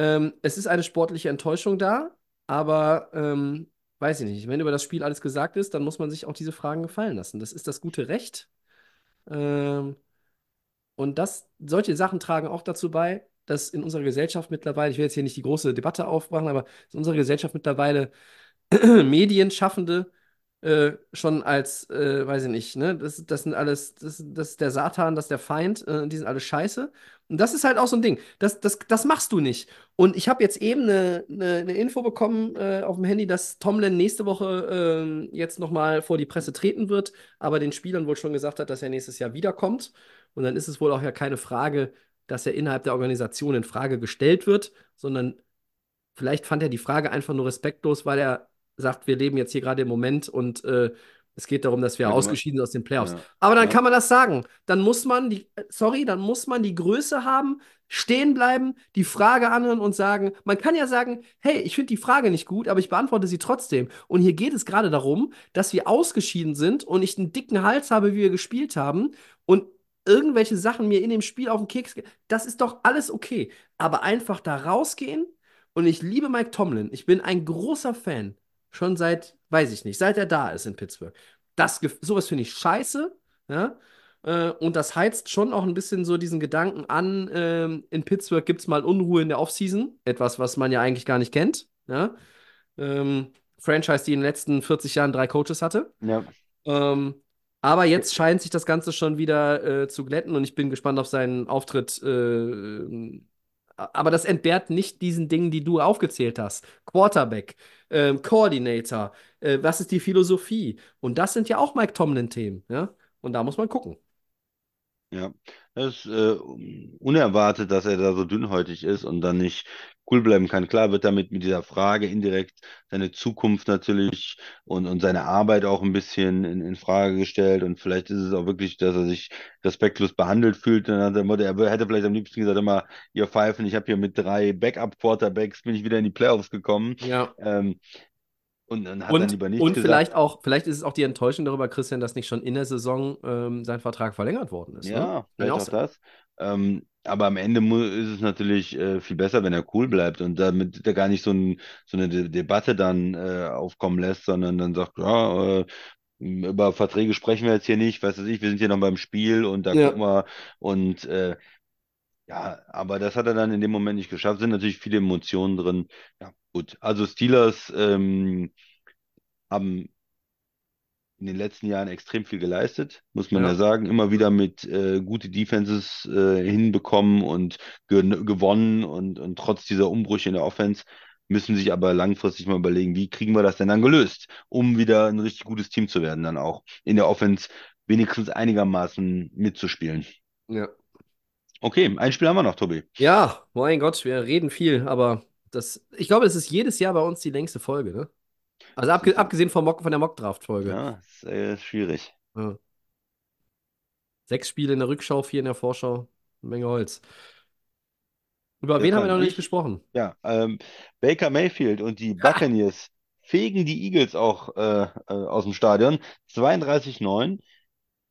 Speaker 1: Ähm, es ist eine sportliche Enttäuschung da, aber ähm, weiß ich nicht. Wenn über das Spiel alles gesagt ist, dann muss man sich auch diese Fragen gefallen lassen. Das ist das gute Recht. Ähm, und das, solche Sachen tragen auch dazu bei, dass in unserer Gesellschaft mittlerweile, ich will jetzt hier nicht die große Debatte aufmachen, aber in unserer Gesellschaft mittlerweile Medienschaffende äh, schon als, äh, weiß ich nicht, ne, das, das sind alles, das, das ist der Satan, das ist der Feind, äh, die sind alle scheiße. Und das ist halt auch so ein Ding. Das, das, das machst du nicht. Und ich habe jetzt eben eine, eine, eine Info bekommen äh, auf dem Handy, dass Tomlin nächste Woche ähm, jetzt nochmal vor die Presse treten wird, aber den Spielern wohl schon gesagt hat, dass er nächstes Jahr wiederkommt. Und dann ist es wohl auch ja keine Frage, dass er innerhalb der Organisation in Frage gestellt wird, sondern vielleicht fand er die Frage einfach nur respektlos, weil er sagt, wir leben jetzt hier gerade im Moment und äh, es geht darum, dass wir
Speaker 2: Ja,
Speaker 1: ausgeschieden sind aus den Playoffs.
Speaker 2: Ja.
Speaker 1: Aber dann
Speaker 2: Ja.
Speaker 1: kann man das sagen. Dann muss man die, äh, sorry, dann muss man die Größe haben, stehen bleiben, die Frage anhören und sagen, man kann ja sagen, hey, ich finde die Frage nicht gut, aber ich beantworte sie trotzdem. Und hier geht es gerade darum, dass wir ausgeschieden sind und ich einen dicken Hals habe, wie wir gespielt haben und irgendwelche Sachen mir in dem Spiel auf den Keks gehen. Das ist doch alles okay. Aber einfach da rausgehen und ich liebe Mike Tomlin. Ich bin ein großer Fan. Schon seit, weiß ich nicht, seit er da ist in Pittsburgh. Das, sowas finde ich scheiße. Ja? Äh, und das heizt schon auch ein bisschen so diesen Gedanken an, ähm, in Pittsburgh gibt es mal Unruhe in der Offseason. Etwas, was man ja eigentlich gar nicht kennt. Ja? Ähm, Franchise, die in den letzten 40 Jahren drei Coaches hatte.
Speaker 2: Ja.
Speaker 1: Ähm, aber jetzt scheint sich das Ganze schon wieder äh, zu glätten und ich bin gespannt auf seinen Auftritt. Äh, aber das entbehrt nicht diesen Dingen, die du aufgezählt hast. Quarterback, äh, Coordinator, äh, was ist die Philosophie? Und das sind ja auch Mike Tomlin-Themen. Ja? Und da muss man gucken.
Speaker 2: Ja, das ist äh, unerwartet, dass er da so dünnhäutig ist und dann nicht cool bleiben kann. Klar wird damit mit dieser Frage indirekt seine Zukunft natürlich und, und seine Arbeit auch ein bisschen in, in Frage gestellt und vielleicht ist es auch wirklich, dass er sich respektlos behandelt fühlt. Und dann hat er, er hätte vielleicht am liebsten gesagt, immer, ihr Pfeifen, ich habe hier mit drei Backup-Quarterbacks, bin ich wieder in die Playoffs gekommen.
Speaker 1: Ja.
Speaker 2: Ähm, und dann hat
Speaker 1: Und,
Speaker 2: er lieber nichts
Speaker 1: und
Speaker 2: gesagt.
Speaker 1: vielleicht auch, vielleicht ist es auch die Enttäuschung darüber, Christian, dass nicht schon in der Saison ähm, sein Vertrag verlängert worden ist. Ne?
Speaker 2: Ja,
Speaker 1: ja
Speaker 2: vielleicht
Speaker 1: auch sein.
Speaker 2: das. Ähm, aber am Ende ist es natürlich äh, viel besser, wenn er cool bleibt und damit er gar nicht so, ein, so eine De Debatte dann äh, aufkommen lässt, sondern dann sagt, ja, äh, über Verträge sprechen wir jetzt hier nicht, was weiß ich, wir sind hier noch beim Spiel und da
Speaker 1: Ja.
Speaker 2: gucken wir und äh, ja, aber das hat er dann in dem Moment nicht geschafft. Sind natürlich viele Emotionen drin. Ja, gut. Also Steelers ähm, haben in den letzten Jahren extrem viel geleistet, muss man ja,
Speaker 1: Ja.
Speaker 2: sagen. Immer wieder mit äh, gute Defenses äh, hinbekommen und ge gewonnen und, und trotz dieser Umbrüche in der Offense müssen sich aber langfristig mal überlegen, wie kriegen wir das denn dann gelöst, um wieder ein richtig gutes Team zu werden, dann auch in der Offense wenigstens einigermaßen mitzuspielen.
Speaker 1: Ja.
Speaker 2: Okay, ein Spiel haben wir noch, Tobi.
Speaker 1: Ja, mein Gott, wir reden viel, aber das, ich glaube, es ist jedes Jahr bei uns die längste Folge, ne? Also abge abgesehen vom Mock, von der Mock-Draft-Folge.
Speaker 2: Ja, ist äh, schwierig.
Speaker 1: Ja. Sechs Spiele in der Rückschau, vier in der Vorschau. Eine Menge Holz. Über
Speaker 2: Jetzt
Speaker 1: wen haben wir noch nicht
Speaker 2: Ich-
Speaker 1: gesprochen?
Speaker 2: Ja, ähm, Baker Mayfield und die Buccaneers fegen die Eagles auch äh, äh, aus dem Stadion. 32-9.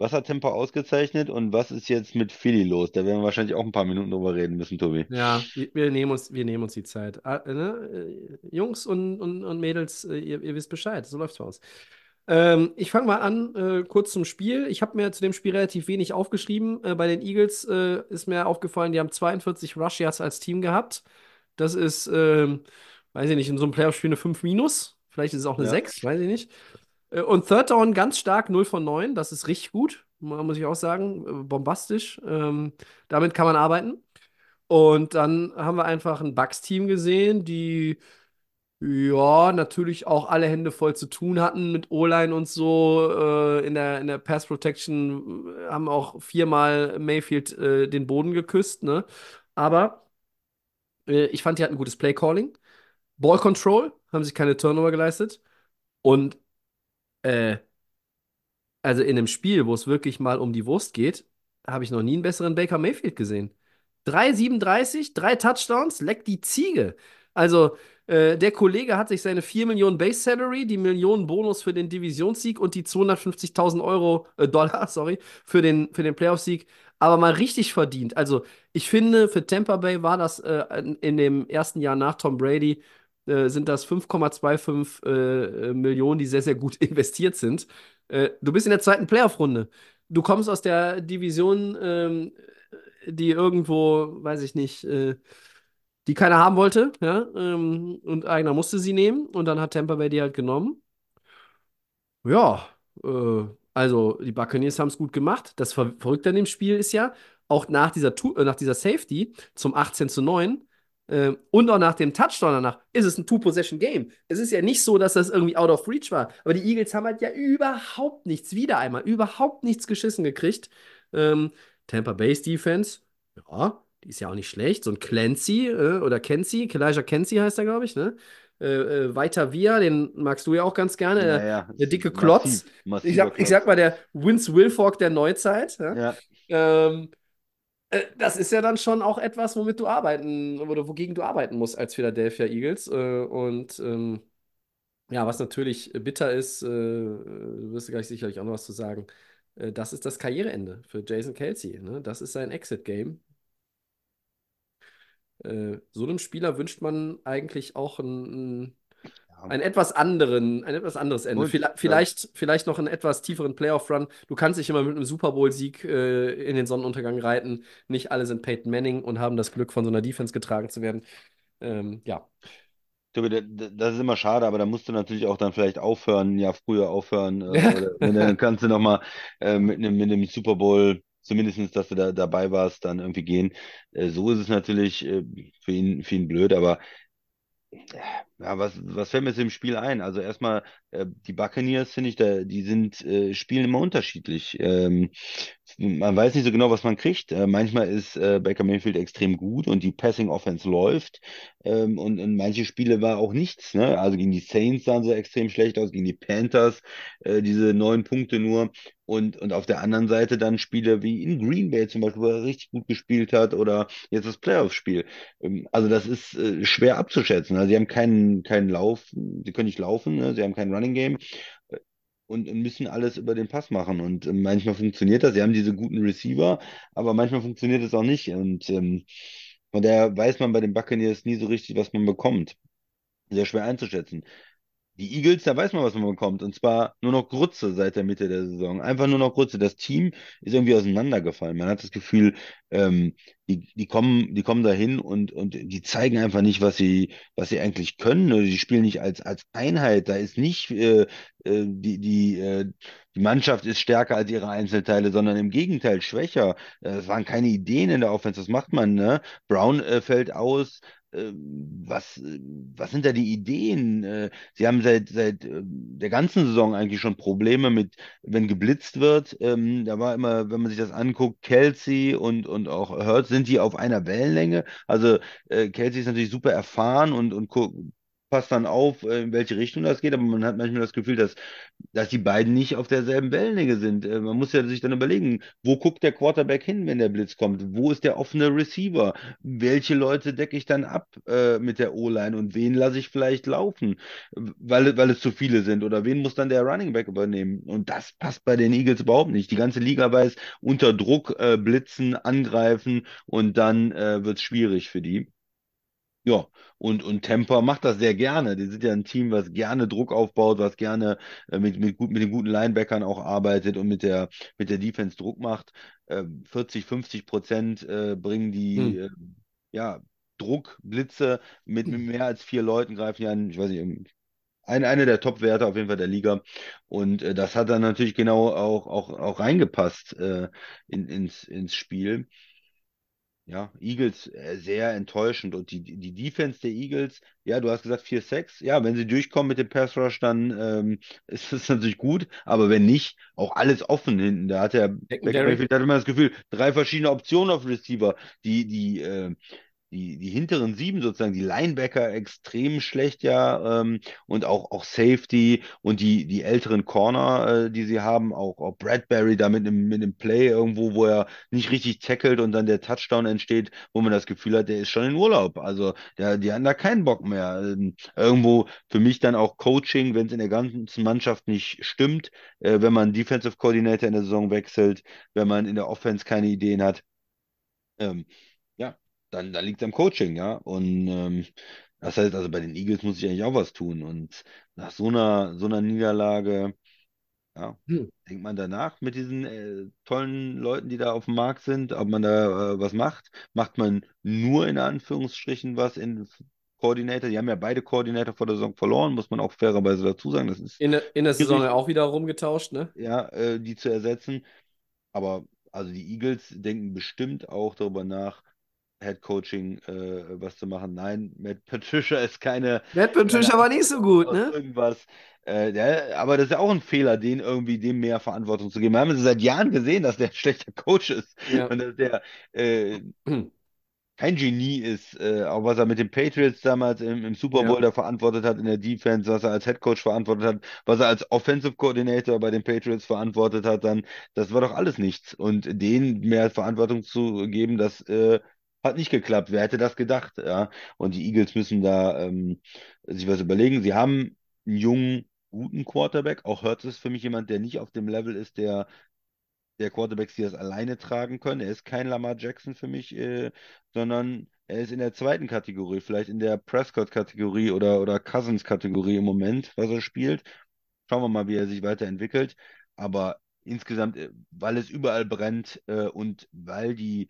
Speaker 2: Was hat Tampa ausgezeichnet und was ist jetzt mit Philly los? Da werden wir wahrscheinlich auch ein paar Minuten drüber reden müssen, Tobi.
Speaker 1: Ja, wir, nehmen uns, wir nehmen uns die Zeit. Ah, äh, ne? Äh, Jungs und, und, und Mädels, äh, ihr, ihr wisst Bescheid, so läuft's bei uns. Ähm, ich fange mal an, äh, kurz zum Spiel. Ich habe mir zu dem Spiel relativ wenig aufgeschrieben. Äh, bei den Eagles äh, ist mir aufgefallen, die haben 42 Rush Yards als Team gehabt. Das ist, ähm, weiß ich nicht, in so einem Playoff-Spiel eine 5 minus. Vielleicht ist es auch eine
Speaker 2: Ja.
Speaker 1: 6, weiß ich nicht. Äh, Und Third Down ganz stark 0 von 9. Das ist richtig gut, mu- muss ich auch sagen. Äh, Bombastisch. Ähm, damit kann man arbeiten. Und dann haben wir einfach ein Bucks-Team gesehen, die ja natürlich auch alle Hände voll zu tun hatten mit O-Line und so. Äh, in der, in der Pass Protection äh, haben auch viermal Mayfield äh, den Boden geküsst, ne? Aber äh, ich fand, die hatten gutes Play-Calling. Ball Control, haben sich keine Turnover geleistet. Und äh, also in einem Spiel, wo es wirklich mal um die Wurst geht, habe ich noch nie einen besseren Baker Mayfield gesehen. 3,37, drei Touchdowns, leck die Ziege. Also, äh, der Kollege hat sich seine 4 Millionen Base Salary, die Millionen Bonus für den Divisionssieg und die 250.000 Euro, äh, Dollar, sorry, für den, für den Playoff-Sieg, aber mal richtig verdient. Also, ich finde, für Tampa Bay war das äh, in dem ersten Jahr nach Tom Brady, äh, sind das 5,25 äh, Millionen, die sehr, sehr gut investiert sind. Äh, du bist in der zweiten Playoff-Runde. Du kommst aus der Division, ähm, die irgendwo, weiß ich nicht, äh, die keiner haben wollte, ja, ähm, und einer musste sie nehmen und dann hat Tampa Bay die halt genommen. Ja, äh, also die Buccaneers haben es gut gemacht. Das Ver Verrückte an dem Spiel ist ja, auch nach dieser, Tu- äh, nach dieser Safety zum 18 zu 9 äh, und auch nach dem Touchdown danach ist es ein Two-Possession-Game. Es ist ja nicht so, dass das irgendwie out of reach war. Aber die Eagles haben halt ja überhaupt nichts, wieder einmal, überhaupt nichts geschissen gekriegt. Ähm, Tampa Bay's Defense, ja, die ist ja auch nicht schlecht. So ein Clancy äh, oder Kenzie, Elijah Kenzie heißt er, glaube ich, ne? Äh, äh, weiter Via, den magst du ja auch ganz gerne. Der,
Speaker 2: Naja,
Speaker 1: der dicke
Speaker 2: massiv-
Speaker 1: Klotz. ich, sag, ich
Speaker 2: Klotz.
Speaker 1: sag mal, der Vince Wilfork der Neuzeit. Ja?
Speaker 2: Ja,
Speaker 1: Ähm, äh, das ist ja dann schon auch etwas, womit du arbeiten oder wogegen du arbeiten musst als Philadelphia Eagles. Äh, und ähm, ja, was natürlich bitter ist, äh, du wirst gleich sicherlich auch noch was zu sagen. Äh, das ist das Karriereende für Jason Kelsey. Ne? Das ist sein Exit-Game. Äh, so einem Spieler wünscht man eigentlich auch ein, ein einen etwas anderen, ein etwas anderes Ende.
Speaker 2: Und,
Speaker 1: Vielleicht, vielleicht, vielleicht noch einen etwas tieferen Playoff-Run. Du kannst dich immer mit einem Super Bowl-Sieg äh, in den Sonnenuntergang reiten. Nicht alle sind Peyton Manning und haben das Glück, von so einer Defense getragen zu werden. Ähm, ja.
Speaker 2: Das ist immer schade, aber da musst du natürlich auch dann vielleicht aufhören, ja, früher aufhören. Äh, dann kannst du nochmal äh, mit einem mit einem Super Bowl, zumindestens, dass du da dabei warst, dann irgendwie gehen. Äh, so ist es natürlich äh, für ihn, für ihn blöd, aber ja, was, was fällt mir jetzt im Spiel ein? Also erstmal, äh, die Buccaneers, finde ich, da, die sind, äh, spielen immer unterschiedlich. Ähm, man weiß nicht so genau, was man kriegt. Äh, manchmal ist äh, Baker Mayfield extrem gut und die Passing Offense läuft. Ähm, und in manche Spiele war auch nichts. Ne? Also gegen die Saints sahen sie extrem schlecht aus, gegen die Panthers äh, diese neun Punkte nur. Und, und auf der anderen Seite dann Spiele wie in Green Bay zum Beispiel, wo er richtig gut gespielt hat, oder jetzt das Playoff-Spiel. Ähm, Also das ist äh, schwer abzuschätzen. Also sie haben keinen, keinen Lauf, sie können nicht laufen, ne? Sie haben kein Running Game äh, und, und müssen alles über den Pass machen. Und äh, manchmal funktioniert das. Sie haben diese guten Receiver, aber manchmal funktioniert es auch nicht. Und ähm, von daher weiß man bei den Buccaneers nie so richtig, was man bekommt. Sehr schwer einzuschätzen. Die Eagles, da weiß man, was man bekommt. Und zwar nur noch Grütze seit der Mitte der Saison. Einfach nur noch Grütze. Das Team ist irgendwie auseinandergefallen. Man hat das Gefühl, ähm, die, die kommen, die kommen dahin und, und die zeigen einfach nicht, was sie, was sie eigentlich können. Oder die spielen nicht als, als Einheit. Da ist nicht äh, äh, die, die, äh, die Mannschaft ist stärker als ihre Einzelteile, sondern im Gegenteil schwächer. Äh, Es waren keine Ideen in der Offense. Was macht man, ne? Brown äh, fällt aus. Ähm, Was, äh, was sind da die Ideen? Äh, Sie haben seit, seit äh, der ganzen Saison eigentlich schon Probleme mit, wenn geblitzt wird. Ähm, da war immer, wenn man sich das anguckt, Kelsey und, und auch Hurts, sind die auf einer Wellenlänge? Also äh, Kelsey ist natürlich super erfahren und, und passt dann auf, äh, in welche Richtung das geht, aber man hat manchmal das Gefühl, dass, dass die beiden nicht auf derselben Wellenlänge sind. Äh, man muss ja sich dann überlegen, wo guckt der Quarterback hin, wenn der Blitz kommt? Wo ist der offene Receiver? Welche Leute decke ich dann ab äh, mit der O-Line und wen lasse ich vielleicht laufen? weil, weil es zu viele sind oder wen muss dann der Running Back übernehmen? Und das passt bei den Eagles überhaupt nicht. Die ganze Liga weiß, unter Druck äh, blitzen, angreifen und dann äh, wird es schwierig für die. Ja, und, und Tampa macht das sehr gerne. Die sind ja ein Team, was gerne Druck aufbaut, was gerne äh, mit, mit, gut, mit den guten Linebackern auch arbeitet und mit der, mit der Defense Druck macht. Äh, 40, 50 Prozent äh, bringen die
Speaker 1: Hm.
Speaker 2: äh, ja, Druck, Blitze mit, mit mehr als vier Leuten greifen ja, an, ich weiß nicht, ein, eine der Top-Werte auf jeden Fall der Liga. Und äh, das hat dann natürlich genau auch, auch, auch reingepasst äh, in, ins, ins Spiel. Ja, Eagles äh, sehr enttäuschend. Und die, die Defense der Eagles, ja, du hast gesagt 4-6. Ja, wenn sie durchkommen mit dem Pass Rush, dann ähm, ist das natürlich gut. Aber wenn nicht, auch alles offen hinten. Da hat der. Mayfield hat immer das Gefühl, drei verschiedene Optionen auf Receiver. Die, die, äh, die, die hinteren sieben sozusagen, die Linebacker extrem schlecht, ja, ähm, und auch, auch Safety und die, die älteren Corner, äh, die sie haben, auch, auch Bradbury da mit einem, mit einem Play irgendwo, wo er nicht richtig tackelt und dann der Touchdown entsteht, wo man das Gefühl hat, der ist schon in Urlaub. Also der, die haben da keinen Bock mehr. Ähm, irgendwo für mich dann auch Coaching, wenn es in der ganzen Mannschaft nicht stimmt, äh, wenn man Defensive Coordinator in der Saison wechselt, wenn man in der Offense keine Ideen hat. Ähm, dann, dann liegt es am Coaching, ja. Und ähm, das heißt, also bei den Eagles muss ich eigentlich auch was tun. Und nach so einer, so einer Niederlage, ja,
Speaker 1: Hm.
Speaker 2: denkt man danach mit diesen äh, tollen Leuten, die da auf dem Markt sind, ob man da äh, was macht. Macht man nur in Anführungsstrichen was in Coordinator? Die haben ja beide Coordinator vor der Saison verloren, muss man auch fairerweise dazu sagen. Das ist
Speaker 1: In, der- in der Saison ja auch wieder rumgetauscht, ne?
Speaker 2: ja, äh, die zu ersetzen. Aber also die Eagles denken bestimmt auch darüber nach, Head Coaching äh, was zu machen. Nein, Matt Patricia ist keine,
Speaker 1: Matt
Speaker 2: keine
Speaker 1: Patricia war nicht so gut, ne?
Speaker 2: irgendwas. Äh, der, aber das ist ja auch ein Fehler, den irgendwie dem mehr Verantwortung zu geben. Wir haben es seit Jahren gesehen, dass der ein schlechter Coach ist
Speaker 1: Ja.
Speaker 2: und dass der äh, kein Genie ist, äh, auch was er mit den Patriots damals im, im Super Bowl
Speaker 1: Ja.
Speaker 2: da verantwortet hat in der Defense, was er als Head Coach verantwortet hat, was er als Offensive Coordinator bei den Patriots verantwortet hat, dann, das war doch alles nichts. Und denen mehr Verantwortung zu geben, das äh, hat nicht geklappt. Wer hätte das gedacht? Ja? Und die Eagles müssen da ähm, sich was überlegen. Sie haben einen jungen, guten Quarterback. Auch Hurts ist für mich jemand, der nicht auf dem Level ist, der der Quarterbacks, die das alleine tragen können. Er ist kein Lamar Jackson für mich, äh, sondern er ist in der zweiten Kategorie, vielleicht in der Prescott-Kategorie oder, oder Cousins-Kategorie im Moment, was er spielt. Schauen wir mal, wie er sich weiterentwickelt. Aber insgesamt, äh, weil es überall brennt äh, und weil die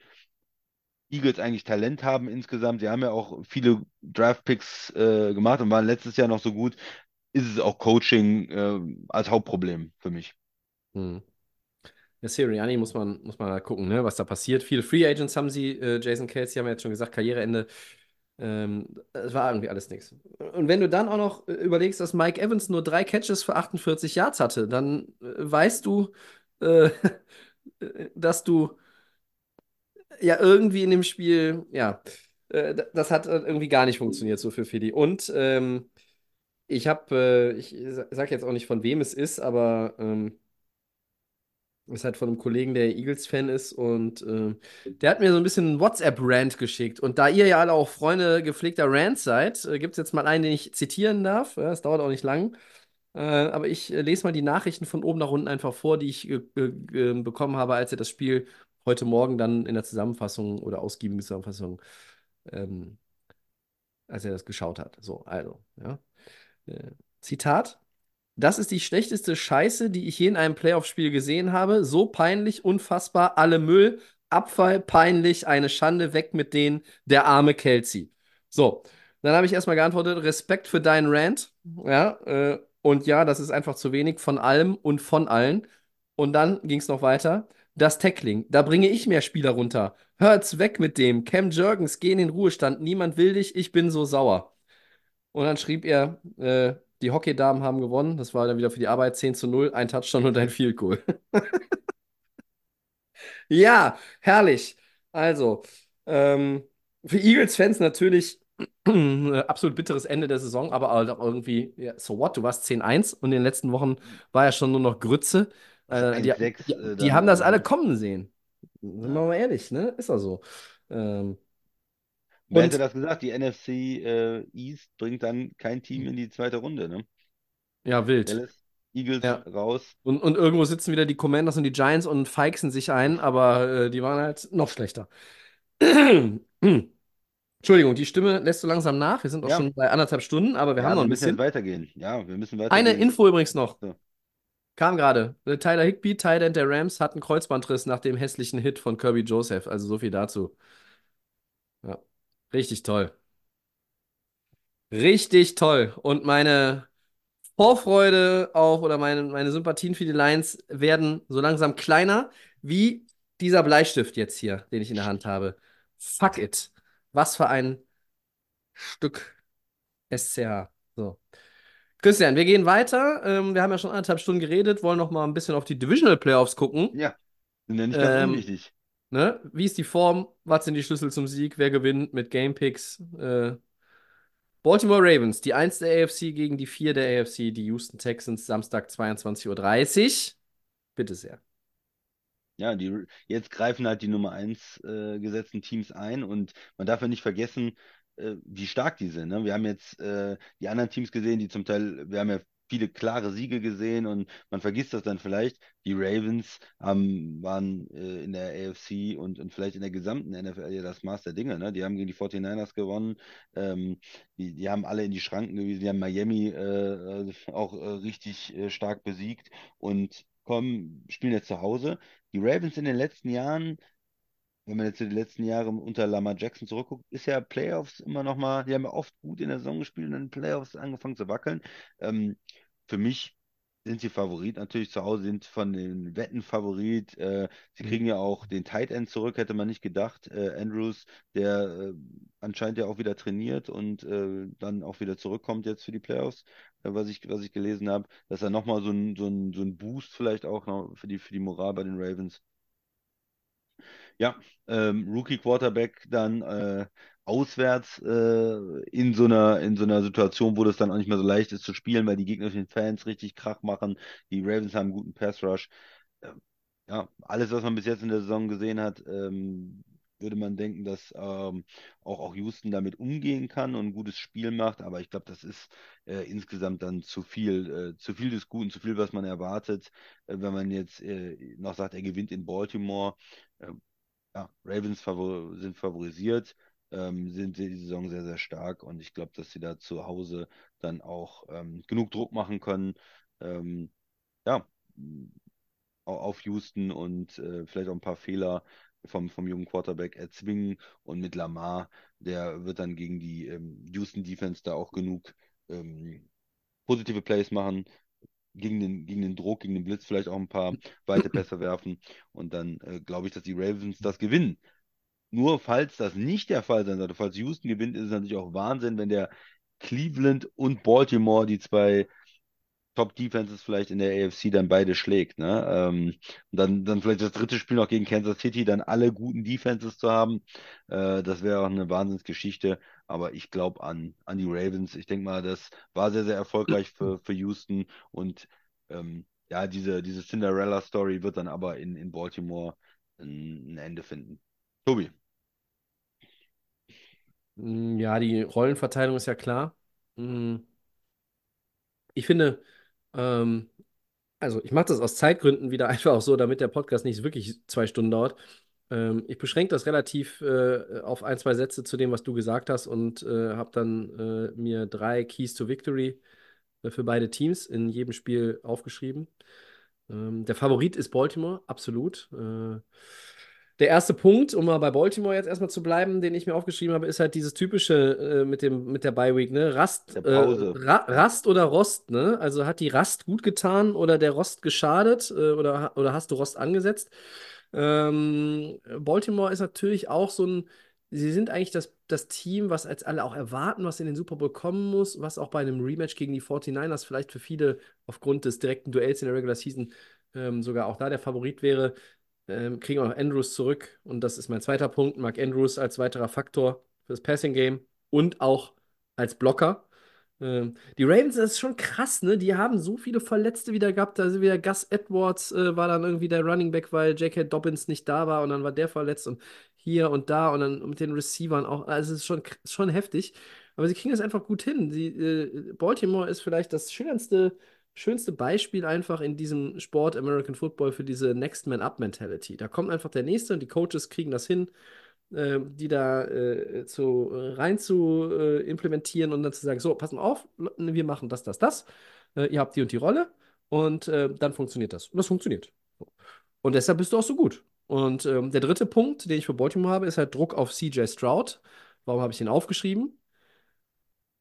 Speaker 2: Eagles eigentlich Talent haben insgesamt, sie haben ja auch viele Draft-Picks äh, gemacht und waren letztes Jahr noch so gut, ist es auch Coaching äh, als Hauptproblem für mich.
Speaker 1: Hm. Ja, Sirianni muss man, muss man halt gucken, ne, was da passiert. Viele Free Agents haben sie, äh, Jason Kelsey haben wir jetzt schon gesagt, Karriereende. Ähm, es war irgendwie alles nichts. Und wenn du dann auch noch äh, überlegst, dass Mike Evans nur drei Catches für 48 Yards hatte, dann äh, weißt du, äh, dass du ja irgendwie in dem Spiel, ja, äh, das hat irgendwie gar nicht funktioniert so für Philly. Und ähm, ich habe, äh, ich sage jetzt auch nicht von wem es ist, aber ähm, ist halt von einem Kollegen, der Eagles-Fan ist und äh, der hat mir so ein bisschen einen WhatsApp-Rant geschickt. Und da ihr ja alle auch Freunde gepflegter Rants seid, äh, gibt es jetzt mal einen, den ich zitieren darf. Ja, das dauert auch nicht lang. Äh, aber ich äh, lese mal die Nachrichten von oben nach unten einfach vor, die ich bekommen habe, als er das Spiel heute Morgen dann in der Zusammenfassung oder ausgiebigen Zusammenfassung, ähm, als er das geschaut hat. So, also, ja. Äh, Zitat. Das ist die schlechteste Scheiße, die ich je in einem Playoff-Spiel gesehen habe. So peinlich, unfassbar, alle Müll, Abfall, peinlich, eine Schande, weg mit denen, der arme Kelsey. So, dann habe ich erstmal geantwortet, Respekt für deinen Rant. Ja, äh, und ja, das ist einfach zu wenig von allem und von allen. Und dann ging es noch weiter. Das Tackling, da bringe ich mehr Spieler runter. Hört's weg mit dem. Cam Jurgens, geh in den Ruhestand. Niemand will dich, ich bin so sauer. Und dann schrieb er, äh, die Hockey-Damen haben gewonnen. Das war dann wieder für die Arbeit 10 zu 0, ein Touchdown und ein Field Goal. ja, herrlich. Also, ähm, für Eagles-Fans natürlich absolut bitteres Ende der Saison, aber halt auch irgendwie, ja, so what, du warst 10-1 und in den letzten Wochen war ja schon nur noch Grütze. Äh, die, 6, die, äh, die haben das alle kommen sehen. Sind wir mal ehrlich, ne? Ist doch so. Ähm,
Speaker 2: Wer hätte das gesagt? Die NFC äh, East bringt dann kein Team in die zweite Runde, ne?
Speaker 1: Ja, wild.
Speaker 2: Dallas, Eagles
Speaker 1: Ja.
Speaker 2: raus.
Speaker 1: Und, und irgendwo sitzen wieder die Commanders und die Giants und feixen sich ein, aber äh, die waren halt noch schlechter. Entschuldigung, die Stimme lässt so langsam nach. Wir sind auch
Speaker 2: Ja.
Speaker 1: schon bei anderthalb Stunden, aber wir
Speaker 2: Ja,
Speaker 1: haben noch
Speaker 2: wir
Speaker 1: ein bisschen.
Speaker 2: weitergehen. Ja, wir müssen
Speaker 1: Eine
Speaker 2: weitergehen.
Speaker 1: Info übrigens noch.
Speaker 2: So.
Speaker 1: Kam gerade. Äh, Tyler Higbee, Tight End der Rams, hat einen Kreuzbandriss nach dem hässlichen Hit von Kirby Joseph. Also so viel dazu. Ja. Richtig toll. Richtig toll. Und meine Vorfreude auf oder meine, meine Sympathien für die Lions werden so langsam kleiner, wie dieser Bleistift jetzt hier, den ich in der Hand habe. Fuck it. Was für ein Stück SCH. So. Christian, wir gehen weiter. Ähm, wir haben ja schon anderthalb Stunden geredet, wollen noch mal ein bisschen auf die Divisional Playoffs gucken.
Speaker 2: Ja, sind ja nicht ganz
Speaker 1: Ähm,
Speaker 2: unwichtig.
Speaker 1: Ne? Wie ist die Form? Was sind die Schlüssel zum Sieg? Wer gewinnt mit Gamepicks? Äh, Baltimore Ravens, die 1 der AFC gegen die 4 der AFC, die Houston Texans, Samstag 22.30 Uhr. Bitte sehr.
Speaker 2: Ja, die, jetzt greifen halt die Nummer 1 äh, gesetzten Teams ein und man darf ja nicht vergessen, äh, wie stark die sind. Ne? Wir haben jetzt äh, die anderen Teams gesehen, die zum Teil, wir haben ja viele klare Siege gesehen und man vergisst das dann vielleicht. Die Ravens haben, waren äh, in der AFC und, und vielleicht in der gesamten NFL ja das Maß der Dinge. Ne? Die haben gegen die 49ers gewonnen, ähm, die, die haben alle in die Schranken gewiesen, die haben Miami äh, auch äh, richtig äh, stark besiegt und kommen, spielen jetzt zu Hause. Die Ravens in den letzten Jahren wenn man jetzt die letzten Jahre unter Lamar Jackson zurückguckt, ist ja Playoffs immer noch mal, die haben ja oft gut in der Saison gespielt und in den Playoffs angefangen zu wackeln. Ähm, für mich sind sie Favorit, natürlich zu Hause sind von den Wetten Favorit. Äh, sie kriegen ja auch den Tight End zurück, hätte man nicht gedacht. Äh, Andrews, der äh, anscheinend ja auch wieder trainiert und äh, dann auch wieder zurückkommt jetzt für die Playoffs, äh, was ich, was ich gelesen habe, dass er nochmal so ein, so ein, so ein Boost vielleicht auch noch für die, für die Moral bei den Ravens. Ja, ähm, Rookie Quarterback dann äh, auswärts äh, in so einer, in so einer Situation, wo das dann auch nicht mehr so leicht ist zu spielen, weil die gegnerischen Fans richtig Krach machen. Die Ravens haben einen guten Pass Rush. Ähm, ja, alles, was man bis jetzt in der Saison gesehen hat, ähm, würde man denken, dass ähm, auch, auch Houston damit umgehen kann und ein gutes Spiel macht. Aber ich glaube, das ist äh, insgesamt dann zu viel, äh, zu viel des Guten, zu viel, was man erwartet. Äh, wenn man jetzt äh, noch sagt, er gewinnt in Baltimore. Ja, Ravens favor sind favorisiert, ähm, sind die Saison sehr, sehr stark und ich glaube, dass sie da zu Hause dann auch ähm, genug Druck machen können. Ähm, ja, auf Houston und äh, vielleicht auch ein paar Fehler vom, vom jungen Quarterback erzwingen. Und mit Lamar, der wird dann gegen die ähm, Houston Defense da auch genug ähm, positive Plays machen, gegen den, gegen den Druck, gegen den Blitz vielleicht auch ein paar weite Pässe werfen. Und dann äh, glaube ich, dass die Ravens das gewinnen. Nur falls das nicht der Fall sein sollte, falls Houston gewinnt, ist es natürlich auch Wahnsinn, wenn der Cleveland und Baltimore, die zwei Top-Defenses vielleicht in der AFC dann beide schlägt. Ne? Ähm, dann, dann vielleicht das dritte Spiel noch gegen Kansas City, dann alle guten Defenses zu haben. Äh, das wäre auch eine Wahnsinnsgeschichte. Aber ich glaube an, an die Ravens. Ich denke mal, das war sehr, sehr erfolgreich für, für Houston. Und ähm, ja, diese, diese Cinderella-Story wird dann aber in, in Baltimore ein, ein Ende finden. Tobi.
Speaker 1: Mm, Ja, die Rollenverteilung ist ja klar. Mm, Ich finde, ähm, also ich mache das aus Zeitgründen wieder einfach auch so, damit der Podcast nicht wirklich zwei Stunden dauert. Ähm, ich beschränke das relativ äh, auf ein, zwei Sätze zu dem, was du gesagt hast und äh, habe dann äh, mir drei Keys to Victory äh, für beide Teams in jedem Spiel aufgeschrieben. Ähm, der Favorit ist Baltimore, absolut. Äh, der erste Punkt, um mal bei Baltimore jetzt erstmal zu bleiben, den ich mir aufgeschrieben habe, ist halt dieses typische äh, mit dem, mit der Bye-Week, ne? Rast, äh. Ra Rast oder Rost, ne? Also hat die Rast gut getan oder der Rost geschadet äh, oder, oder hast du Rost angesetzt? Ähm, Baltimore ist natürlich auch so ein, sie sind eigentlich das, das Team, was als alle auch erwarten, was in den Super Bowl kommen muss, was auch bei einem Rematch gegen die 49ers vielleicht für viele aufgrund des direkten Duells in der Regular Season ähm, sogar auch da der Favorit wäre ähm, kriegen auch noch Andrews zurück. Und das ist mein zweiter Punkt. Mark Andrews als weiterer Faktor fürs Passing Game und auch als Blocker. Ähm, die Ravens, das ist schon krass, ne? Die haben so viele Verletzte wieder gehabt. Also wieder Gus Edwards äh, war dann irgendwie der Running Back, weil J.K. Dobbins nicht da war und dann war der verletzt und hier und da und dann mit den Receivern auch. Also es ist schon, schon heftig. Aber sie kriegen das einfach gut hin. Sie, äh, Baltimore ist vielleicht das schönste schönste Beispiel einfach in diesem Sport American Football für diese Next Man Up Mentality. Da kommt einfach der Nächste und die Coaches kriegen das hin, äh, die da äh, zu, äh, rein zu äh, implementieren und dann zu sagen, so, pass mal auf, wir machen das, das, das. Äh, ihr habt die und die Rolle und äh, dann funktioniert das. Und das funktioniert. Und deshalb bist du auch so gut. Und ähm, der dritte Punkt, den ich für Baltimore habe, ist halt Druck auf CJ Stroud. Warum habe ich den aufgeschrieben?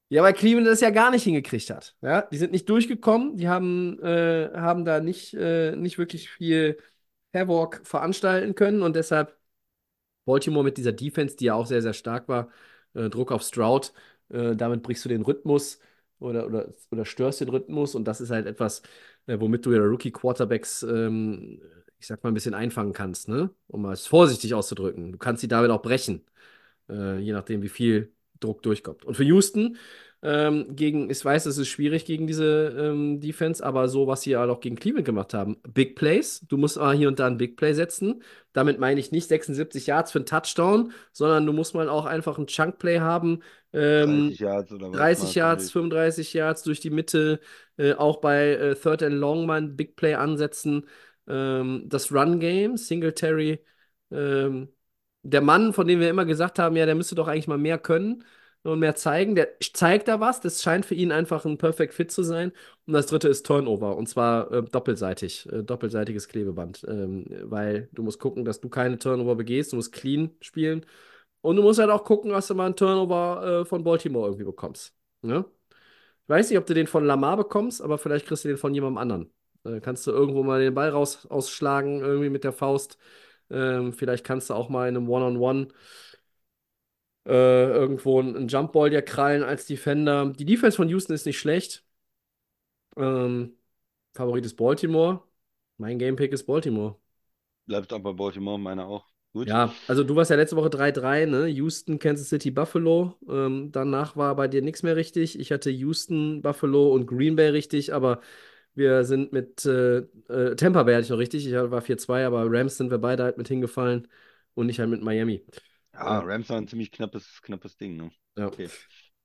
Speaker 1: Ja, weil Cleveland das ja gar nicht hingekriegt hat. Ja, die sind nicht durchgekommen, die haben, äh, haben da nicht, äh, nicht wirklich viel Havoc veranstalten können und deshalb Baltimore mit dieser Defense, die ja auch sehr, sehr stark war, äh, Druck auf Stroud, äh, damit brichst du den Rhythmus oder, oder, oder störst den Rhythmus und das ist halt etwas, äh, womit du ja Rookie-Quarterbacks, ähm, ich sag mal, ein bisschen einfangen kannst, ne? Um es vorsichtig auszudrücken. Du kannst sie damit auch brechen, äh, je nachdem, wie viel Druck durchkommt. Und für Houston, ähm, gegen, ich weiß, es ist schwierig gegen diese ähm, Defense, aber so, was sie ja auch gegen Cleveland gemacht haben. Big Plays, du musst mal hier und da ein Big Play setzen. Damit meine ich nicht 76 Yards für einen Touchdown, sondern du musst mal auch einfach ein Chunk Play haben. Ähm,
Speaker 2: 30 Yards oder was
Speaker 1: 30
Speaker 2: meinst
Speaker 1: Yards,
Speaker 2: du?
Speaker 1: 35 Yards durch die Mitte, äh, auch bei äh, Third and Long mal ein Big Play ansetzen. Ähm, das Run Game, Singletary, ähm, der Mann, von dem wir immer gesagt haben, ja, der müsste doch eigentlich mal mehr können und mehr zeigen, der zeigt da was. Das scheint für ihn einfach ein Perfect Fit zu sein. Und das dritte ist Turnover und zwar äh, doppelseitig, äh, doppelseitiges Klebeband, ähm, weil du musst gucken, dass du keine Turnover begehst, du musst clean spielen und du musst halt auch gucken, dass du mal einen Turnover äh, von Baltimore irgendwie bekommst. Ne? Ich weiß nicht, ob du den von Lamar bekommst, aber vielleicht kriegst du den von jemandem anderen. Äh, kannst du irgendwo mal den Ball raus ausschlagen, irgendwie mit der Faust. Ähm, vielleicht kannst du auch mal in einem One-on-One äh, irgendwo einen Jumpball dir krallen als Defender. Die Defense von Houston ist nicht schlecht. Ähm, Favorit ist Baltimore. Mein Gamepick ist Baltimore.
Speaker 2: Bleibst auch bei Baltimore, meiner auch. Gut.
Speaker 1: Ja, also du warst ja letzte Woche 3-3, ne? Houston, Kansas City, Buffalo. Ähm, danach war bei dir nichts mehr richtig. Ich hatte Houston, Buffalo und Green Bay richtig, aber wir sind mit äh, äh, Tampa Bay hatte ich noch richtig. Ich war 4-2, aber Rams sind wir beide halt mit hingefallen und ich halt mit Miami.
Speaker 2: Ja,
Speaker 1: Äh,
Speaker 2: Rams waren ein ziemlich knappes, knappes Ding, ne?
Speaker 1: ja.
Speaker 2: Okay,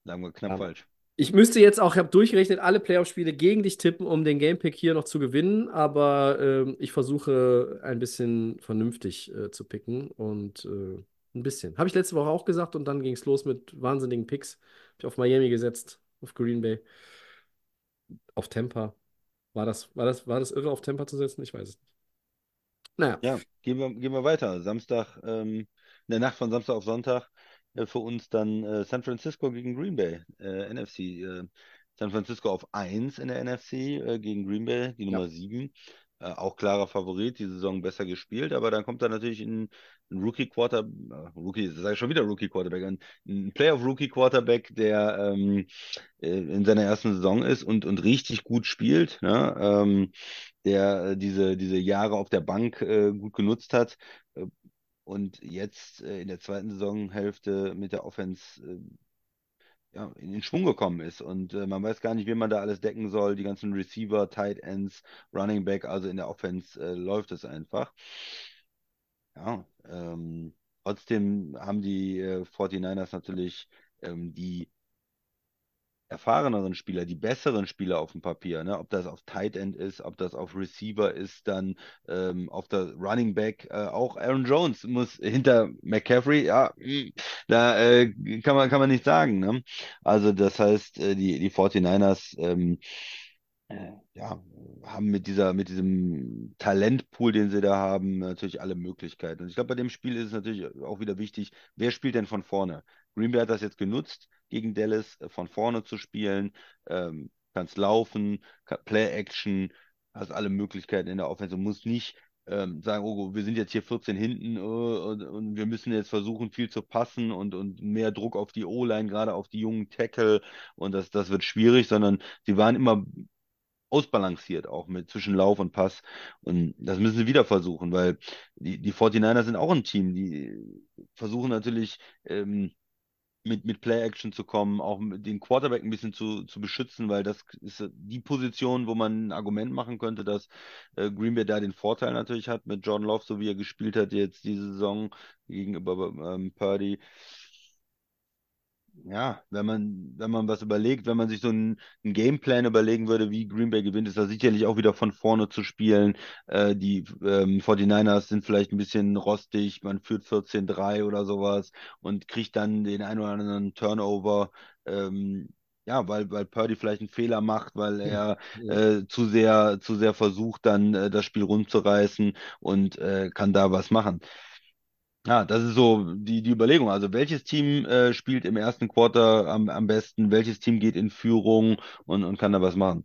Speaker 2: sagen wir knapp
Speaker 1: Ja.
Speaker 2: falsch.
Speaker 1: Ich müsste jetzt auch, ich habe durchgerechnet, alle Playoff-Spiele gegen dich tippen, um den Gamepick hier noch zu gewinnen, aber ähm, ich versuche ein bisschen vernünftig äh, zu picken und äh, ein bisschen. Habe ich letzte Woche auch gesagt und dann ging es los mit wahnsinnigen Picks. Habe ich auf Miami gesetzt, auf Green Bay, auf Tampa. War das, war das, war das irre, auf Tampa zu setzen? Ich weiß es nicht. Naja,
Speaker 2: Ja, gehen wir, gehen wir weiter. Samstag, ähm, in der Nacht von Samstag auf Sonntag, äh, für uns dann äh, San Francisco gegen Green Bay, äh, NFC. Äh, San Francisco auf 1 in der NFC äh, gegen Green Bay, die
Speaker 1: Ja.
Speaker 2: Nummer 7. Äh, auch klarer Favorit, die Saison besser gespielt, aber dann kommt da natürlich ein, ein Rookie-Quarter, äh, Rookie, sage ich schon wieder Rookie-Quarterback, ein, ein Playoff-Rookie-Quarterback, der ähm, äh, in seiner ersten Saison ist und, und richtig gut spielt, ne? Ähm, der diese, diese Jahre auf der Bank äh, gut genutzt hat und jetzt in der zweiten Saisonhälfte mit der Offense ja, in den Schwung gekommen ist. Und äh, man weiß gar nicht, wen man da alles decken soll. Die ganzen Receiver, Tight Ends, Running Back, also in der Offense äh, läuft es einfach. Ja, ähm, trotzdem haben die äh, 49ers natürlich ähm, die erfahreneren Spieler, die besseren Spieler auf dem Papier, ne? Ob das auf Tight End ist, ob das auf Receiver ist, dann ähm, auf der Running Back, äh, auch Aaron Jones muss hinter McCaffrey, ja, mh, da äh, kann man, kann man nicht sagen, ne? Also das heißt, äh, die, die 49ers ähm, äh, ja, haben mit dieser, mit diesem Talentpool, den sie da haben, natürlich alle Möglichkeiten. Und ich glaube, bei dem Spiel ist es natürlich auch wieder wichtig, wer spielt denn von vorne? Green Bay hat das jetzt genutzt, gegen Dallas äh, von vorne zu spielen, ähm, kannst laufen, kann, Play-Action, hast alle Möglichkeiten in der Offense, musst nicht ähm, sagen, oh, wir sind jetzt hier 14 hinten äh, und, und wir müssen jetzt versuchen, viel zu passen und, und mehr Druck auf die O-Line, gerade auf die jungen Tackle und das, das wird schwierig, sondern sie waren immer ausbalanciert auch mit zwischen Lauf und Pass. Und das müssen sie wieder versuchen, weil die, die 49ers sind auch ein Team, die versuchen natürlich ähm, mit, mit Play-Action zu kommen, auch den Quarterback ein bisschen zu, zu beschützen, weil das ist die Position, wo man ein Argument machen könnte, dass äh, Green Bay da den Vorteil natürlich hat mit Jordan Love, so wie er gespielt hat jetzt diese Saison gegenüber ähm, Purdy ja, wenn man, wenn man was überlegt, wenn man sich so einen, einen Gameplan überlegen würde, wie Green Bay gewinnt, ist das sicherlich auch wieder von vorne zu spielen. Äh, die ähm, 49ers sind vielleicht ein bisschen rostig, man führt 14-3 oder sowas und kriegt dann den einen oder anderen Turnover. Ähm, ja, weil, weil Purdy vielleicht einen Fehler macht, weil er äh, zu sehr, zu sehr versucht, dann äh, das Spiel rumzureißen und äh, kann da was machen. Ja, das ist so die, die Überlegung. Also welches Team äh, spielt im ersten Quarter am, am besten, welches Team geht in Führung und, und kann da was machen?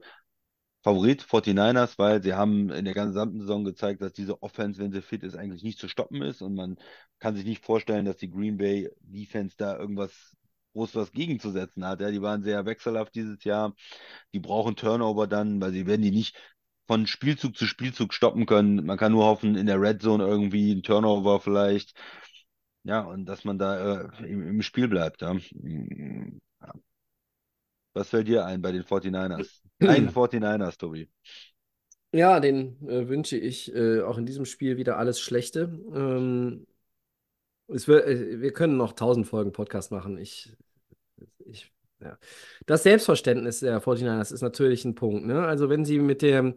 Speaker 2: Favorit 49ers, weil sie haben in der gesamten Saison gezeigt, dass diese Offense, wenn sie fit ist, eigentlich nicht zu stoppen ist und man kann sich nicht vorstellen, dass die Green Bay Defense da irgendwas groß was gegenzusetzen hat. Ja, die waren sehr wechselhaft dieses Jahr. Die brauchen Turnover dann, weil sie werden die nicht von Spielzug zu Spielzug stoppen können. Man kann nur hoffen, in der Red Zone irgendwie ein Turnover vielleicht. Ja, und dass man da äh, im, im Spiel bleibt. Ja. Was fällt dir ein bei den 49ers? Ein 49ers, Tobi.
Speaker 1: Ja, den äh, wünsche ich äh, auch in diesem Spiel wieder alles Schlechte. Ähm, es wird, äh, wir können noch tausend Folgen Podcast machen. Ich, ich, ja. Das Selbstverständnis der 49ers ist natürlich ein Punkt. Ne? Also wenn sie mit dem,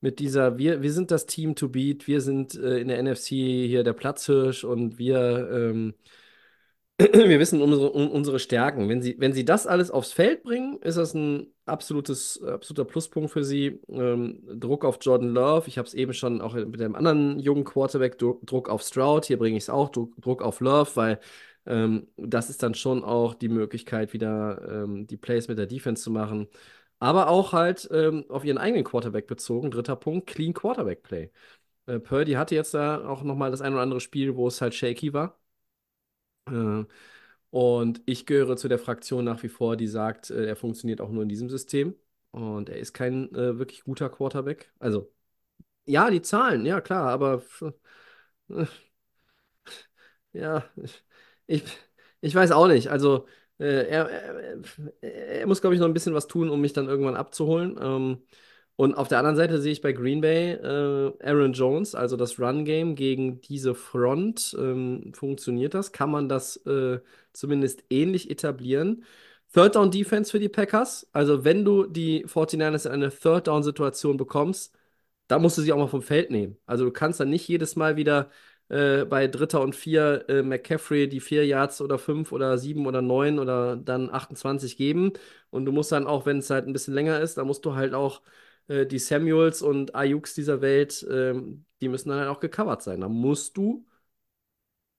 Speaker 1: mit dieser, wir, wir sind das Team to beat, wir sind äh, in der NFC hier der Platzhirsch und wir, ähm, wir wissen unsere, um unsere Stärken. Wenn sie, wenn sie das alles aufs Feld bringen, ist das ein absolutes, absoluter Pluspunkt für sie. Ähm, Druck auf Jordan Love, ich habe es eben schon auch mit dem anderen jungen Quarterback, Dru- Druck auf Stroud, hier bringe ich es auch, Druck, Druck auf Love, weil ähm, das ist dann schon auch die Möglichkeit, wieder ähm, die Plays mit der Defense zu machen. Aber auch halt ähm, auf ihren eigenen Quarterback bezogen. Dritter Punkt, Clean Quarterback Play. Äh, Purdy hatte jetzt da auch nochmal das ein oder andere Spiel, wo es halt shaky war. Äh, und ich gehöre zu der Fraktion nach wie vor, die sagt, äh, er funktioniert auch nur in diesem System. Und er ist kein äh, wirklich guter Quarterback. Also, ja, die Zahlen, ja klar, aber äh, ja, ich, ich weiß auch nicht. Also, äh, er, er, er muss, glaube ich, noch ein bisschen was tun, um mich dann irgendwann abzuholen. Ähm, Und auf der anderen Seite sehe ich bei Green Bay äh, Aaron Jones, also das Run-Game gegen diese Front. Ähm, funktioniert das? Kann man das äh, zumindest ähnlich etablieren? Third Down Defense für die Packers. Also, wenn du die 49ers in eine Third Down Situation bekommst, da musst du sie auch mal vom Feld nehmen. Also, du kannst dann nicht jedes Mal wieder äh, bei Dritter und Vier äh, McCaffrey die vier Yards oder fünf oder sieben oder neun oder dann 28 geben. Und du musst dann auch, wenn es halt ein bisschen länger ist, da musst du halt auch äh, die Samuels und Ayuks dieser Welt, ähm, die müssen dann halt auch gecovert sein. Da musst du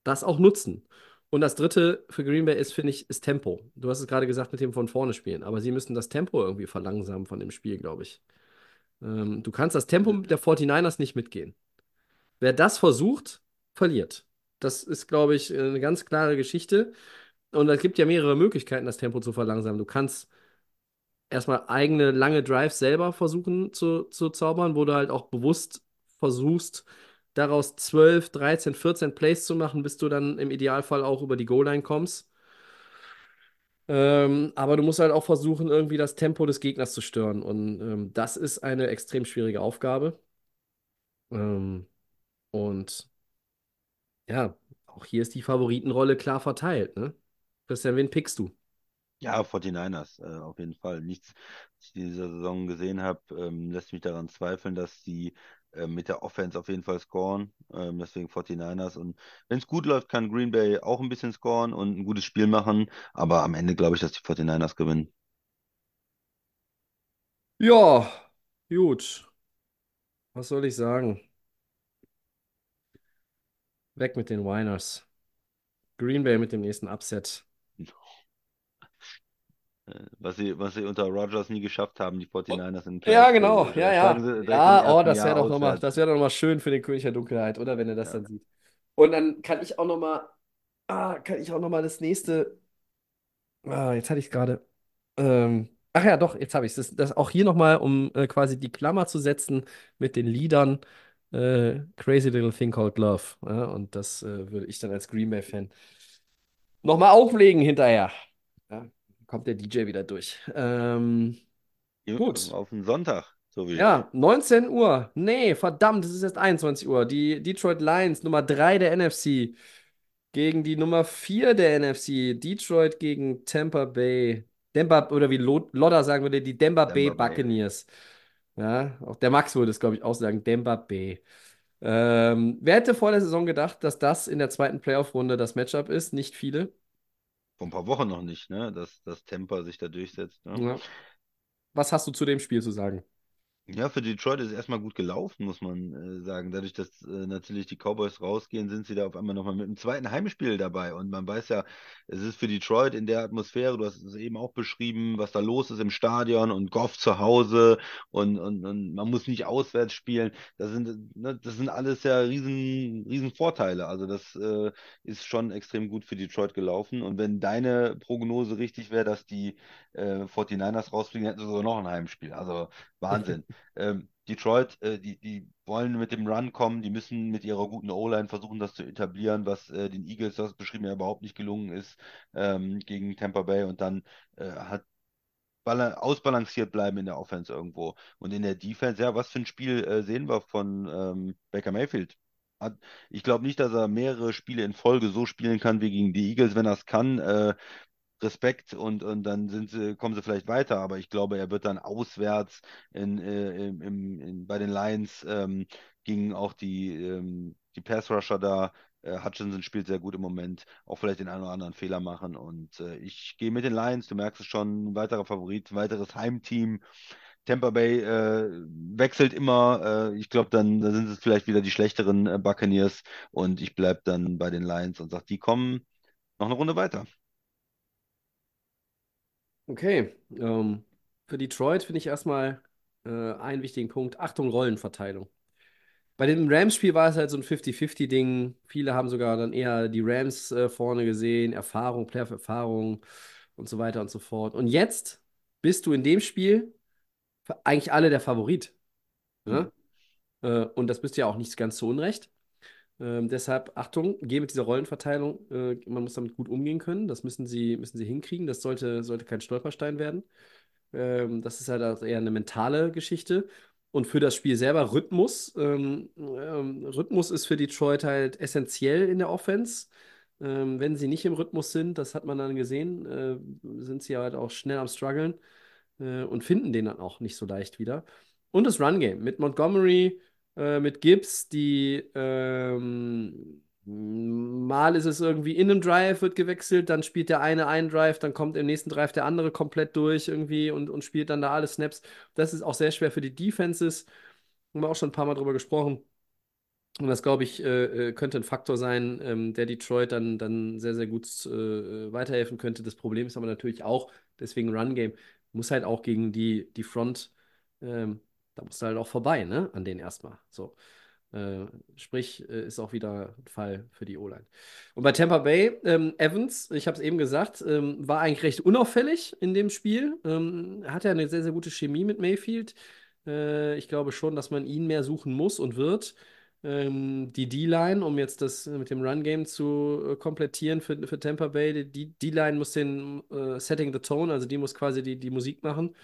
Speaker 1: das auch nutzen. Und das dritte für Green Bay ist, finde ich, ist Tempo. Du hast es gerade gesagt mit dem von vorne spielen, aber sie müssen das Tempo irgendwie verlangsamen von dem Spiel, glaube ich. Ähm, du kannst das Tempo der 49ers nicht mitgehen. Wer das versucht, verliert. Das ist, glaube ich, eine ganz klare Geschichte. Und es gibt ja mehrere Möglichkeiten, das Tempo zu verlangsamen. Du kannst erstmal eigene lange Drives selber versuchen zu, zu zaubern, wo du halt auch bewusst versuchst, daraus 12, 13, 14 Plays zu machen, bis du dann im Idealfall auch über die Goal-Line kommst. Ähm, aber du musst halt auch versuchen, irgendwie das Tempo des Gegners zu stören. Und ähm, das ist eine extrem schwierige Aufgabe. Ähm, und ja, auch hier ist die Favoritenrolle klar verteilt. Ne? Christian, wen pickst du?
Speaker 2: Ja, 49ers, äh, auf jeden Fall. Nichts, was ich in dieser Saison gesehen habe, ähm, lässt mich daran zweifeln, dass die äh, mit der Offense auf jeden Fall scoren. Ähm, deswegen 49ers. Und wenn es gut läuft, kann Green Bay auch ein bisschen scoren und ein gutes Spiel machen. Aber am Ende glaube ich, dass die 49ers gewinnen.
Speaker 1: Ja, gut. Was soll ich sagen? Weg mit den Winers. Green Bay mit dem nächsten Upset.
Speaker 2: Äh, Was sie, was sie unter Rodgers nie geschafft haben, die 49ers in den
Speaker 1: Ja, genau.
Speaker 2: Also,
Speaker 1: Ja, ja.
Speaker 2: steigen sie
Speaker 1: Ja, oh, das wäre doch nochmal, doch noch mal schön für den König der Dunkelheit, oder? Wenn er das
Speaker 2: Ja.
Speaker 1: dann sieht. Und dann kann ich auch nochmal, ah, kann ich auch nochmal das nächste, ah, jetzt hatte ich es gerade. Ähm, ach ja, doch, jetzt habe ich es. Das, das auch hier nochmal, um äh, quasi die Klammer zu setzen mit den Liedern äh, Crazy Little Thing Called Love. Ja, und das äh, würde ich dann als Green Bay-Fan nochmal auflegen hinterher. Ja, kommt der DJ wieder durch. Ähm, Gut.
Speaker 2: Auf den Sonntag, so wie
Speaker 1: ja, 19 Uhr. Nee, verdammt, es ist jetzt 21 Uhr. Die Detroit Lions, Nummer 3 der NFC, gegen die Nummer 4 der NFC. Detroit gegen Tampa Bay. Denver, oder wie Lo- Lodder sagen würde, die Denver Bay
Speaker 2: Tampa Bay.
Speaker 1: Ja, auch der Max würde es, glaube ich, auch sagen, Denver Bay. Ähm, wer hätte vor der Saison gedacht, dass das in der zweiten Playoff-Runde das Matchup ist? Nicht viele.
Speaker 2: vor ein paar Wochen noch nicht, ne? Dass das Tampa sich da durchsetzt. Ne?
Speaker 1: Ja. Was hast du zu dem Spiel zu sagen?
Speaker 2: Ja, für Detroit ist es erstmal gut gelaufen, muss man äh, sagen. Dadurch, dass äh, natürlich die Cowboys rausgehen, sind sie da auf einmal nochmal mit einem zweiten Heimspiel dabei. Und man weiß ja, es ist für Detroit in der Atmosphäre, du hast es eben auch beschrieben, was da los ist im Stadion und Goff zu Hause und, und, und man muss nicht auswärts spielen. Das sind, ne, das sind alles ja riesen, riesen Vorteile. Also das äh, ist schon extrem gut für Detroit gelaufen. Und wenn deine Prognose richtig wäre, dass die äh, 49ers rausfliegen, hätten sie sogar noch ein Heimspiel. Also Wahnsinn. Ähm, Detroit, äh, die, die wollen mit dem Run kommen, die müssen mit ihrer guten O-Line versuchen, das zu etablieren, was äh, den Eagles, das beschrieben ja überhaupt nicht gelungen ist ähm, gegen Tampa Bay und dann äh, hat bala- ausbalanciert bleiben in der Offense irgendwo. Und in der Defense, ja, was für ein Spiel äh, sehen wir von ähm, Baker Mayfield? Hat, ich glaube nicht, dass er mehrere Spiele in Folge so spielen kann wie gegen die Eagles. Wenn er es kann, äh, Respekt und, und dann sind sie, kommen sie vielleicht weiter, aber ich glaube, er wird dann auswärts in, äh, im, im, bei den Lions ähm, gegen auch die, ähm, die Pass-Rusher da. Äh, Hutchinson spielt sehr gut im Moment, auch vielleicht den einen oder anderen Fehler machen. Und äh, ich gehe mit den Lions, du merkst es schon, weiterer Favorit, weiteres Heimteam. Tampa Bay äh, wechselt immer. Äh, ich glaube, dann, dann sind es vielleicht wieder die schlechteren äh, Buccaneers und ich bleibe dann bei den Lions und sage, die kommen noch eine Runde weiter.
Speaker 1: Okay, ähm, für Detroit finde ich erstmal äh, einen wichtigen Punkt. Achtung, Rollenverteilung. Bei dem Rams-Spiel war es halt so ein 50-50-Ding. Viele haben sogar dann eher die Rams äh, vorne gesehen, Erfahrung, Playoff-Erfahrung und so weiter und so fort. Und jetzt bist du in dem Spiel eigentlich alle der Favorit. Ne? Äh, und das bist du ja auch nicht ganz zu Unrecht. Ähm, deshalb, Achtung, geh mit dieser Rollenverteilung. Äh, man muss damit gut umgehen können. Das müssen sie, müssen sie hinkriegen. Das sollte, sollte kein Stolperstein werden. Ähm, das ist halt eher eine mentale Geschichte. und für das Spiel selber Rhythmus. Ähm, ähm, Rhythmus ist für Detroit halt essentiell in der Offense. Ähm, wenn sie nicht im Rhythmus sind, das hat man dann gesehen, äh, sind sie halt auch schnell am struggeln äh, und finden den dann auch nicht so leicht wieder. Und das Run-Game mit Montgomery, äh, mit Gibbs, die ähm, mal ist es irgendwie in einem Drive, wird gewechselt, dann spielt der eine einen Drive, dann kommt im nächsten Drive der andere komplett durch irgendwie und, und spielt dann da alle Snaps. Das ist auch sehr schwer für die Defenses. Haben wir auch schon ein paar Mal drüber gesprochen. Und das, glaube ich, äh, äh, könnte ein Faktor sein, ähm, der Detroit dann, dann sehr, sehr gut äh, weiterhelfen könnte. Das Problem ist aber natürlich auch, deswegen Run-Game, muss halt auch gegen die, die Front, ähm, da musst du halt auch vorbei, ne? An denen erstmal. So. Äh, sprich, äh, ist auch wieder ein Fall für die O-Line. Und bei Tampa Bay, ähm, Evans, ich habe es eben gesagt, ähm, war eigentlich recht unauffällig in dem Spiel. Ähm, hat ja eine sehr, sehr gute Chemie mit Mayfield. Äh, ich glaube schon, dass man ihn mehr suchen muss und wird. Ähm, die D-Line, um jetzt das mit dem Run-Game zu äh, komplettieren für, für Tampa Bay, die D-Line muss den äh, Setting the Tone, also die muss quasi die, die Musik machen.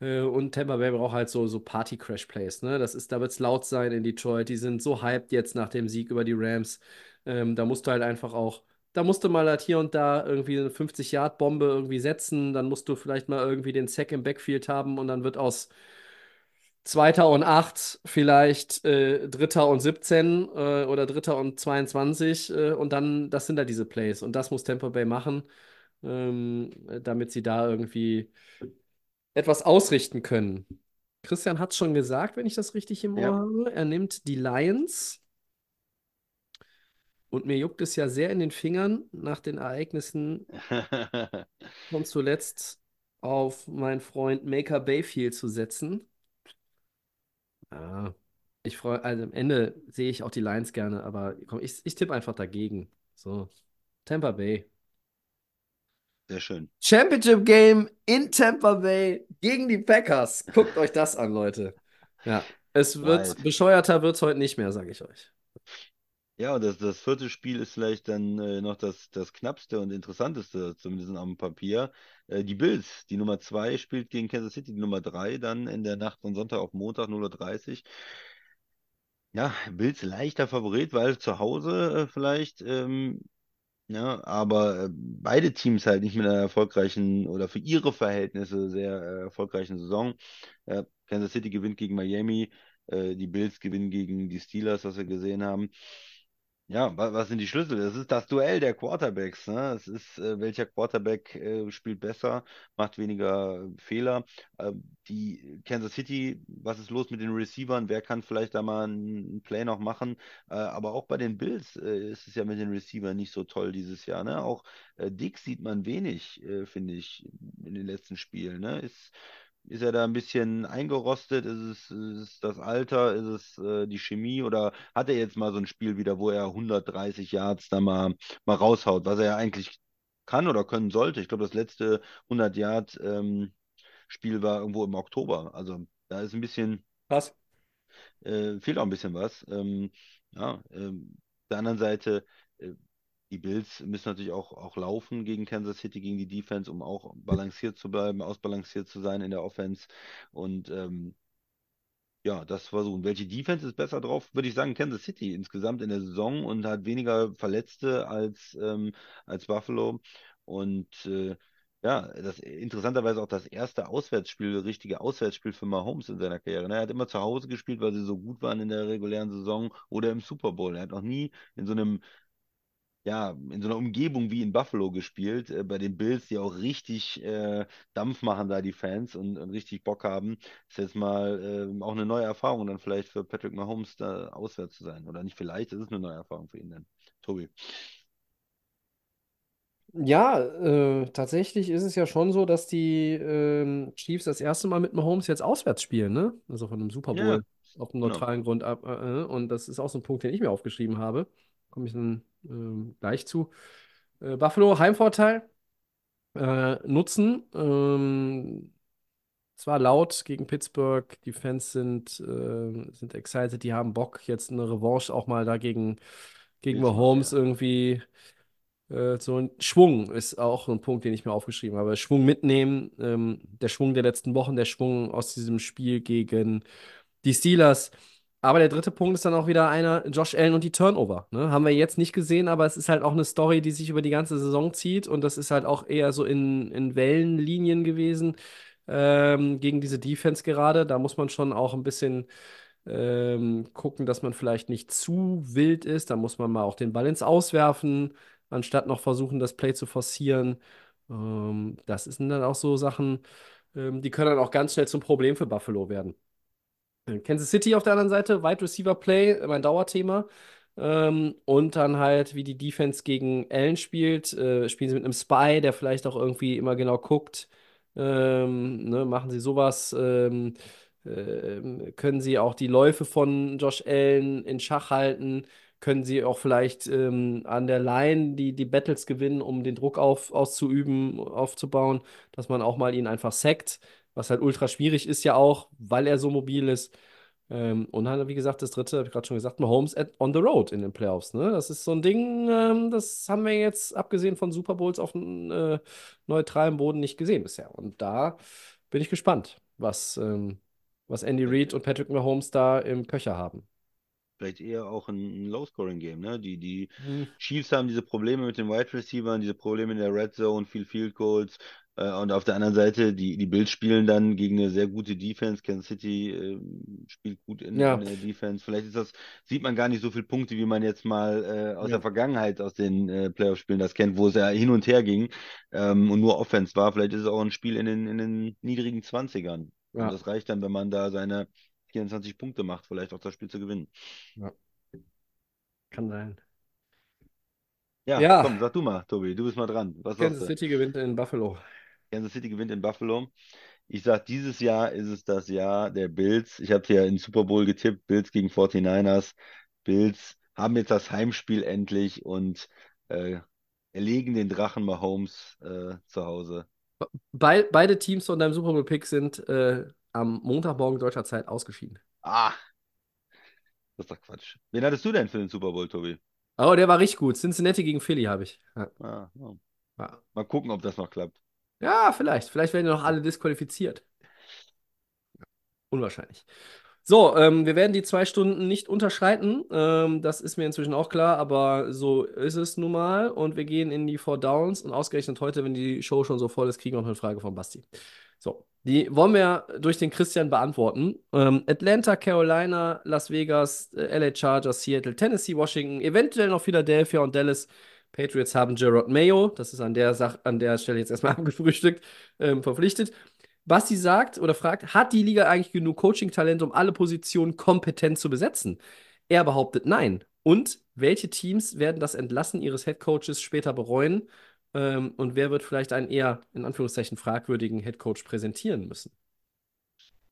Speaker 1: Äh, und Tampa Bay braucht halt so, so Party-Crash-Plays. Ne? Das ist, da wird es laut sein in Detroit. Die sind so hyped jetzt nach dem Sieg über die Rams. Ähm, da musst du halt einfach auch, da musst du mal halt hier und da irgendwie eine 50-Yard-Bombe irgendwie setzen. Dann musst du vielleicht mal irgendwie den Sack im Backfield haben und dann wird aus Zweiter und acht, vielleicht äh, Dritter und 17 äh, oder Dritter und 22 äh, und dann, das sind da diese Plays und das muss Tampa Bay machen, ähm, damit sie da irgendwie etwas ausrichten können. Christian hat es schon gesagt, wenn ich das richtig im Ohr
Speaker 2: Ja.
Speaker 1: habe. Er nimmt die Lions. Und mir juckt es ja sehr in den Fingern nach den Ereignissen von zuletzt auf meinen Freund Maker Bayfield zu setzen. Ja, ich freue, also am Ende sehe ich auch die Lions gerne, aber komm, ich, ich tippe einfach dagegen. So, Tampa Bay.
Speaker 2: Sehr schön.
Speaker 1: Championship Game in Tampa Bay gegen die Packers. Guckt euch das an, Leute. Ja, es wird
Speaker 2: Right.
Speaker 1: bescheuerter wird es heute nicht mehr, sage ich euch.
Speaker 2: Ja, und das, das vierte Spiel ist vielleicht dann äh, noch das, das knappste und interessanteste, zumindest am Papier. Äh, die Bills, die Nummer zwei spielt gegen Kansas City, die Nummer drei dann in der Nacht von Sonntag auf Montag 0.30 Uhr. Ja, Bills leichter Favorit, weil zu Hause äh, vielleicht, ähm, ja, aber äh, beide Teams halt nicht mit einer erfolgreichen oder für ihre Verhältnisse sehr äh, erfolgreichen Saison. Äh, Kansas City gewinnt gegen Miami, äh, die Bills gewinnen gegen die Steelers, was wir gesehen haben. Ja, wa- was sind die Schlüssel? Das ist das Duell der Quarterbacks. Ne? Es ist, äh, welcher Quarterback äh, spielt besser, macht weniger äh, Fehler. Äh, die Kansas City, was ist los mit den Receivern? Wer kann vielleicht da mal einen Play noch machen? Äh, aber auch bei den Bills äh, ist es ja mit den Receivern nicht so toll dieses Jahr. Ne? Auch äh, Dick sieht man wenig, äh, finde ich, in den letzten Spielen. Ne? Ist, ist er da ein bisschen eingerostet? Ist es, ist es das Alter? Ist es äh, die Chemie? Oder hat er jetzt mal so ein Spiel wieder, wo er 130 Yards da mal, mal raushaut, was er ja eigentlich kann oder können sollte? Ich glaube, das letzte 100 Yard ähm, Spiel war irgendwo im Oktober. Also da ist ein bisschen,
Speaker 1: Krass.
Speaker 2: äh, fehlt auch ein bisschen was. Ähm, ja, ähm, auf der anderen Seite, äh, die Bills müssen natürlich auch, auch laufen gegen Kansas City, gegen die Defense, um auch balanciert zu bleiben, ausbalanciert zu sein in der Offense. Und ähm, ja, das versuchen. Welche Defense ist besser drauf? Würde ich sagen, Kansas City insgesamt in der Saison und hat weniger Verletzte als, ähm, als Buffalo. Und äh, ja, das interessanterweise auch das erste Auswärtsspiel, richtige Auswärtsspiel für Mahomes in seiner Karriere. ne? Er hat immer zu Hause gespielt, weil sie so gut waren in der regulären Saison oder im Super Bowl. Er hat noch nie in so einem ja, in so einer Umgebung wie in Buffalo gespielt, äh, bei den Bills, die auch richtig äh, Dampf machen da, die Fans und, und richtig Bock haben. Ist jetzt mal äh, auch eine neue Erfahrung dann vielleicht für Patrick Mahomes da auswärts zu sein. Oder nicht vielleicht, es ist eine neue Erfahrung für ihn dann. Tobi.
Speaker 1: Ja, äh, tatsächlich ist es ja schon so, dass die ähm, Chiefs das erste Mal mit Mahomes jetzt auswärts spielen, ne? Also von einem Super
Speaker 2: Ja,
Speaker 1: Bowl auf dem
Speaker 2: genau.
Speaker 1: neutralen Grund ab. Äh, äh, und das ist auch so ein Punkt, den ich mir aufgeschrieben habe. Komme ich dann ähm, gleich zu. Äh, Buffalo, Heimvorteil äh, nutzen. Ähm, es war laut gegen Pittsburgh. Die Fans sind, äh, sind excited, die haben Bock, jetzt eine Revanche auch mal dagegen gegen Mahomes
Speaker 2: ja.
Speaker 1: irgendwie äh, so ein Schwung ist auch ein Punkt, den ich mir aufgeschrieben habe. Schwung mitnehmen, ähm, der Schwung der letzten Wochen, der Schwung aus diesem Spiel gegen die Steelers. Aber der dritte Punkt ist dann auch wieder einer, Josh Allen und die Turnover. Ne? Haben wir jetzt nicht gesehen, aber es ist halt auch eine Story, die sich über die ganze Saison zieht und das ist halt auch eher so in, in Wellenlinien gewesen ähm, gegen diese Defense gerade. Da muss man schon auch ein bisschen ähm, gucken, dass man vielleicht nicht zu wild ist. Da muss man mal auch den Ball ins Auswerfen, anstatt noch versuchen, das Play zu forcieren. Ähm, das sind dann auch so Sachen, ähm, die können dann auch ganz schnell zum Problem für Buffalo werden. Äh, Kansas City auf der anderen Seite, Wide Receiver Play, mein Dauerthema. Ähm, und dann halt, wie die Defense gegen Allen spielt. Äh, spielen sie mit einem Spy, der vielleicht auch irgendwie immer genau guckt. Ähm, ne, machen sie sowas. Ähm, ähm, können sie auch die Läufe von Josh Allen in Schach halten? Können sie auch vielleicht ähm, an der Line die, die Battles gewinnen, um den Druck auf, auszuüben, aufzubauen, dass man auch mal ihn einfach sackt, was halt ultra schwierig ist ja auch, weil er so mobil ist. Ähm, und dann, wie gesagt, das dritte, habe ich gerade schon gesagt, Mahomes at, on the road in den Playoffs. Ne? Das ist so ein Ding, ähm, das haben wir jetzt, abgesehen von Super Bowls, auf äh, neutralem Boden nicht gesehen bisher. Und da bin ich gespannt, was, ähm, was Andy Reid und Patrick Mahomes da im Köcher haben.
Speaker 2: Vielleicht eher auch ein, Low-Scoring-Game, ne? Die, die
Speaker 1: Hm.
Speaker 2: Chiefs haben diese Probleme mit den Wide Receivers, diese Probleme in der Red Zone, viel Field Goals. Äh, und auf der anderen Seite, die, die Bills spielen dann gegen eine sehr gute Defense. Kansas City äh, spielt gut in,
Speaker 1: Ja,
Speaker 2: in der Defense. Vielleicht ist das, sieht man gar nicht so viele Punkte, wie man jetzt mal äh, aus
Speaker 1: ja,
Speaker 2: der Vergangenheit, aus den äh, Playoff-Spielen das kennt, wo es ja hin und her ging ähm, und nur Offense war. Vielleicht ist es auch ein Spiel in den, in den niedrigen 20ern. Und
Speaker 1: ja,
Speaker 2: das reicht dann, wenn man da seine 24 Punkte macht, vielleicht auch das Spiel zu gewinnen.
Speaker 1: ja, kann sein.
Speaker 2: Ja,
Speaker 1: Ja,
Speaker 2: komm, sag du mal, Tobi, du bist mal dran. Was
Speaker 1: Kansas? City gewinnt in Buffalo.
Speaker 2: Kansas City gewinnt in Buffalo. Ich sag, dieses Jahr ist es das Jahr der Bills. Ich habe ja in Super Bowl getippt, Bills gegen 49ers. Bills haben jetzt das Heimspiel endlich und äh, erlegen den Drachen Mahomes äh, zu Hause.
Speaker 1: Bei, beide Teams von deinem Super Bowl-Pick sind äh, am Montagmorgen deutscher Zeit ausgeschieden.
Speaker 2: Ah, das ist doch Quatsch. Wen hattest du denn für den Super Bowl, Tobi?
Speaker 1: Oh, der war richtig gut. Cincinnati gegen Philly habe ich. Ja,
Speaker 2: Ah, ja.
Speaker 1: ja.
Speaker 2: Mal gucken, ob das noch klappt.
Speaker 1: Ja, vielleicht. Vielleicht werden ja noch alle disqualifiziert. Unwahrscheinlich. So, ähm, wir werden die zwei Stunden nicht unterschreiten. Ähm, das ist mir inzwischen auch klar, aber so ist es nun mal. Und wir gehen in die Four Downs. Und ausgerechnet heute, wenn die Show schon so voll ist, kriegen wir noch eine Frage von Basti. So, die wollen wir durch den Christian beantworten. Ähm, Atlanta, Carolina, Las Vegas, äh, LA Chargers, Seattle, Tennessee, Washington, eventuell noch Philadelphia und Dallas. Patriots haben Gerard Mayo, das ist an der, Sach an der Stelle jetzt erstmal abgefrühstückt, ähm, verpflichtet. Basti sagt oder fragt, hat die Liga eigentlich genug Coaching-Talent, um alle Positionen kompetent zu besetzen? Er behauptet nein. Und welche Teams werden das Entlassen ihres Headcoaches später bereuen? Ähm, und wer wird vielleicht einen eher, in Anführungszeichen, fragwürdigen Headcoach präsentieren müssen?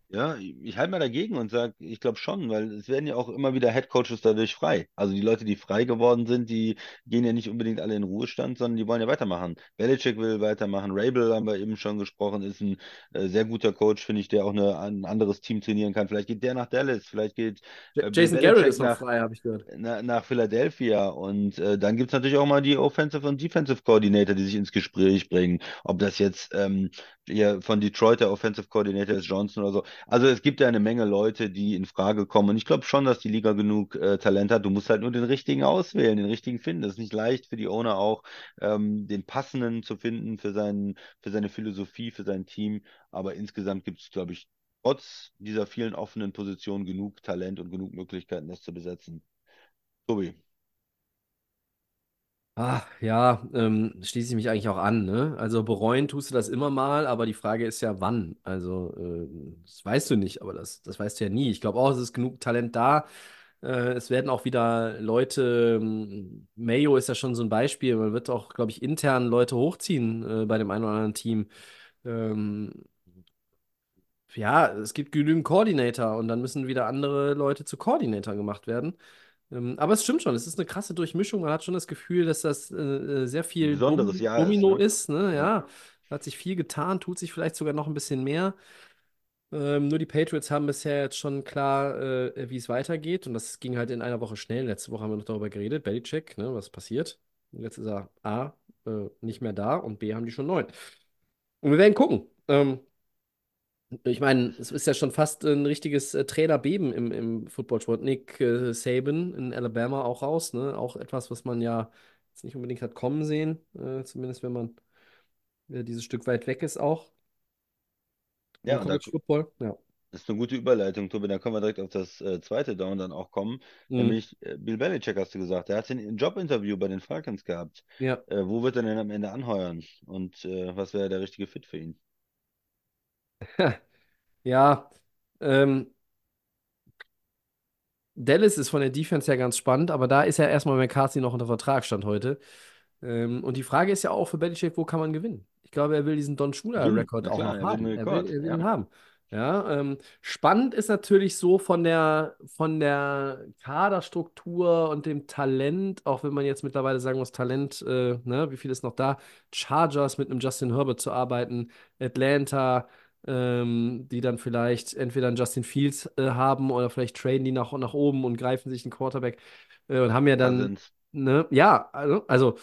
Speaker 2: Ja, ich halte mal dagegen und sage, ich glaube schon, weil es werden ja auch immer wieder Headcoaches dadurch frei. Also die Leute, die frei geworden sind, die gehen ja nicht unbedingt alle in Ruhestand, sondern die wollen ja weitermachen. Belichick will weitermachen. Rabel haben wir eben schon gesprochen, ist ein äh, sehr guter Coach, finde ich, der auch eine, ein anderes Team trainieren kann. Vielleicht geht der nach Dallas, vielleicht geht äh,
Speaker 1: Jason Garrett ist noch
Speaker 2: nach,
Speaker 1: frei, habe ich gehört.
Speaker 2: na, nach Philadelphia. Und äh, dann gibt es natürlich auch mal die Offensive und Defensive Coordinator, die sich ins Gespräch bringen. Ob das jetzt ähm, hier von Detroit der Offensive Coordinator ist Johnson oder so. Also es gibt ja eine Menge Leute, die in Frage kommen. Und ich glaube schon, dass die Liga genug äh, Talent hat. Du musst halt nur den richtigen auswählen, den richtigen finden. Das ist nicht leicht für die Owner auch, ähm, den passenden zu finden für, seinen, für seine Philosophie, für sein Team. Aber insgesamt gibt es, glaube ich, trotz dieser vielen offenen Positionen genug Talent und genug Möglichkeiten, das zu besetzen. Tobi.
Speaker 1: Ah, ja, ähm, schließe ich mich eigentlich auch an, ne? Also bereuen tust du das immer mal, aber die Frage ist ja, wann. Also, äh, das weißt du nicht, aber das, das weißt du ja nie. Ich glaube auch, es ist genug Talent da. Äh, es werden auch wieder Leute, ähm, Mayo ist ja schon so ein Beispiel, man wird auch, glaube ich, intern Leute hochziehen äh, bei dem einen oder anderen Team. Ähm, ja, es gibt genügend Koordinator und dann müssen wieder andere Leute zu Koordinator gemacht werden. Ähm, aber es stimmt schon, es ist eine krasse Durchmischung. Man hat schon das Gefühl, dass das äh, äh, sehr viel
Speaker 2: besonderes
Speaker 1: Dom
Speaker 2: Jahr ist,
Speaker 1: Domino
Speaker 2: ne?
Speaker 1: ist, ne?
Speaker 2: Ja.
Speaker 1: Hat sich viel getan, tut sich vielleicht sogar noch ein bisschen mehr. Ähm, nur die Patriots haben bisher jetzt schon klar, äh, wie es weitergeht. Und das ging halt in einer Woche schnell. Letzte Woche haben wir noch darüber geredet, Belichick, ne, was passiert. Und jetzt ist er A, äh, nicht mehr da und B, haben die schon neun. Und wir werden gucken. Ähm, Ich meine, es ist ja schon fast ein richtiges äh, Trainerbeben im, im Footballsport. Nick äh, Saban in Alabama auch raus, ne? Auch etwas, was man ja jetzt nicht unbedingt hat kommen sehen, äh, zumindest wenn man dieses Stück weit weg ist auch
Speaker 2: Ja, und da
Speaker 1: Football. Ja.
Speaker 2: Das ist eine gute Überleitung, Tobi. Da können wir direkt auf das äh, zweite Down dann auch kommen.
Speaker 1: Mhm.
Speaker 2: Nämlich äh, Bill Belichick, hast du gesagt. Der hat ein Jobinterview bei den Falcons gehabt.
Speaker 1: Ja.
Speaker 2: Äh, wo wird er denn am Ende anheuern? Und äh, was wäre der richtige Fit für ihn?
Speaker 1: Ja. Ähm, Dallas ist von der Defense her ganz spannend, aber da ist ja erstmal McCarthy noch unter Vertrag stand heute. Ähm, und die Frage ist ja auch für Belichick, wo kann man gewinnen? Ich glaube, er will diesen Don. Shula-Rekord
Speaker 2: Na
Speaker 1: auch noch haben. Er will, er will
Speaker 2: Ja.
Speaker 1: ihn haben. Ja, ähm, spannend ist natürlich so von der, von der Kaderstruktur und dem Talent, auch wenn man jetzt mittlerweile sagen muss, Talent, äh, ne, wie viel ist noch da? Chargers mit einem Justin Herbert zu arbeiten, Atlanta, ähm, die dann vielleicht entweder einen Justin Fields äh, haben oder vielleicht traden die nach, nach oben und greifen sich einen Quarterback äh, und haben ja dann, ne, ja, also, also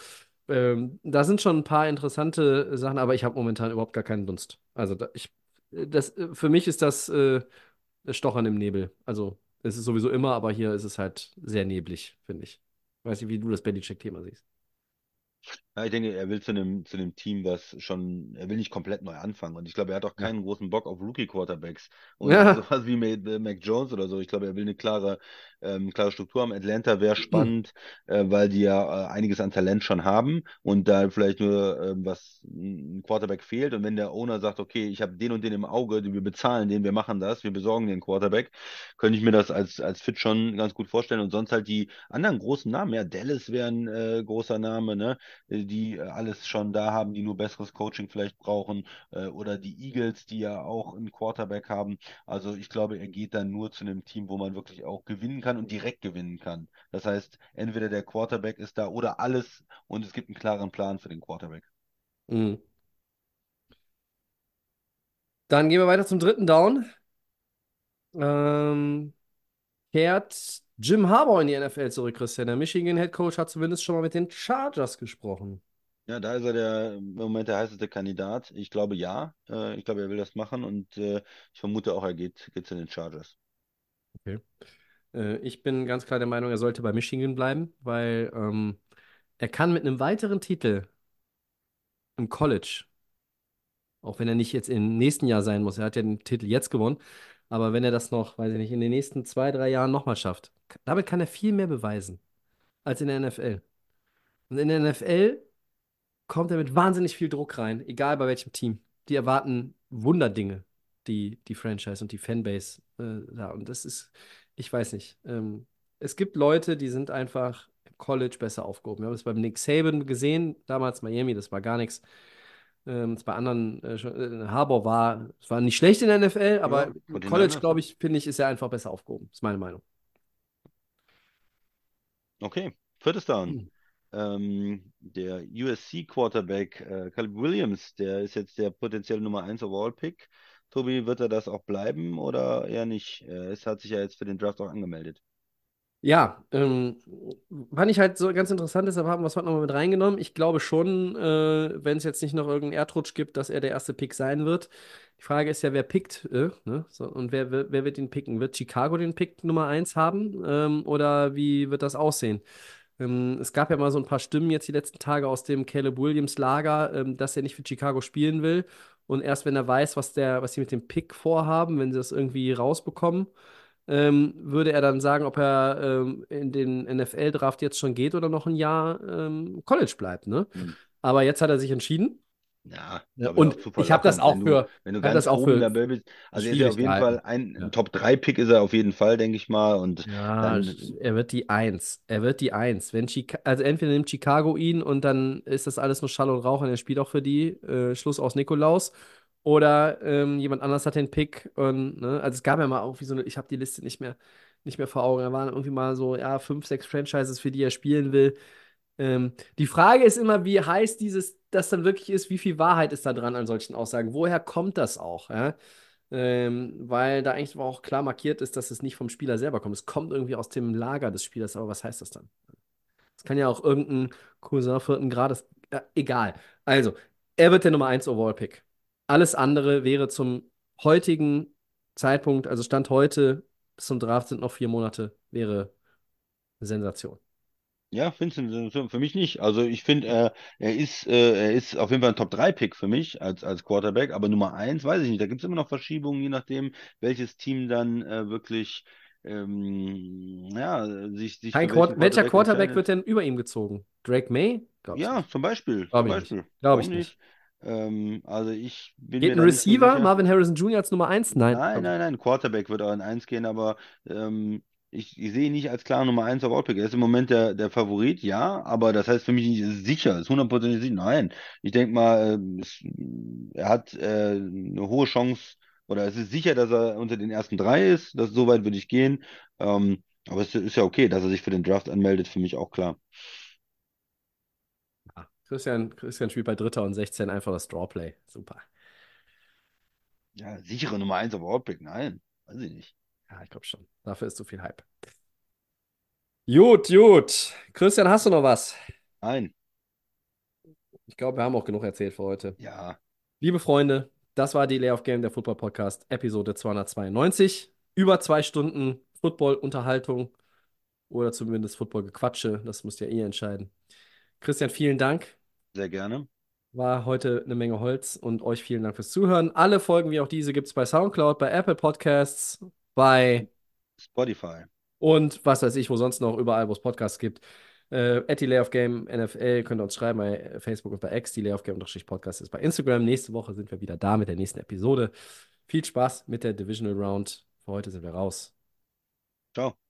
Speaker 1: ähm, da sind schon ein paar interessante Sachen, aber ich habe momentan überhaupt gar keinen Dunst. Also da, ich, das, äh, für mich ist das äh, Stochern im Nebel. Also es ist sowieso immer, aber hier ist es halt sehr neblig, finde ich. Weiß nicht, wie du das Belichick-Thema siehst.
Speaker 2: Ja, ich denke, er will zu einem, zu einem Team, was schon, er will nicht komplett neu anfangen. Und ich glaube, er hat auch keinen großen Bock auf Rookie-Quarterbacks und
Speaker 1: Ja.
Speaker 2: sowas wie Mac, äh, Mac Jones oder so. Ich glaube, er will eine klare, ähm, klare Struktur haben. Atlanta wäre spannend, äh, weil die ja äh, einiges an Talent schon haben und da vielleicht nur ähm, was, ein Quarterback fehlt. Und wenn der Owner sagt, okay, ich habe den und den im Auge, wir bezahlen den, wir machen das, wir besorgen den Quarterback, könnte ich mir das als, als Fit schon ganz gut vorstellen. Und sonst halt die anderen großen Namen. Ja, Dallas wäre ein äh, großer Name, ne? Äh, die äh, alles schon da haben, die nur besseres Coaching vielleicht brauchen, äh, oder die Eagles, die ja auch einen Quarterback haben. Also ich glaube, er geht dann nur zu einem Team, wo man wirklich auch gewinnen kann und direkt gewinnen kann. Das heißt, entweder der Quarterback ist da oder alles und es gibt einen klaren Plan für den Quarterback.
Speaker 1: Mhm. Dann gehen wir weiter zum dritten Down. Ähm, kehrt Jim Harbaugh in die NFL zurück, Christian. Der Michigan Head Coach hat zumindest schon mal mit den Chargers gesprochen.
Speaker 2: Ja, da ist er der im Moment der heißeste Kandidat. Ich glaube ja. Äh, ich glaube, er will das machen und äh, ich vermute auch, er geht, geht zu den Chargers.
Speaker 1: Okay. Äh, ich bin ganz klar der Meinung, er sollte bei Michigan bleiben, weil ähm, er kann mit einem weiteren Titel im College, auch wenn er nicht jetzt im nächsten Jahr sein muss, er hat ja den Titel jetzt gewonnen, aber wenn er das noch, weiß ich nicht, in den nächsten zwei, drei Jahren nochmal schafft, damit kann er viel mehr beweisen als in der NFL. Und in der NFL kommt er mit wahnsinnig viel Druck rein, egal bei welchem Team. Die erwarten Wunderdinge, die, die Franchise und die Fanbase äh, da. Und das ist, ich weiß nicht. Ähm, es gibt Leute, die sind einfach im College besser aufgehoben. Wir haben es beim Nick Saban gesehen, damals Miami, das war gar nichts. Ähm, es bei anderen, äh, schon, äh, Harbaugh war, es war nicht schlecht in der NFL, aber
Speaker 2: Ja,
Speaker 1: im College,
Speaker 2: 49ers.
Speaker 1: glaube ich, finde ich, ist er einfach besser aufgehoben. Ist meine Meinung.
Speaker 2: Okay, viertes Down.
Speaker 1: Hm.
Speaker 2: Ähm, der USC-Quarterback äh, Caleb Williams, der ist jetzt der potenzielle Nummer 1 Overall-Pick. Tobi, wird er das auch bleiben oder eher nicht? Äh, es hat sich ja jetzt für den Draft auch angemeldet.
Speaker 1: Ja, ähm, fand ich halt so ganz interessant, deshalb haben wir es heute nochmal mit reingenommen. Ich glaube schon, äh, wenn es jetzt nicht noch irgendeinen Erdrutsch gibt, dass er der erste Pick sein wird. Die Frage ist ja, wer pickt, äh, ne? So, und wer, wer, wer wird ihn picken? Wird Chicago den Pick Nummer 1 haben? Ähm, oder wie wird das aussehen? Ähm, es gab ja mal so ein paar Stimmen jetzt die letzten Tage aus dem Caleb Williams Lager, ähm, dass er nicht für Chicago spielen will. Und erst wenn er weiß, was der, was sie mit dem Pick vorhaben, wenn sie das irgendwie rausbekommen, ähm, würde er dann sagen, ob er ähm, in den NFL-Draft jetzt schon geht oder noch ein Jahr ähm, College bleibt, ne?
Speaker 2: Hm.
Speaker 1: Aber jetzt hat er sich entschieden.
Speaker 2: Ja,
Speaker 1: und ich habe das auch
Speaker 2: wenn du,
Speaker 1: für,
Speaker 2: wenn du
Speaker 1: ich hab
Speaker 2: ganz
Speaker 1: das auch
Speaker 2: oben
Speaker 1: für
Speaker 2: dabei bist. Also er ist auf jeden. Fall ein
Speaker 1: Ja.
Speaker 2: Top-3-Pick ist er auf jeden Fall, denke ich mal. Und
Speaker 1: Ja,
Speaker 2: dann,
Speaker 1: er wird die Eins. Er wird die Eins. Wenn Chica also entweder nimmt Chicago ihn und dann ist das alles nur Schall und Rauch und er spielt auch für die. Äh, Schluss aus Nikolaus. Oder ähm, jemand anders hat den Pick. Und, ne, also es gab ja mal irgendwie so eine, ich habe die Liste nicht mehr, nicht mehr vor Augen. Da waren irgendwie mal so, ja, fünf, sechs Franchises, für die er spielen will. Ähm, die Frage ist immer, wie heiß dieses das dann wirklich ist, wie viel Wahrheit ist da dran an solchen Aussagen? Woher kommt das auch? Ja? Ähm, weil da eigentlich auch klar markiert ist, dass es nicht vom Spieler selber kommt. Es kommt irgendwie aus dem Lager des Spielers, aber was heißt das dann? Es kann ja auch irgendein Cousin vierten Grades, ja, egal. Also, er wird der Nummer 1 Overall-Pick. Alles andere wäre zum heutigen Zeitpunkt, also Stand heute, bis zum Draft sind noch vier Monate, wäre eine Sensation.
Speaker 2: Ja, findest du für mich nicht. Also ich finde, er, er ist, äh, er ist auf jeden Fall ein Top-3-Pick für mich als, als Quarterback, aber Nummer 1 weiß ich nicht. Da gibt es immer noch Verschiebungen, je nachdem, welches Team dann äh, wirklich ähm, ja, sich, sich
Speaker 1: Kein
Speaker 2: für
Speaker 1: Quart
Speaker 2: welchen
Speaker 1: welcher Quarterback wird denn über ihm gezogen? Drake May? Glaub's
Speaker 2: Ja,
Speaker 1: nicht.
Speaker 2: zum Beispiel.
Speaker 1: Glaub
Speaker 2: Zum
Speaker 1: ich.
Speaker 2: Beispiel.
Speaker 1: Glaub ich nicht.
Speaker 2: Ähm, also ich bin
Speaker 1: Geht ein Receiver. Marvin Harrison Jr. als Nummer 1? Nein.
Speaker 2: Nein, nein, nein. Quarterback wird auch in 1 gehen, aber ähm, ich, ich sehe ihn nicht als klare Nummer 1 Overall-Pick. Er ist im Moment der, der Favorit, ja, aber das heißt für mich nicht, ist sicher, ist hundertprozentig sicher. Nein. Ich denke mal, ähm, es, er hat äh, eine hohe Chance, oder es ist sicher, dass er unter den ersten drei ist. Das, so weit würde ich gehen. Ähm, aber es ist ja okay, dass er sich für den Draft anmeldet, für mich auch klar.
Speaker 1: Christian, Christian spielt bei Dritter und 16 einfach das Drawplay. Super.
Speaker 2: Ja, sichere Nummer 1 Overall-Pick, nein. Weiß ich nicht.
Speaker 1: Ja, ich glaube schon. Dafür ist zu viel Hype. Gut, gut. Christian, hast du noch was?
Speaker 2: Nein.
Speaker 1: Ich glaube, wir haben auch genug erzählt für heute.
Speaker 2: Ja.
Speaker 1: Liebe Freunde, das war die Lay of Game, der Football Podcast, Episode 292. Über zwei Stunden Football-Unterhaltung oder zumindest Football-Gequatsche. Das müsst ja ihr entscheiden. Christian, vielen Dank.
Speaker 2: Sehr gerne.
Speaker 1: War heute eine Menge Holz und euch vielen Dank fürs Zuhören. Alle Folgen wie auch diese gibt es bei Soundcloud, bei Apple Podcasts, bei
Speaker 2: Spotify.
Speaker 1: und was weiß ich, wo sonst noch überall, wo es Podcasts gibt. Äh, at die Lay of Game NFL könnt ihr uns schreiben bei Facebook und bei X. Die Lay of Game Podcast ist bei Instagram. Nächste Woche sind wir wieder da mit der nächsten Episode. Viel Spaß mit der Divisional Round. Für heute sind wir raus.
Speaker 2: Ciao.